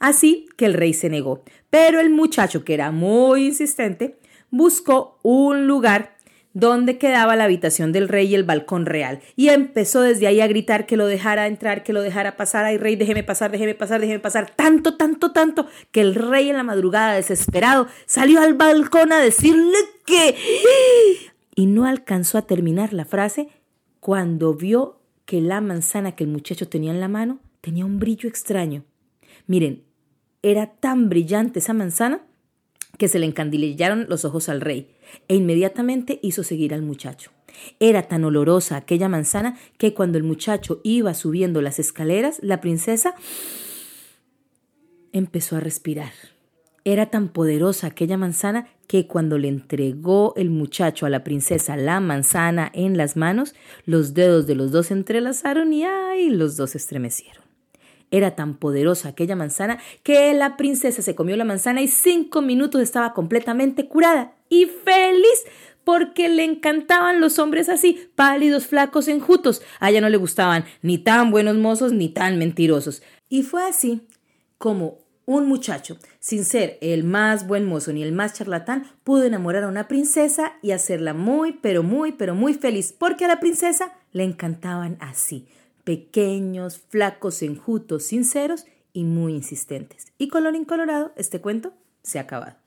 Así que el rey se negó. Pero el muchacho, que era muy insistente, buscó un lugar donde quedaba la habitación del rey y el balcón real. Y empezó desde ahí a gritar que lo dejara entrar, que lo dejara pasar. Ay, rey, déjeme pasar, déjeme pasar, déjeme pasar. Tanto, tanto, tanto, que el rey en la madrugada, desesperado, salió al balcón a decirle que... Y no alcanzó a terminar la frase cuando vio que la manzana que el muchacho tenía en la mano tenía un brillo extraño. Miren, era tan brillante esa manzana que se le encandilellaron los ojos al rey e inmediatamente hizo seguir al muchacho. Era tan olorosa aquella manzana que cuando el muchacho iba subiendo las escaleras, la princesa empezó a respirar. Era tan poderosa aquella manzana que cuando le entregó el muchacho a la princesa la manzana en las manos, los dedos de los dos se entrelazaron y ¡ay! los dos estremecieron. Era tan poderosa aquella manzana que la princesa se comió la manzana y cinco minutos estaba completamente curada y feliz porque le encantaban los hombres así, pálidos, flacos, enjutos. A ella no le gustaban ni tan buenos mozos ni tan mentirosos. Y fue así como un muchacho, sin ser el más buen mozo ni el más charlatán, pudo enamorar a una princesa y hacerla muy, pero muy, pero muy feliz, porque a la princesa le encantaban así, pequeños, flacos, enjutos, sinceros y muy insistentes. Y color incolorado, este cuento se ha acabado.